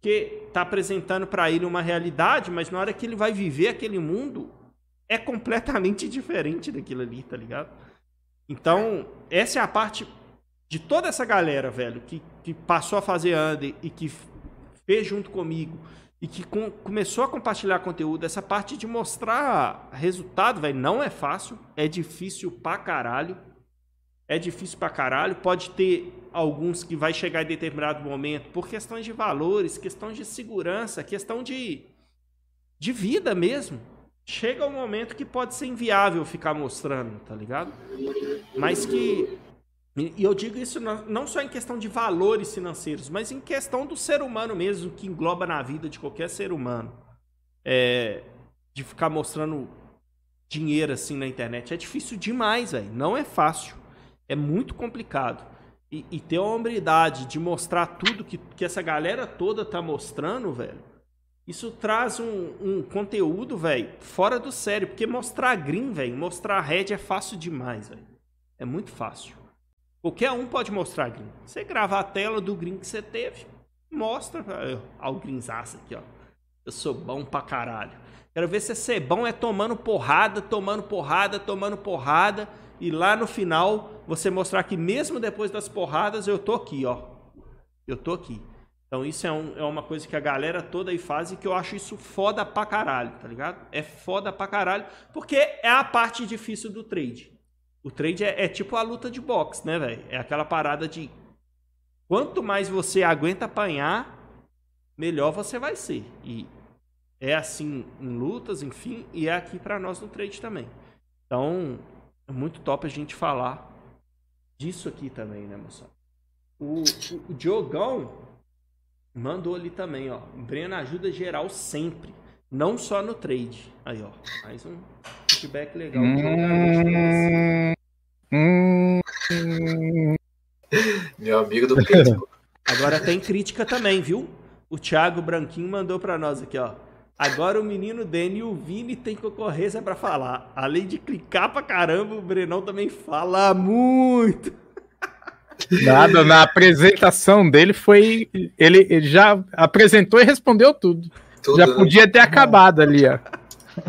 Que tá apresentando para ele uma realidade, mas na hora que ele vai viver aquele mundo, é completamente diferente daquilo ali, tá ligado? Então, essa é a parte de toda essa galera, velho, que, que passou a fazer under e que fez junto comigo e que com, começou a compartilhar conteúdo, essa parte de mostrar resultado, velho, não é fácil, é difícil pra caralho. É difícil pra caralho. Pode ter alguns que vai chegar em determinado momento por questões de valores, questão de segurança, questão de, de vida mesmo chega um momento que pode ser inviável ficar mostrando, tá ligado? Mas que. E eu digo isso não só em questão de valores financeiros, mas em questão do ser humano mesmo, que engloba na vida de qualquer ser humano. É, de ficar mostrando dinheiro assim na internet. É difícil demais, velho. Não é fácil. É muito complicado. E, e ter a hombridade de mostrar tudo que, que essa galera toda tá mostrando, velho isso traz um, um conteúdo, velho, fora do sério. Porque mostrar green, velho, mostrar red é fácil demais, velho. É muito fácil. Qualquer um pode mostrar green. Você gravar a tela do green que você teve, mostra. Olha o greenzaço aqui, ó. Eu sou bom pra caralho. Quero ver se ser bom é tomando porrada, tomando porrada, tomando porrada. E lá no final, você mostrar que mesmo depois das porradas, eu tô aqui, ó. Eu tô aqui. Então isso é, um, é, uma coisa que a galera toda aí faz e que eu acho isso foda pra caralho, tá ligado? É foda pra caralho, porque é a parte difícil do trade. O trade é, é tipo a luta de boxe, né, velho? É aquela parada de quanto mais você aguenta apanhar, melhor você vai ser. E é assim em lutas, enfim, e é aqui para nós no trade também. Então, é muito top a gente falar disso aqui também, né, moçada? O, o, o Diogão, Mandou ali também, ó. Breno ajuda geral sempre. Não só no trade. Aí, ó. Mais um feedback legal. Hum, hum, Meu amigo do Facebook. Agora tem crítica também, viu? O Thiago Branquinho mandou para nós aqui, ó. Agora o menino Dani e o Vini tem concorrência para falar. Além de clicar pra caramba, o Brenão também fala muito. Nada, na apresentação dele foi. Ele, ele já apresentou e respondeu tudo. tudo já né? podia ter acabado ali, ó.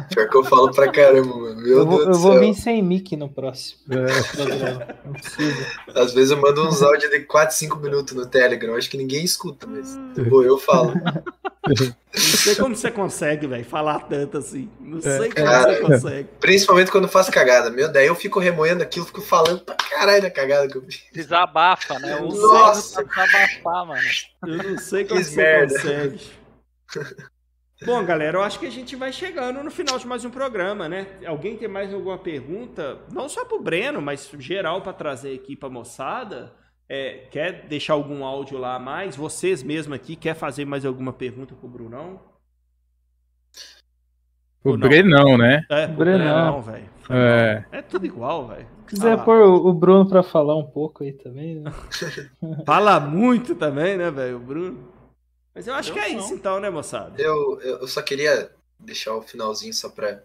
Pior que eu falo pra caramba, mano. Meu eu vou, Deus eu vou vir sem mic no próximo. É. Não precisa. Às vezes eu mando uns áudios de 4, 5 minutos no Telegram. Acho que ninguém escuta, mas tipo, eu falo. Não sei como você consegue, velho, falar tanto assim. Não é. sei como Cara, você consegue. Principalmente quando eu faço cagada. Meu, daí eu fico remoendo aquilo, fico falando pra caralho da cagada que eu fiz. Desabafa, né? Eu Nossa! Desabafar, mano. Eu não sei como que você merda. consegue. Bom, galera, eu acho que a gente vai chegando no final de mais um programa, né? Alguém tem mais alguma pergunta? Não só pro Breno, mas geral para trazer aqui pra moçada. É, quer deixar algum áudio lá a mais? Vocês mesmo aqui, quer fazer mais alguma pergunta pro Brunão? O Brenão, né? É, o Brenão, velho. É. é tudo igual, velho. Se quiser pôr o Bruno pra falar um pouco aí também, né? Fala muito também, né, velho, o Bruno? Mas eu acho eu que é não. isso então, né, moçada? Eu, eu só queria deixar o finalzinho só pra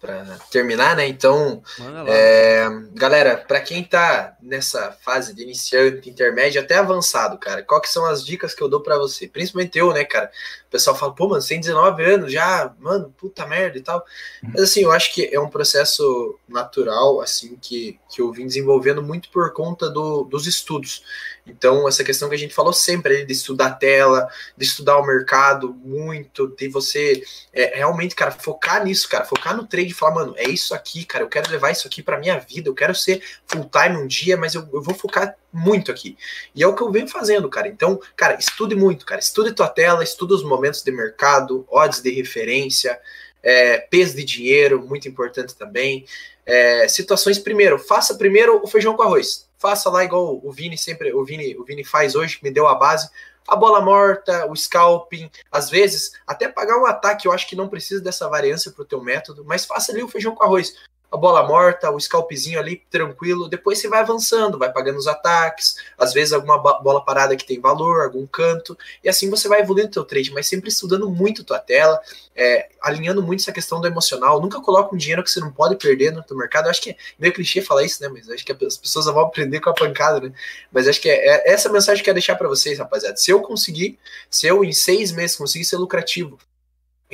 para terminar, né? Então, é, galera, para quem tá nessa fase de iniciante, intermédio até avançado, cara, qual que são as dicas que eu dou para você? Principalmente eu, né, cara? O pessoal fala, pô, mano, você tem 19 anos já, mano, puta merda e tal. Mas assim, eu acho que é um processo natural, assim, que, que eu vim desenvolvendo muito por conta do, dos estudos. Então, essa questão que a gente falou sempre de estudar a tela, de estudar o mercado muito, de você é, realmente, cara, focar nisso, cara, focar no trade e falar, mano, é isso aqui, cara, eu quero levar isso aqui para minha vida, eu quero ser full time um dia, mas eu, eu, vou focar muito aqui. E é o que eu venho fazendo, cara. Então, cara, estude muito, cara, estude tua tela, estude os momentos de mercado, odds de referência, é, peso de dinheiro, muito importante também. É, situações, primeiro, faça primeiro o feijão com arroz faça lá igual o Vini sempre, o Vini, o Vini faz hoje, me deu a base. A bola morta, o scalping, às vezes, até pagar um ataque, eu acho que não precisa dessa variância para o teu método, mas faça ali o feijão com arroz a bola morta, o scalpzinho ali tranquilo, depois você vai avançando, vai pagando os ataques, às vezes alguma bola parada que tem valor, algum canto, e assim você vai evoluindo teu trade, mas sempre estudando muito tua tela, é, alinhando muito essa questão do emocional, nunca coloca um dinheiro que você não pode perder no teu mercado, eu acho que é meio clichê falar isso, né, mas acho que as pessoas vão aprender com a pancada, né, mas acho que é, é essa mensagem que eu quero deixar para vocês, rapaziada, se eu conseguir, se eu em seis meses conseguir ser lucrativo,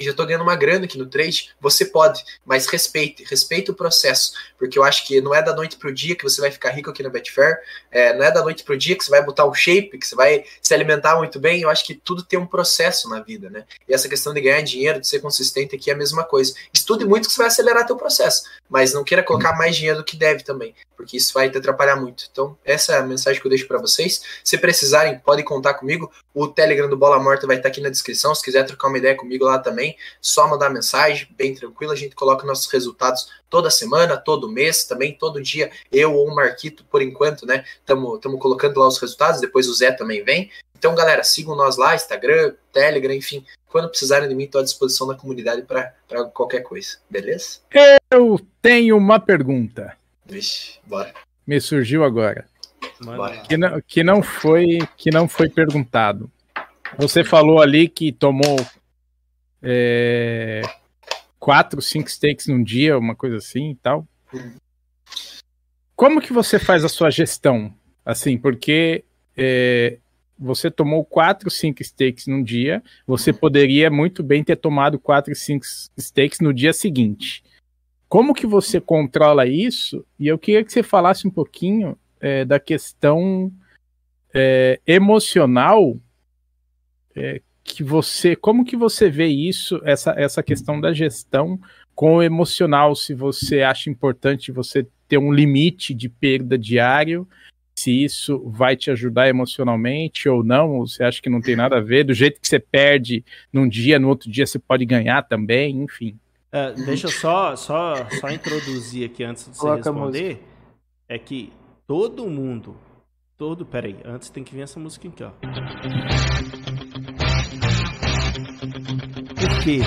já estou ganhando uma grana aqui no trade, você pode, mas respeite, respeite o processo, porque eu acho que não é da noite para o dia que você vai ficar rico aqui na Betfair, é, não é da noite para o dia que você vai botar o shape, que você vai se alimentar muito bem, eu acho que tudo tem um processo na vida, né? E essa questão de ganhar dinheiro, de ser consistente aqui é a mesma coisa. Estude muito que você vai acelerar teu processo, mas não queira colocar mais dinheiro do que deve também, porque isso vai te atrapalhar muito. Então, essa é a mensagem que eu deixo para vocês. Se precisarem, podem contar comigo. O Telegram do Bola Morta vai estar aqui na descrição, se quiser trocar uma ideia comigo lá também também. Só mandar mensagem, bem tranquilo. A gente coloca nossos resultados toda semana, todo mês, também todo dia. Eu ou o Marquito, por enquanto, né? Estamos colocando lá os resultados. Depois o Zé também vem. Então, galera, sigam nós lá, Instagram, Telegram, enfim. Quando precisarem de mim, estou à disposição da comunidade para qualquer coisa. Beleza? Eu tenho uma pergunta. Vixe, bora. Me surgiu agora. Que não, que não foi que não foi perguntado. Você falou ali que tomou é, quatro, cinco steaks num dia, uma coisa assim e tal. Como que você faz a sua gestão? Assim, porque é, você tomou quatro, cinco steaks num dia, você poderia muito bem ter tomado quatro, cinco steaks no dia seguinte. Como que você controla isso? E eu queria que você falasse um pouquinho é, da questão é, emocional é, que você, como que você vê isso, essa, essa questão da gestão com o emocional, se você acha importante você ter um limite de perda diário, se isso vai te ajudar emocionalmente ou não, ou você acha que não tem nada a ver, do jeito que você perde num dia, no outro dia você pode ganhar também, enfim. É, deixa eu só, só, só introduzir aqui antes de você Coloca responder, é que todo mundo, todo, peraí, antes tem que vir essa música aqui, ó. Porque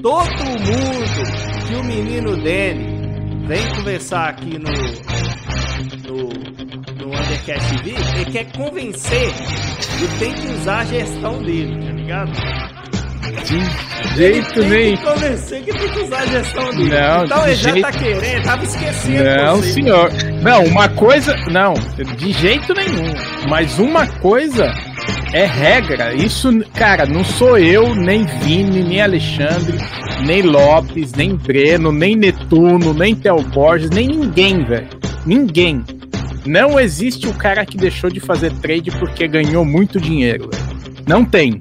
todo mundo que o menino Danny vem conversar aqui no, no, no Undercast TV, ele quer convencer que tem que usar a gestão dele, tá ligado? De jeito nem. convencer que tem que usar a gestão dele. Não, então ele jeito... já tá querendo, tava esquecendo. Não, você. senhor. Não, uma coisa. Não, de jeito nenhum. Mas uma coisa é regra. Isso, cara, não sou eu, nem Vini, nem Alexandre, nem Lopes, nem Breno, nem Netuno, nem Theo Borges, nem ninguém, velho. Ninguém. Não existe o cara que deixou de fazer trade porque ganhou muito dinheiro. Véio. Não tem.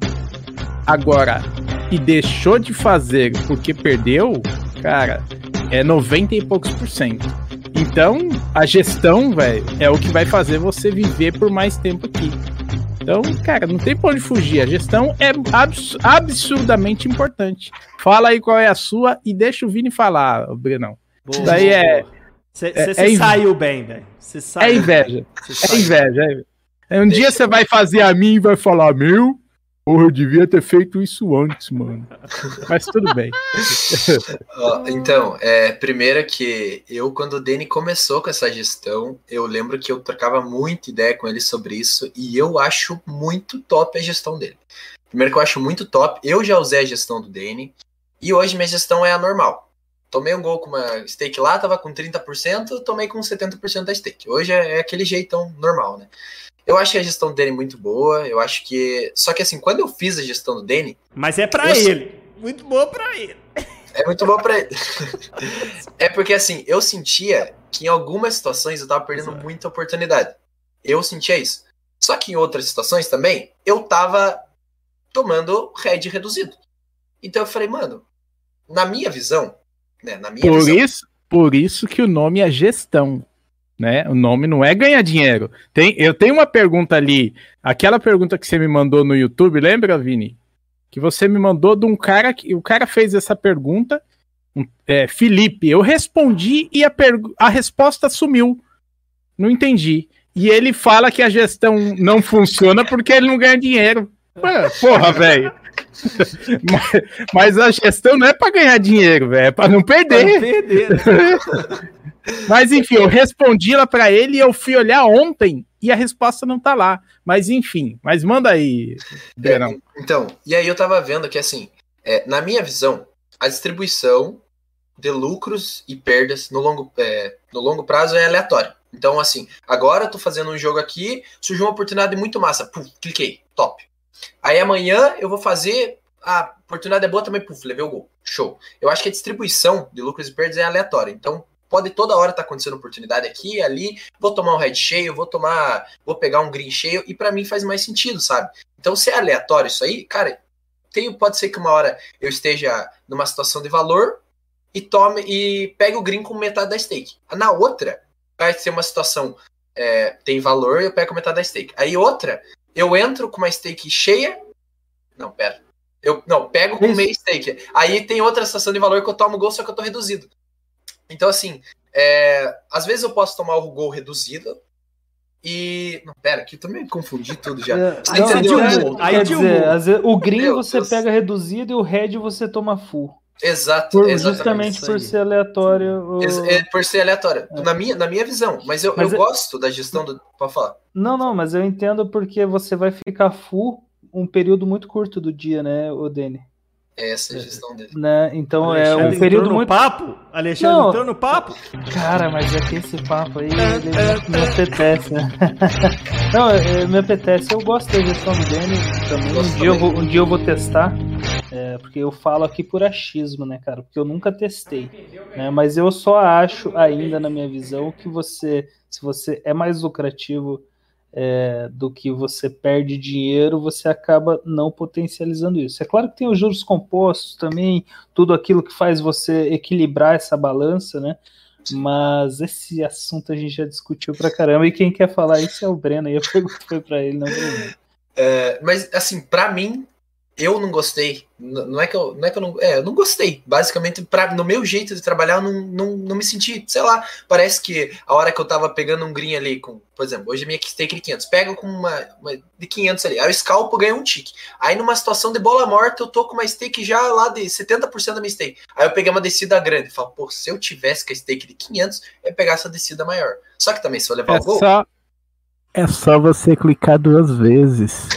Agora, e deixou de fazer porque perdeu, cara, é 90 e poucos por cento. Então, a gestão, velho, é o que vai fazer você viver por mais tempo aqui. Então, cara, não tem pra onde fugir. A gestão é abs absurdamente importante. Fala aí qual é a sua e deixa o Vini falar, Brenão. Boa, Isso daí é. Você é, é saiu bem, velho. É inveja. É inveja. É. Um deixa... dia você vai fazer a mim e vai falar, meu, Porra, eu devia ter feito isso antes, mano. Mas tudo bem. então, é, primeiro que eu, quando o Dani começou com essa gestão, eu lembro que eu trocava muita ideia com ele sobre isso e eu acho muito top a gestão dele. Primeiro que eu acho muito top, eu já usei a gestão do Dani e hoje minha gestão é a normal. tomei um gol com uma stake lá, tava com 30%, tomei com 70% da stake. Hoje é, é, aquele jeitão normal, né? Eu acho a gestão do Danny muito boa, eu acho que... Só que assim, quando eu fiz a gestão do Danny... Mas é para ele, muito boa para ele. É muito bom para ele. é porque assim, eu sentia que em algumas situações eu tava perdendo Exato. muita oportunidade. Eu sentia isso. Só que em outras situações também, eu tava tomando head reduzido. Então eu falei, mano, na minha visão, né, na minha por visão, isso, por isso que o nome é gestão, né? O nome não é ganhar dinheiro. Tem, eu tenho uma pergunta ali, aquela pergunta que você me mandou no YouTube, lembra, Vini? Que você me mandou de um cara que o cara fez essa pergunta, é, Felipe. Eu respondi e a, a resposta sumiu. Não entendi. E ele fala que a gestão não funciona porque ele não ganha dinheiro. Porra, velho. mas, mas, a gestão não é para ganhar dinheiro, velho, é para não perder. Não perder né? mas enfim, eu respondi lá para ele e eu fui olhar ontem e a resposta não tá lá. Mas enfim, mas manda aí, Verão. É, então, e aí eu tava vendo que assim, é, na minha visão, a distribuição de lucros e perdas no longo, é, no longo prazo é aleatória. Então, assim, agora eu tô fazendo um jogo aqui, surgiu uma oportunidade muito massa. Pum, cliquei, top. Aí amanhã eu vou fazer. A oportunidade é boa também, puf, levei o gol. Show. Eu acho que a distribuição de lucros e perdas é aleatória. Então, pode toda hora estar tá acontecendo oportunidade aqui ali. Vou tomar um red cheio, vou tomar. Vou pegar um green cheio, e para mim faz mais sentido, sabe? Então, se é aleatório isso aí, cara, tem, pode ser que uma hora eu esteja numa situação de valor e tome e pegue o green com metade da stake. Na outra, vai ser uma situação. É, tem valor e eu pego metade da stake. Aí outra, eu entro com uma stake cheia. Não, pera. Eu não, pego com meia stake. Aí tem outra estação de valor que eu tomo gol, só que eu tô reduzido. Então, assim, é, às vezes eu posso tomar o gol reduzido. E. Não, pera, aqui eu também confundi tudo já. É, Você não, entendeu? É, aí, quer dizer, o green você Deus. pega reduzido e o red você toma full. Exato, por, justamente por ser aleatório. É, por ser aleatório, é. na, minha, na minha visão. Mas eu, mas eu é... gosto da gestão do. Pode falar. Não, não, mas eu entendo porque você vai ficar full um período muito curto do dia, né, o Dene? Essa é a gestão dele. Né? Então Alexandre é um período muito. papo? Alexandre não, entrou no papo? Cara, mas é que esse papo aí ele me apetece, né? não, é, me apetece. Eu gosto da gestão do Dene também. Um dia, eu vou, um dia eu vou testar. É, porque eu falo aqui por achismo, né, cara? Porque eu nunca testei. Né? Mas eu só acho ainda, na minha visão, que você, se você é mais lucrativo é, do que você perde dinheiro, você acaba não potencializando isso. É claro que tem os juros compostos também, tudo aquilo que faz você equilibrar essa balança, né? Mas esse assunto a gente já discutiu pra caramba, e quem quer falar isso é o Breno, e a pergunta foi pra ele, não É, mas, assim, para mim, eu não gostei. Não é que eu não, é que eu não, é, eu não gostei. Basicamente, pra, no meu jeito de trabalhar, eu não, não, não me senti, sei lá. Parece que a hora que eu tava pegando um green ali, com, por exemplo, hoje a minha stake de 500, pego com uma, uma de 500 ali, aí eu scalpo, ganho um tique. Aí numa situação de bola morta, eu tô com uma stake já lá de 70% da minha stake. Aí eu peguei uma descida grande. Falo, pô, se eu tivesse com a stake de 500, eu ia pegar essa descida maior. Só que também, se eu levar é o gol. É só você clicar duas vezes.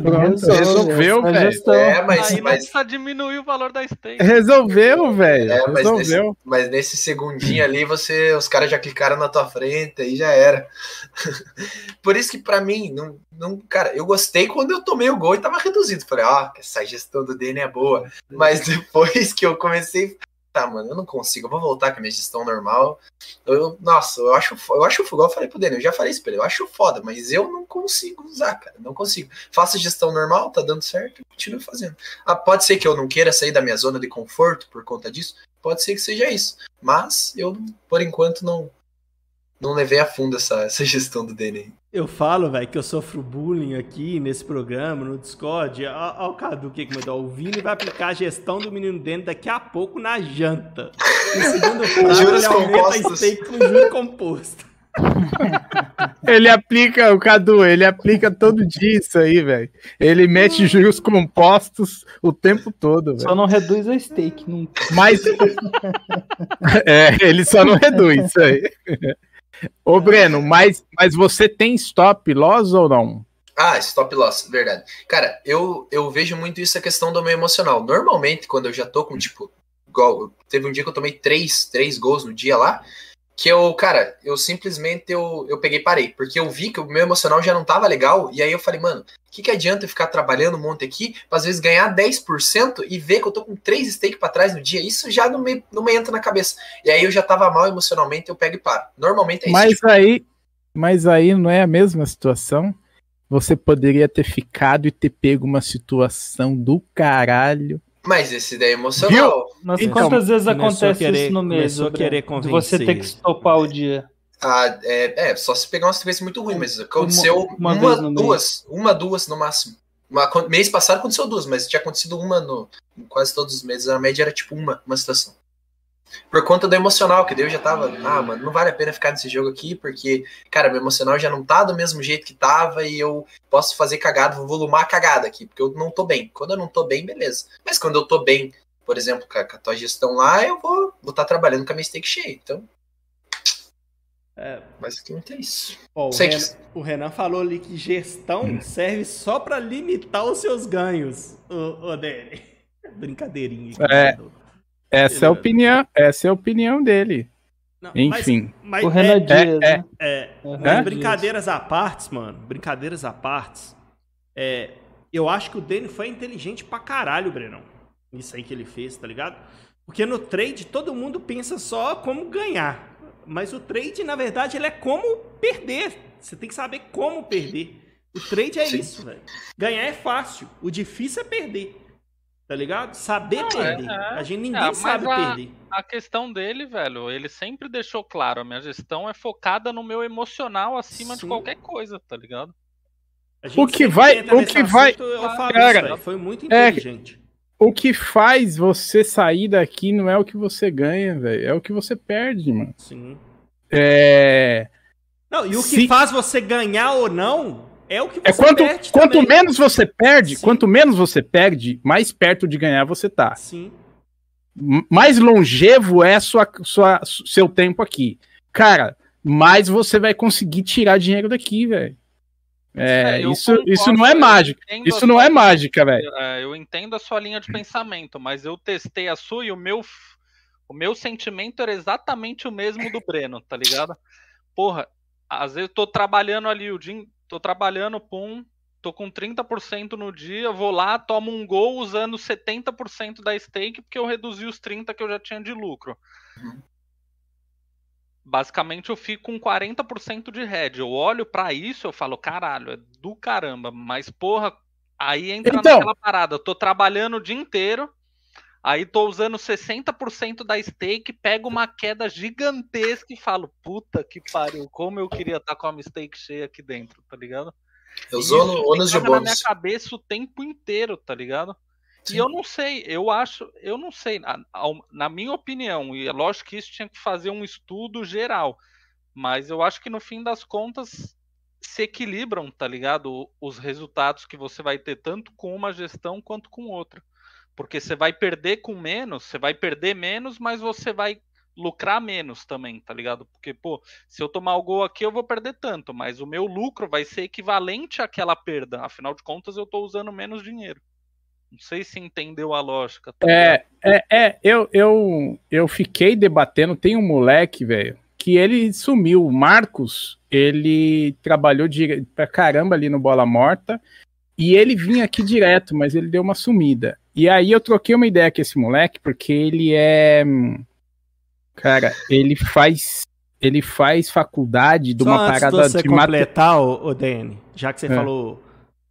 Pronto, resolveu, velho. É, mas, Aí mas... não diminuir o valor da stake. Resolveu, velho. É, mas, nesse, mas nesse segundinho ali, você, os caras já clicaram na tua frente, aí já era. Por isso que para mim, não, não, cara, eu gostei quando eu tomei o gol e tava reduzido. Falei, ó, oh, essa gestão do DN é boa. Mas depois que eu comecei tá, mano, eu não consigo, eu vou voltar com a minha gestão normal. Eu, nossa, eu acho, eu acho foda, eu falei pro Daniel, eu já falei isso pra ele, eu acho foda, mas eu não consigo usar, cara, não consigo. Faço gestão normal, tá dando certo, continuo fazendo. Ah, pode ser que eu não queira sair da minha zona de conforto por conta disso, pode ser que seja isso, mas eu, por enquanto, não, não levei a fundo essa, essa gestão do Dene. Eu falo, velho, que eu sofro bullying aqui nesse programa, no Discord. Olha o Cadu que mandou. O Vini vai aplicar a gestão do menino dentro daqui a pouco na janta. No segundo prazo, juros ele compostos. steak com juro composto. ele aplica, o Cadu, ele aplica todo dia isso aí, velho. Ele mete juros compostos o tempo todo, velho. Só não reduz a stake nunca. Mas. é, ele só não reduz isso aí. Ô, Breno, mas, mas você tem stop loss ou não? Ah, stop loss, verdade. Cara, eu, eu vejo muito isso a questão do meu emocional. Normalmente, quando eu já tô com, tipo, igual, teve um dia que eu tomei três, três gols no dia lá, que eu, cara, eu simplesmente eu, eu peguei e parei, porque eu vi que o meu emocional já não tava legal, e aí eu falei, mano, o que, que adianta eu ficar trabalhando um monte aqui, pra às vezes ganhar 10% e ver que eu tô com três steak para trás no dia, isso já não me, não me entra na cabeça. E aí eu já tava mal emocionalmente, eu pego e paro. Normalmente é isso. Mas aí, mas aí não é a mesma situação? Você poderia ter ficado e ter pego uma situação do caralho mas esse daí é emocional. Viu? Mas então, quantas vezes acontece querer, isso no mês? querer convencer. Você ter que estopar o dia. Ah, é, é, só se pegar uma sequência muito ruim, mas aconteceu uma, uma, uma duas, mês. uma, duas no máximo. Uma, mês passado aconteceu duas, mas tinha acontecido uma no, em quase todos os meses. A média era tipo uma, uma situação. Por conta do emocional, que daí eu já tava, ah, mano, não vale a pena ficar nesse jogo aqui, porque, cara, meu emocional já não tá do mesmo jeito que tava e eu posso fazer cagada, vou volumar a cagada aqui, porque eu não tô bem. Quando eu não tô bem, beleza. Mas quando eu tô bem, por exemplo, com a, com a tua gestão lá, eu vou estar vou tá trabalhando com a minha stake cheia. Então. É, basicamente é isso. o, Renan, o, Renan, falou ali que gestão hum. serve só para limitar os seus ganhos, o, o Dani. Brincadeirinha. É. Essa é a opinião, essa é a opinião dele. Não, Enfim. Mas, mas o Renan é, Dias, é, né? é, é, brincadeiras à parte, mano. Brincadeiras à parte. É, eu acho que o Danny foi inteligente pra caralho, Brenão. Isso aí que ele fez, tá ligado? Porque no trade todo mundo pensa só como ganhar. Mas o trade, na verdade, ele é como perder. Você tem que saber como perder. O trade é Sim. isso, velho. Ganhar é fácil. O difícil é perder. Tá ligado? Saber não, perder. É, é. A gente ninguém é, sabe a, perder. A questão dele, velho, ele sempre deixou claro, a minha gestão é focada no meu emocional acima Sim. de qualquer coisa, tá ligado? O que vai, o que vai, falo, cara, isso, foi muito é, inteligente. É, o que faz você sair daqui não é o que você ganha, velho, é o que você perde, mano. Sim. É. Não, e o que Se... faz você ganhar ou não é o que é você é quanto, perde Quanto também. menos você perde, Sim. quanto menos você perde, mais perto de ganhar você tá. Sim. Mais longevo é sua, sua, seu tempo aqui. Cara, mais você vai conseguir tirar dinheiro daqui, velho. É, é isso, isso não é mágica. Isso não é mágica, velho. É, eu entendo a sua linha de pensamento, mas eu testei a sua e o meu, o meu sentimento era exatamente o mesmo do Breno, tá ligado? Porra, às vezes eu tô trabalhando ali o dia, tô trabalhando, pum, tô com 30% no dia, vou lá, tomo um gol usando 70% da stake, porque eu reduzi os 30% que eu já tinha de lucro. Uhum. Basicamente eu fico com 40% de head. Eu olho para isso, eu falo, caralho, é do caramba, mas porra, aí entra então... naquela parada, eu tô trabalhando o dia inteiro, Aí tô usando 60% da stake, pego uma queda gigantesca e falo, puta que pariu, como eu queria estar tá com a stake cheia aqui dentro, tá ligado? Eu usou no ônus de bônus. na minha cabeça o tempo inteiro, tá ligado? Sim. E eu não sei, eu acho, eu não sei, na, na minha opinião, e é lógico que isso tinha que fazer um estudo geral, mas eu acho que no fim das contas se equilibram, tá ligado? Os resultados que você vai ter tanto com uma gestão quanto com outra. Porque você vai perder com menos, você vai perder menos, mas você vai lucrar menos também, tá ligado? Porque, pô, se eu tomar o gol aqui, eu vou perder tanto, mas o meu lucro vai ser equivalente àquela perda. Afinal de contas, eu tô usando menos dinheiro. Não sei se entendeu a lógica. Tá é, é, é, eu, eu, eu fiquei debatendo. Tem um moleque, velho, que ele sumiu. O Marcos, ele trabalhou de, pra caramba ali no Bola Morta. E ele vinha aqui direto, mas ele deu uma sumida. E aí eu troquei uma ideia com esse moleque, porque ele é. Cara, ele faz. Ele faz faculdade de uma Só parada antes de você completar, o, o Dani, já que você é. falou.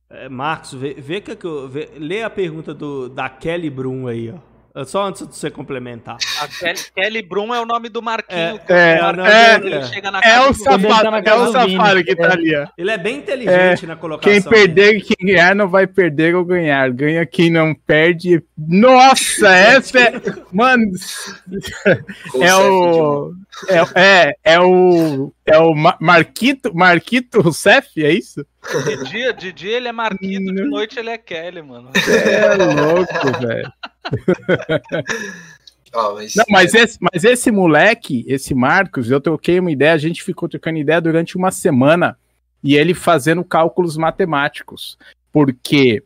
É, Marcos, vê, vê que eu, vê, lê a pergunta do, da Kelly Brum aí, ó. Só antes de você complementar. A Kelly, Kelly Brum é o nome do Marquinho. É, é, é, chega na é o safado, é o safado que tá ali. Ó. Ele é bem inteligente é, na colocação. Quem perder e quem ganhar não vai perder ou ganhar. Ganha quem não perde. Nossa, essa é. Mano. é o. É, é, é o. É o Marquito, Marquito Rousseff, é isso? De dia, de dia ele é Marquito, de noite ele é Kelly, mano. É louco, velho. Oh, mas... Não, mas, esse, mas esse moleque, esse Marcos, eu troquei uma ideia, a gente ficou trocando ideia durante uma semana e ele fazendo cálculos matemáticos, porque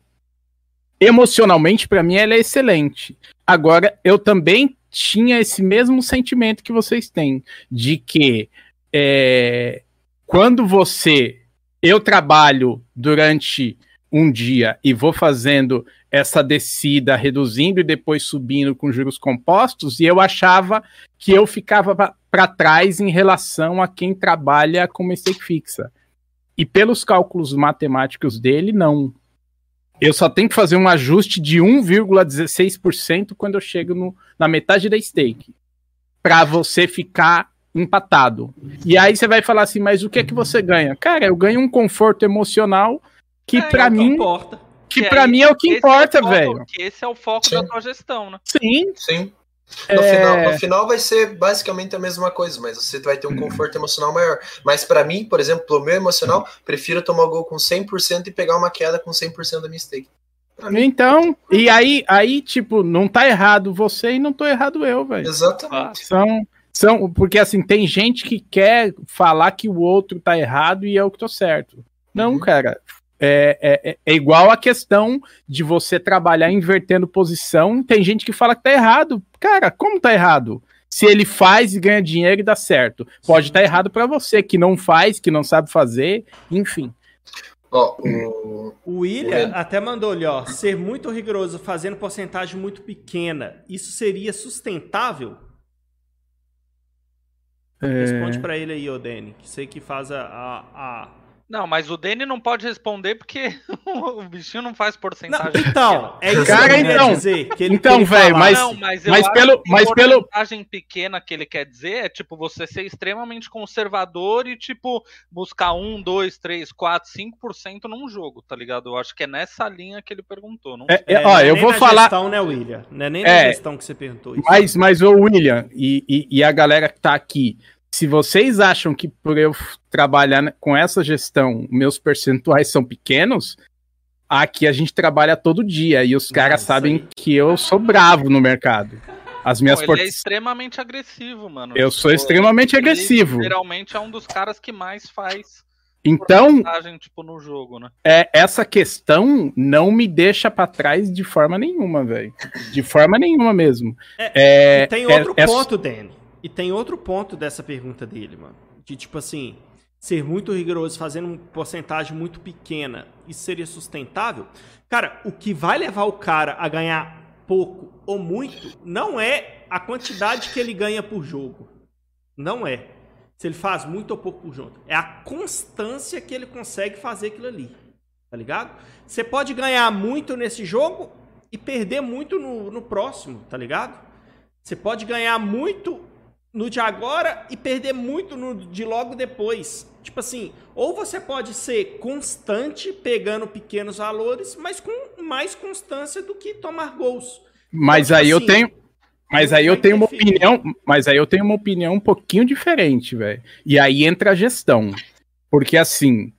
emocionalmente para mim ela é excelente. Agora eu também tinha esse mesmo sentimento que vocês têm, de que é, quando você. Eu trabalho durante um dia e vou fazendo essa descida, reduzindo e depois subindo com juros compostos, e eu achava que eu ficava para trás em relação a quem trabalha com uma stake fixa. E pelos cálculos matemáticos dele, não. Eu só tenho que fazer um ajuste de 1,16% quando eu chego no, na metade da stake. Para você ficar empatado. E aí você vai falar assim, mas o que é que você ganha? Cara, eu ganho um conforto emocional que é, para é mim importa. que, que para mim é o que importa, é velho. Esse é o foco Sim. da tua gestão, né? Sim. Sim. No, é... final, no final vai ser basicamente a mesma coisa, mas você vai ter um conforto emocional maior. Mas para mim, por exemplo, pro meu emocional, prefiro tomar o gol com 100% e pegar uma queda com 100% da mistake. Então, e aí, aí, tipo, não tá errado você e não tô errado eu, velho. Exatamente. São, são, porque assim, tem gente que quer falar que o outro tá errado e eu que tô certo. Não, uhum. cara. É, é, é, igual a questão de você trabalhar invertendo posição. Tem gente que fala que tá errado. Cara, como tá errado? Se ele faz e ganha dinheiro e dá certo. Pode estar tá errado para você, que não faz, que não sabe fazer, enfim. Oh, o... o William até mandou ali, ó, ser muito rigoroso fazendo porcentagem muito pequena, isso seria sustentável? É... Responde para ele aí, ô Dani, que sei que faz a, a, a não, mas o Dani não pode responder porque o bichinho não faz porcentagem. Não, então, é isso Cara, que então, dizer. Que ele, então, velho, mas, não, mas, mas pelo, mas pelo porcentagem pequena que ele quer dizer é tipo você ser extremamente conservador e tipo buscar 1, 2, 3, 4, 5% num jogo, tá ligado? Eu acho que é nessa linha que ele perguntou. Não é, é, ó, é eu vou falar. Gestão, né, William? Não é nem na é, gestão que você perguntou. Isso. Mas, mas o William e, e, e a galera que tá aqui, se vocês acham que por eu trabalhar com essa gestão, meus percentuais são pequenos, aqui a gente trabalha todo dia e os caras sabem aí. que eu sou bravo no mercado. As minhas Pô, ele é extremamente agressivo, mano. Eu sou extremamente ele, agressivo. Geralmente é um dos caras que mais faz então, tipo, no jogo, né? É, essa questão não me deixa para trás de forma nenhuma, velho. De forma nenhuma mesmo. É, é tem outro é, é ponto, é... Danny. E tem outro ponto dessa pergunta dele, mano. De tipo assim, ser muito rigoroso, fazendo uma porcentagem muito pequena, isso seria sustentável? Cara, o que vai levar o cara a ganhar pouco ou muito não é a quantidade que ele ganha por jogo. Não é. Se ele faz muito ou pouco por jogo. É a constância que ele consegue fazer aquilo ali. Tá ligado? Você pode ganhar muito nesse jogo e perder muito no, no próximo, tá ligado? Você pode ganhar muito no de agora e perder muito no de logo depois. Tipo assim, ou você pode ser constante pegando pequenos valores, mas com mais constância do que tomar gols. Mas então, aí assim, eu tenho, mas aí eu tenho uma opinião, mas aí eu tenho uma opinião um pouquinho diferente, velho. E aí entra a gestão. Porque assim,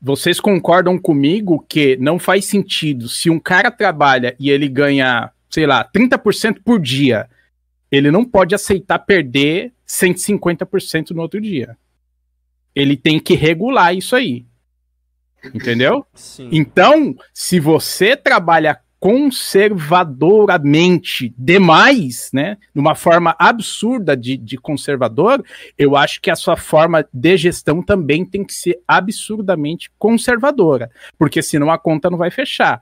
vocês concordam comigo que não faz sentido se um cara trabalha e ele ganha, sei lá, 30% por dia ele não pode aceitar perder 150% no outro dia. Ele tem que regular isso aí. Entendeu? Sim. Então, se você trabalha conservadoramente demais, né, de uma forma absurda de, de conservador, eu acho que a sua forma de gestão também tem que ser absurdamente conservadora, porque senão a conta não vai fechar.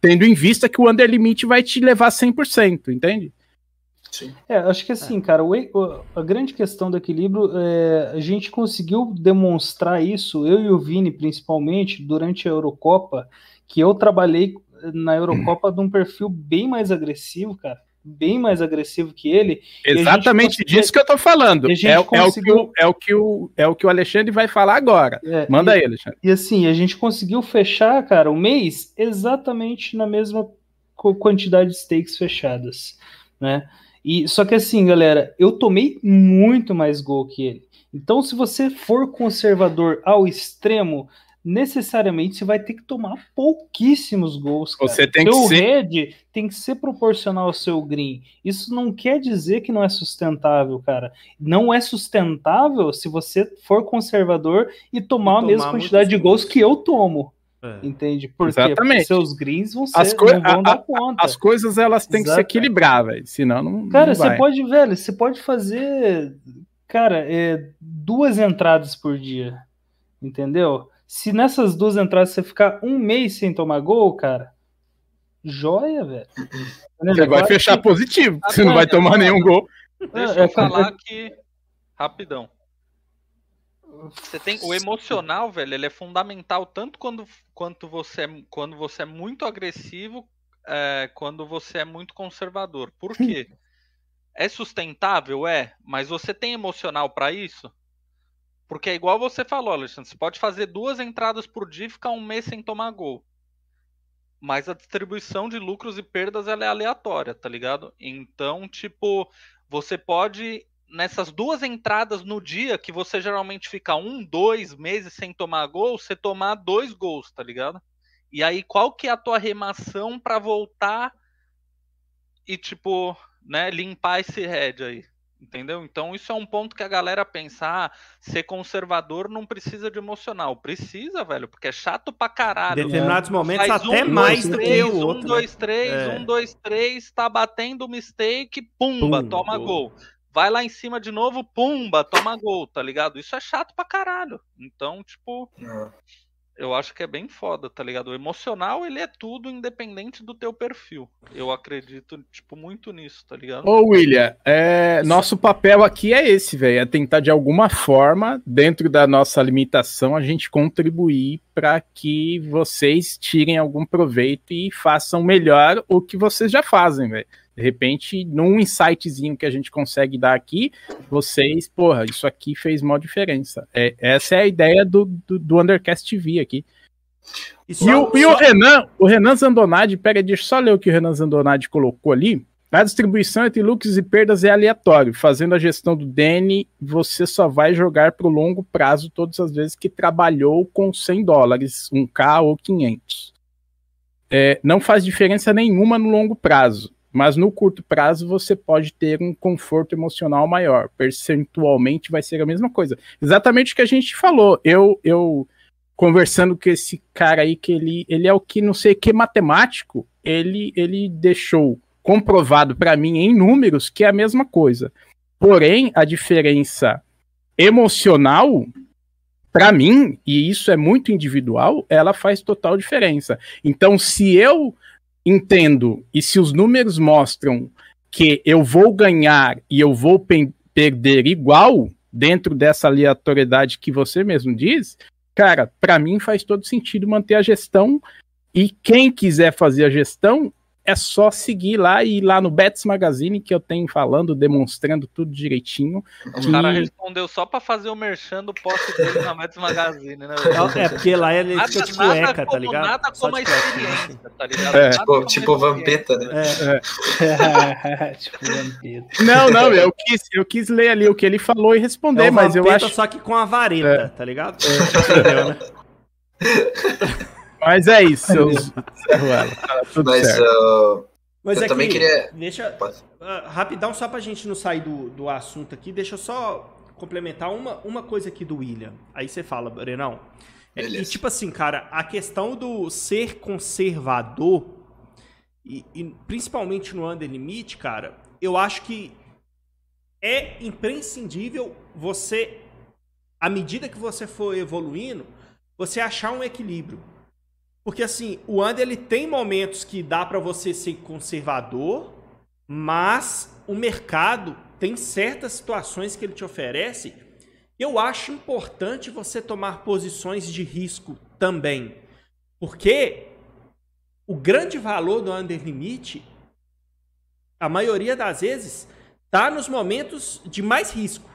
Tendo em vista que o underlimit vai te levar 100%, entende? Sim. É, acho que assim, cara, o, a grande questão do equilíbrio, é, a gente conseguiu demonstrar isso, eu e o Vini principalmente, durante a Eurocopa, que eu trabalhei na Eurocopa de um perfil bem mais agressivo, cara. Bem mais agressivo que ele. Exatamente disso que eu tô falando. É, conseguiu... é, o que o, é, o que o, é o que o Alexandre vai falar agora. É, Manda e, aí, Alexandre. E assim, a gente conseguiu fechar, cara, o mês exatamente na mesma quantidade de stakes fechadas, né? E só que assim, galera, eu tomei muito mais gol que ele. Então, se você for conservador ao extremo, necessariamente você vai ter que tomar pouquíssimos gols. Cara. Você tem seu que ser... head tem que ser proporcional ao seu green. Isso não quer dizer que não é sustentável, cara. Não é sustentável se você for conservador e tomar e a mesma quantidade de gols que eu tomo. É. Entende? Porque, Exatamente. seus greens vão ser, as não vão a, dar conta. As coisas elas têm Exato. que se equilibrar, velho. Senão não. Cara, não você pode, velho, você pode fazer, cara, é, duas entradas por dia. Entendeu? Se nessas duas entradas você ficar um mês sem tomar gol, cara, joia, velho. Você vai fechar que... positivo. Você não vai tomar nenhum gol. Deixa é, eu falar que. Rapidão. Você tem o emocional, velho, ele é fundamental tanto quando, quanto você é, quando você é muito agressivo, é, quando você é muito conservador. Por quê? é sustentável, é, mas você tem emocional para isso? Porque é igual você falou, Alexandre, você pode fazer duas entradas por dia e ficar um mês sem tomar gol. Mas a distribuição de lucros e perdas ela é aleatória, tá ligado? Então, tipo, você pode nessas duas entradas no dia que você geralmente fica um, dois meses sem tomar gol, você tomar dois gols, tá ligado? E aí, qual que é a tua remação para voltar e, tipo, né, limpar esse head aí? Entendeu? Então isso é um ponto que a galera pensa, ah, ser conservador não precisa de emocional. Precisa, velho, porque é chato pra caralho. Em determinados momentos Faz até um, mais dois, do três, que o outro. Um, dois, três, é. um, dois, três, tá batendo mistake, pumba, Pum, toma gol. gol vai lá em cima de novo, pumba, toma gol, tá ligado? Isso é chato pra caralho. Então, tipo, é. eu acho que é bem foda, tá ligado? O emocional, ele é tudo independente do teu perfil. Eu acredito, tipo, muito nisso, tá ligado? Ô, William, é... nosso papel aqui é esse, velho. É tentar, de alguma forma, dentro da nossa limitação, a gente contribuir para que vocês tirem algum proveito e façam melhor o que vocês já fazem, velho. De repente, num insightzinho que a gente consegue dar aqui, vocês, porra, isso aqui fez uma diferença. É, essa é a ideia do, do, do Undercast TV aqui. E, só, e, o, só... e, o, Renan, o Renan Zandonadi, pega, deixa eu só ler o que o Renan Zandonadi colocou ali. A distribuição entre lucros e perdas é aleatório. Fazendo a gestão do DN, você só vai jogar para o longo prazo todas as vezes que trabalhou com 100 dólares, 1K ou 500. É, não faz diferença nenhuma no longo prazo mas no curto prazo você pode ter um conforto emocional maior. Percentualmente vai ser a mesma coisa. Exatamente o que a gente falou. Eu, eu conversando com esse cara aí, que ele, ele é o que não sei que matemático, ele, ele deixou comprovado para mim em números que é a mesma coisa. Porém, a diferença emocional, para mim, e isso é muito individual, ela faz total diferença. Então, se eu entendo, e se os números mostram que eu vou ganhar e eu vou perder igual dentro dessa aleatoriedade que você mesmo diz, cara, para mim faz todo sentido manter a gestão. E quem quiser fazer a gestão é só seguir lá e ir lá no Bets Magazine que eu tenho falando, demonstrando tudo direitinho. O que... cara respondeu só para fazer o merchan do post dele na Bets Magazine, né? É, porque lá ele nada, fica tipo nada eca, tá ligado? Nada como a experiência, tá ligado? É. Tipo, tipo Vampeta, né? É. é. tipo Vampeta. Não, não, eu quis, eu quis ler ali o que ele falou e responder, é mas eu acho... só que com a vareta, é. tá ligado? É. Entendeu, né? Mas é isso, seus... Mas, uh, Mas eu aqui, também queria. Deixa. Uh, rapidão, só pra gente não sair do, do assunto aqui, deixa eu só complementar uma, uma coisa aqui do William. Aí você fala, Brenão. É, e tipo assim, cara, a questão do ser conservador, e, e principalmente no under limit, cara, eu acho que é imprescindível você, à medida que você for evoluindo, você achar um equilíbrio. Porque assim, o Under ele tem momentos que dá para você ser conservador, mas o mercado tem certas situações que ele te oferece. Eu acho importante você tomar posições de risco também. Porque o grande valor do under limit, a maioria das vezes, tá nos momentos de mais risco.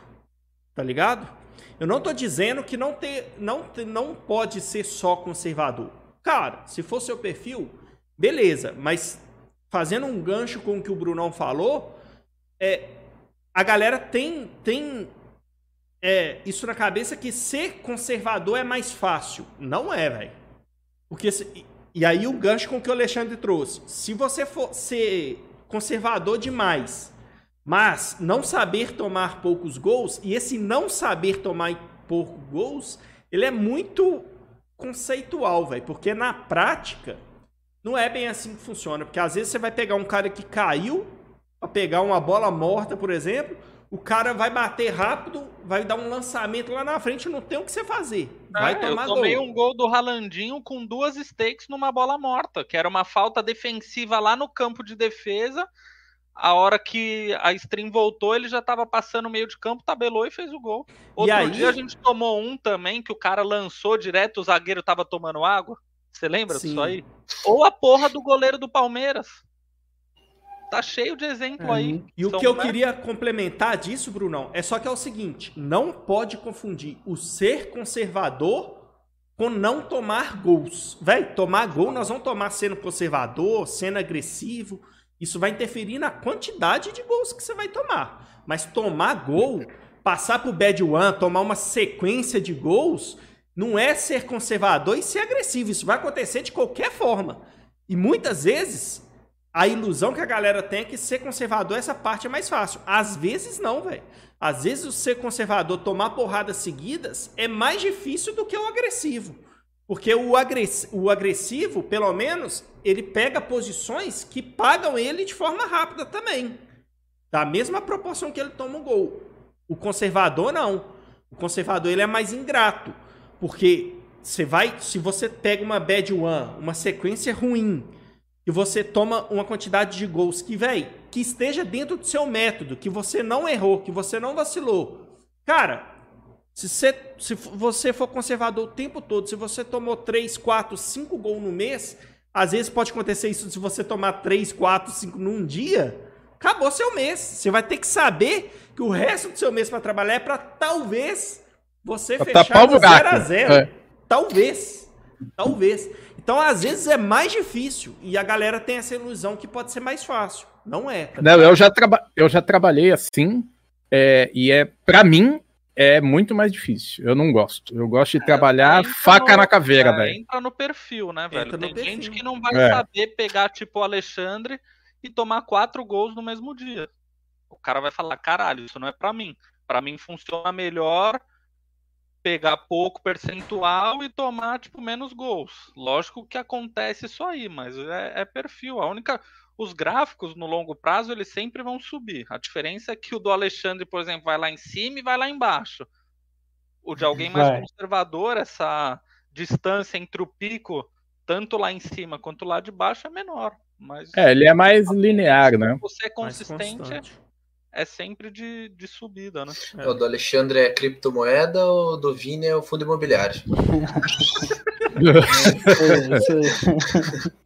Tá ligado? Eu não estou dizendo que não, ter, não, não pode ser só conservador. Cara, se for seu perfil, beleza, mas fazendo um gancho com o que o Brunão falou, é, a galera tem, tem é, isso na cabeça que ser conservador é mais fácil. Não é, velho. Porque e aí o gancho com que o Alexandre trouxe. Se você for ser conservador demais, mas não saber tomar poucos gols, e esse não saber tomar poucos gols, ele é muito conceitual, velho. Porque na prática, não é bem assim que funciona. Porque às vezes você vai pegar um cara que caiu pra pegar uma bola morta, por exemplo. O cara vai bater rápido, vai dar um lançamento lá na frente, não tem o que você fazer. Vai é, tomar eu tomei gol. um gol do Ralandinho com duas stakes numa bola morta, que era uma falta defensiva lá no campo de defesa. A hora que a stream voltou, ele já estava passando meio de campo, tabelou e fez o gol. Outro aí... dia a gente tomou um também que o cara lançou direto, o zagueiro tava tomando água. Você lembra Sim. disso aí? Ou a porra do goleiro do Palmeiras. Tá cheio de exemplo aí. E o São que eu queria complementar disso, Brunão, é só que é o seguinte: não pode confundir o ser conservador com não tomar gols. Véi, tomar gol nós vamos tomar sendo conservador, sendo agressivo. Isso vai interferir na quantidade de gols que você vai tomar. Mas tomar gol, passar pro bad one, tomar uma sequência de gols, não é ser conservador e ser agressivo. Isso vai acontecer de qualquer forma. E muitas vezes a ilusão que a galera tem é que ser conservador, essa parte é mais fácil. Às vezes não, velho. Às vezes o ser conservador, tomar porradas seguidas, é mais difícil do que o agressivo. Porque o, agress... o agressivo, pelo menos, ele pega posições que pagam ele de forma rápida também. Da mesma proporção que ele toma o gol. O conservador, não. O conservador, ele é mais ingrato. Porque você vai, se você pega uma bad one, uma sequência ruim, que você toma uma quantidade de gols que, velho, que esteja dentro do seu método, que você não errou, que você não vacilou. Cara, se você, se você for conservador o tempo todo, se você tomou 3, 4, 5 gols no mês, às vezes pode acontecer isso se você tomar 3, 4, 5 num dia, acabou seu mês. Você vai ter que saber que o resto do seu mês para trabalhar é para talvez você Pra fechar no 0 buraco. a 0. É. Talvez. Talvez. Então, às vezes é mais difícil e a galera tem essa ilusão que pode ser mais fácil. Não é. tá Não, eu já, traba eu já trabalhei assim, é, e é para mim é muito mais difícil. Eu não gosto. Eu gosto de trabalhar Entra faca no- na caveira, é, velho. Entra no perfil, né, velho? Tem perfil. gente que não vai É. saber pegar, tipo, o Alexandre e tomar quatro gols no mesmo dia. O cara vai falar, caralho, isso não é pra mim. Pra mim funciona melhor pegar pouco percentual e tomar, tipo, menos gols. Lógico que acontece isso aí, mas é, é perfil. A única... Os gráficos, no longo prazo, eles sempre vão subir. A diferença é que o do Alexandre, por exemplo, vai lá em cima e vai lá embaixo. O de alguém mais Vai. conservador, essa distância entre o pico, tanto lá em cima quanto lá de baixo, é menor. Mas É, ele é mais linear, né? se você é consistente, é sempre de, de subida, né? É. O do Alexandre é criptomoeda, o do Vini é o fundo imobiliário.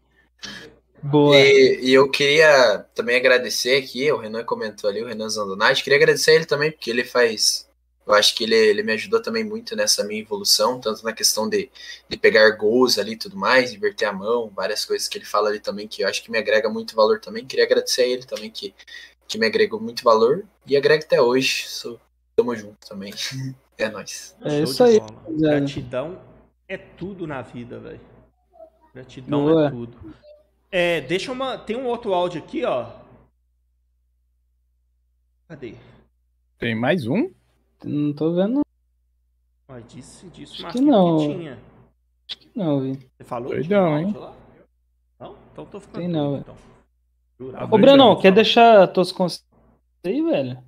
Boa. E, e eu queria também agradecer aqui, o Renan comentou ali, o Renan Zandonati, queria agradecer ele também, porque ele faz. Eu acho que ele, ele me ajudou também muito nessa minha evolução, tanto na questão de, de pegar gols ali e tudo mais, inverter a mão, várias coisas que ele fala ali também, que eu acho que me agrega muito valor também. Queria agradecer a ele também, que, que me agregou muito valor, e agrega até hoje. Sou, tamo junto também. É nóis. É Show isso aí. Gratidão é tudo na vida, velho. Gratidão Boa. é tudo. É, deixa uma. Tem um outro áudio aqui, ó. Cadê? Tem mais um? Não tô vendo, Ó, disse, disse Acho mas que não. tinha. não, vi. Você falou? Doidão, um hein? lá? Não? Então tô ficando. Tem não, doido, então. Ô. Brenão, quer deixar tuas conselhos aí, velho?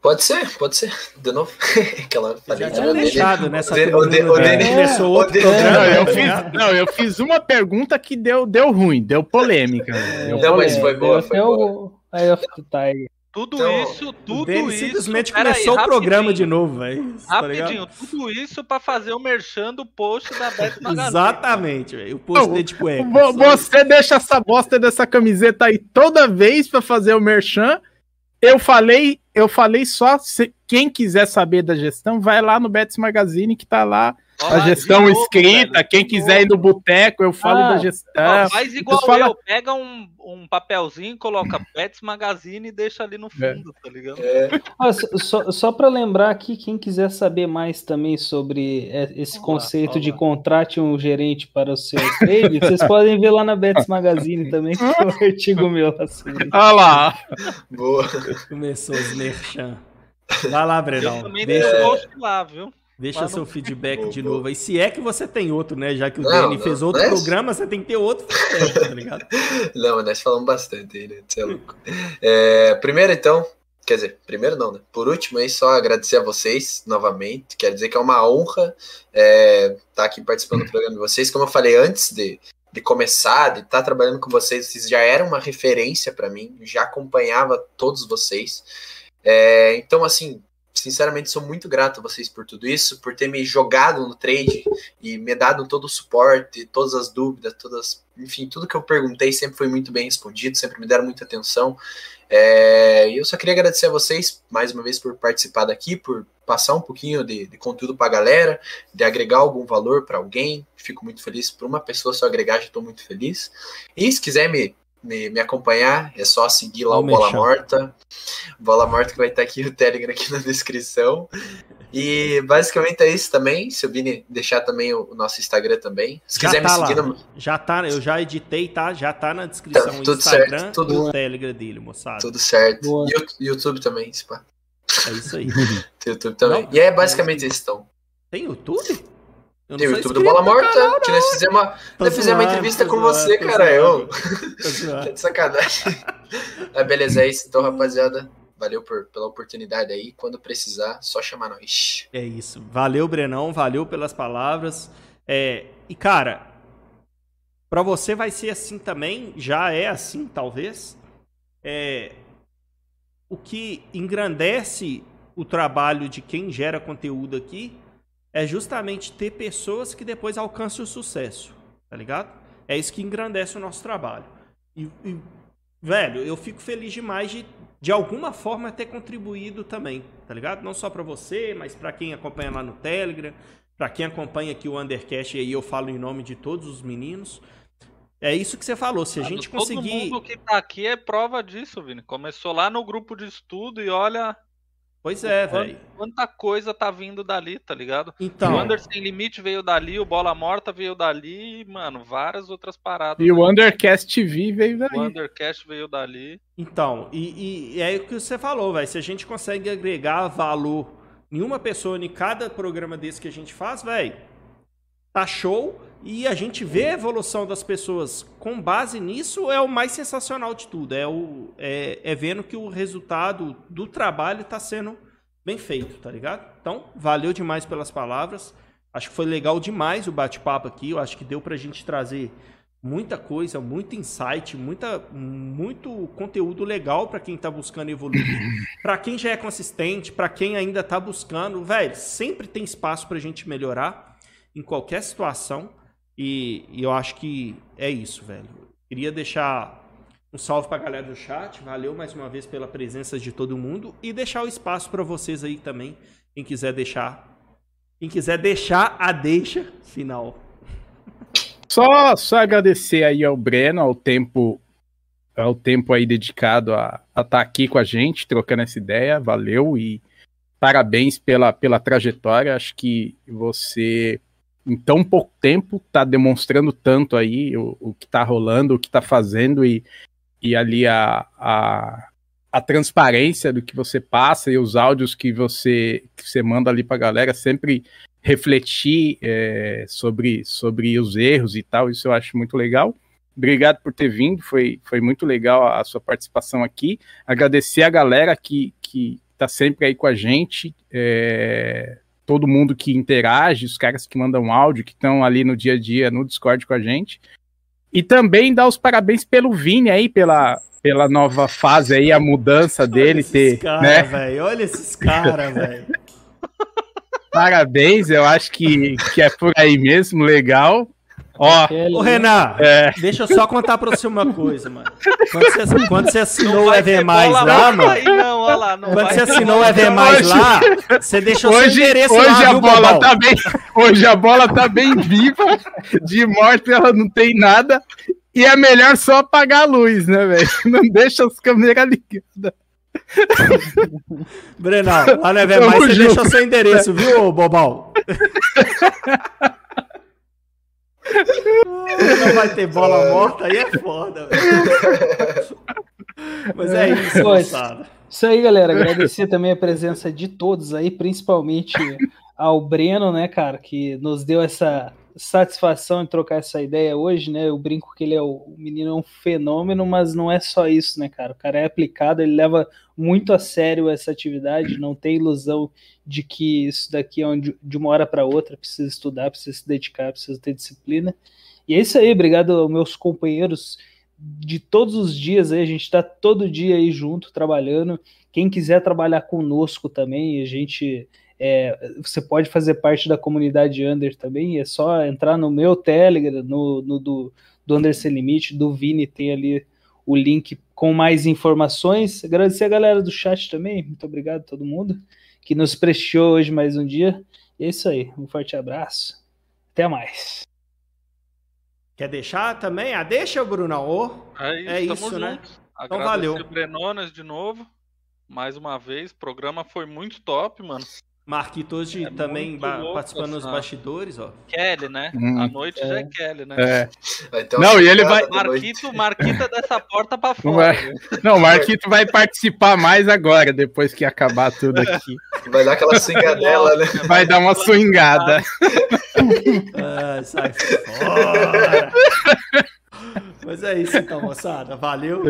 Pode ser, pode ser. De novo. Aquela falei, deixado nessa o o né? Começou outro o Dene- programa, Não, eu tá fiz, não, eu fiz uma pergunta que deu, deu ruim, deu polêmica. velho. Não, mas É, foi boa, deu foi boa. o Eye of the Tiger. Tudo Então, isso, tudo isso. simplesmente pera aí, começou o programa de novo, velho. Tá ligado? Rapidinho, tudo isso pra fazer o merchan do post da Bet Magazine. Exatamente, velho. O post Não, de cueca. Vo- Você deixa essa bosta dessa camiseta aí toda vez pra fazer o merchan. Eu falei, eu falei só se quem quiser saber da gestão, vai lá no Betis Magazine que tá lá Ó, a gestão novo, escrita. velho, quem quiser ir no boteco, eu falo Ah, da Ó, gestão. faz igual fala- eu, pega um, um papelzinho, coloca Pets Magazine e deixa ali no fundo, tá ligado? É, Ah, só- só, para lembrar aqui, quem quiser saber mais também sobre é, esse conceito de contrate um gerente para o seu trade, vocês podem ver lá na Betis Magazine também, que tem um artigo meu lá sobre isso. Olha lá. boa. Começou os merchan. Vai lá, Eu Brenão. também Deixa, deixo post lá, viu? Deixa Mas seu não... feedback de novo aí. Se é que você tem outro, né? Já que o não, Danny fez outro programa, você tem que ter outro feedback, tá ligado? não, nós falamos bastante aí, né? Você é louco. É, primeiro, então, quer dizer, primeiro não, né? Por último, aí, só agradecer a vocês novamente. Quero dizer que é uma honra estar é, tá aqui participando do programa de vocês. Como eu falei antes de, de começar, de estar tá trabalhando com vocês, vocês já eram uma referência para mim, já acompanhava todos vocês. É, então, assim, sinceramente, sou muito grato a vocês por tudo isso, por ter me jogado no trade e me dado todo o suporte, todas as dúvidas, todas, enfim, tudo que eu perguntei sempre foi muito bem respondido, sempre me deram muita atenção. É, e eu só queria agradecer a vocês mais uma vez por participar daqui, por passar um pouquinho de, de conteúdo para a galera, de agregar algum valor para alguém. Fico muito feliz por uma pessoa só agregar, já estou muito feliz. E se quiser me me, me acompanhar, é só seguir lá Vou o Bola Morta. Bola Morta que vai estar aqui o Telegram aqui na descrição. E basicamente é isso também. Se o Vini deixar também o, nosso Instagram também. Se já quiser tá me seguir no... Já tá, eu já editei, tá? Já tá na descrição tá, tudo Instagram certo, tudo... o Telegram dele, moçada. Tudo certo. Boa. YouTube também, se pá. É isso aí. YouTube também. Não, e é basicamente isso, então. Tem YouTube? Tem o YouTube do Bola Morta, canal, que nós fizemos uma, nós fizemos uma entrevista com zoando, você, cara. Eu. Tá de sacanagem. Mas beleza, é isso então, rapaziada. Valeu por, pela oportunidade aí. Quando precisar, só chamar nós. É isso. Valeu, Brenão. Valeu pelas palavras. É, e, cara, para você vai ser assim também. Já é assim, talvez. É, o que engrandece o trabalho de quem gera conteúdo aqui é justamente ter pessoas que depois alcancem o sucesso, tá ligado? É isso que engrandece o nosso trabalho. E, e velho, eu fico feliz demais de, de alguma forma, ter contribuído também, tá ligado? Não só para você, mas para quem acompanha lá no Telegram, para quem acompanha aqui o Undercast, e aí eu falo em nome de todos os meninos. É isso que você falou, se a gente todo conseguir... Todo mundo que tá aqui é prova disso, Vini. Começou lá no grupo de estudo e olha Pois é, velho. Quanta coisa tá vindo dali, tá ligado? Então. O Under Sem Limite veio dali, o Bola Morta veio dali, mano, várias outras paradas. E o Undercast TV veio dali. O Undercast veio dali. Então, e, e, e é o que você falou, velho. Se a gente consegue agregar valor em uma pessoa em cada programa desse que a gente faz, velho, tá show. E a gente vê a evolução das pessoas com base nisso é o mais sensacional de tudo. É, o, é, é vendo que o resultado do trabalho está sendo bem feito, tá ligado? Então, valeu demais pelas palavras. Acho que foi legal demais o bate-papo aqui. Eu acho que deu para a gente trazer muita coisa, muito insight, muita, muito conteúdo legal para quem está buscando evoluir. para quem já é consistente, para quem ainda está buscando, velho, sempre tem espaço para a gente melhorar em qualquer situação. E, e, eu acho que é isso, velho. Queria deixar um salve para a galera do chat. Valeu mais uma vez pela presença de todo mundo e deixar o espaço para vocês aí também, quem quiser deixar, quem quiser deixar a deixa final. Só, só agradecer aí ao Breno, ao tempo, ao tempo aí dedicado a estar tá aqui com a gente, trocando essa ideia. Valeu e parabéns pela, pela trajetória. Acho que você em tão pouco tempo tá demonstrando tanto aí o, o que tá rolando, o que tá fazendo e, e ali a, a, a transparência do que você passa e os áudios que você, que você manda ali pra galera sempre refletir é, sobre, sobre os erros e tal, isso eu acho muito legal. Obrigado por ter vindo, foi, foi muito legal a, a sua participação aqui. Agradecer a galera que, que tá sempre aí com a gente. É, todo mundo que interage, os caras que mandam áudio, que estão ali no dia a dia no Discord com a gente. E também dar os parabéns pelo Vini aí, pela, pela nova fase aí, a mudança olha dele ter. Cara, né? véio, olha esses caras, velho. Parabéns, eu acho que, que é por aí mesmo, legal. Ó, Ô, Renan, é. deixa eu só contar pra você uma coisa, mano. Quando você, quando você assinou o EV Mais lá, mano. Não, lá, não quando você assinou o EV Mais lá, você deixou hoje, seu endereço hoje lá, a viu, bola tá bem, Hoje a bola tá bem viva, de morte ela não tem nada. E é melhor só apagar a luz, né, velho? Não deixa as câmeras ligadas. Brenal, lá no EV Mais você junto. deixou seu endereço, viu, Bobal? Não vai ter bola morta, aí é foda, velho. Mas é isso, Isso aí, galera. Agradecer também a presença de todos aí, principalmente ao Breno, né, cara, que nos deu essa satisfação em trocar essa ideia hoje, né? Eu brinco que ele é o, o menino é um fenômeno, mas não é só isso, né, cara? O cara é aplicado, ele leva muito a sério essa atividade, não tem ilusão de que isso daqui é de uma hora para outra, precisa estudar, precisa se dedicar, precisa ter disciplina. E é isso aí, obrigado aos meus companheiros de todos os dias aí, a gente está todo dia aí junto, trabalhando. Quem quiser trabalhar conosco também, a gente é, você pode fazer parte da comunidade Under também, é só entrar no meu Telegram, no, no do, do Under Sem Limite, do Vini, tem ali o link com mais informações. Agradecer a galera do chat também, muito obrigado a todo mundo que nos prestigiou hoje mais um dia. E é isso aí, um forte abraço, até mais. Quer deixar também? Ah, deixa, Bruno. Oh, é isso, é isso né? Então valeu. Brenonas de novo, mais uma vez. O programa foi muito top, mano. Marquito hoje é também louco, participando nos bastidores, ó. Kelly, né? Hum, a noite é. já é Kelly, né? É. Não, e ele vai. Marquito, Marquito é dessa porta pra fora. Não, o Marquito vai participar mais agora, depois que acabar tudo aqui. Vai dar aquela swingadela, né? Vai dar uma swingada. ah, sai fora. Mas é isso então, moçada. Valeu.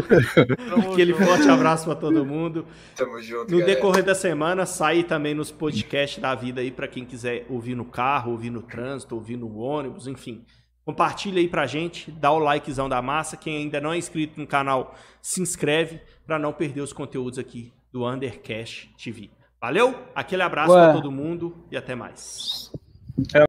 Aquele junto. forte abraço para todo mundo. Tamo junto. No galera. decorrer da semana, sai também nos podcasts da vida aí para quem quiser ouvir no carro, ouvir no trânsito, ouvir no ônibus, enfim. Compartilha aí pra gente, dá o likezão da massa. Quem ainda não é inscrito no canal, se inscreve para não perder os conteúdos aqui do Undercash TV. Valeu? Aquele abraço para todo mundo e até mais. É.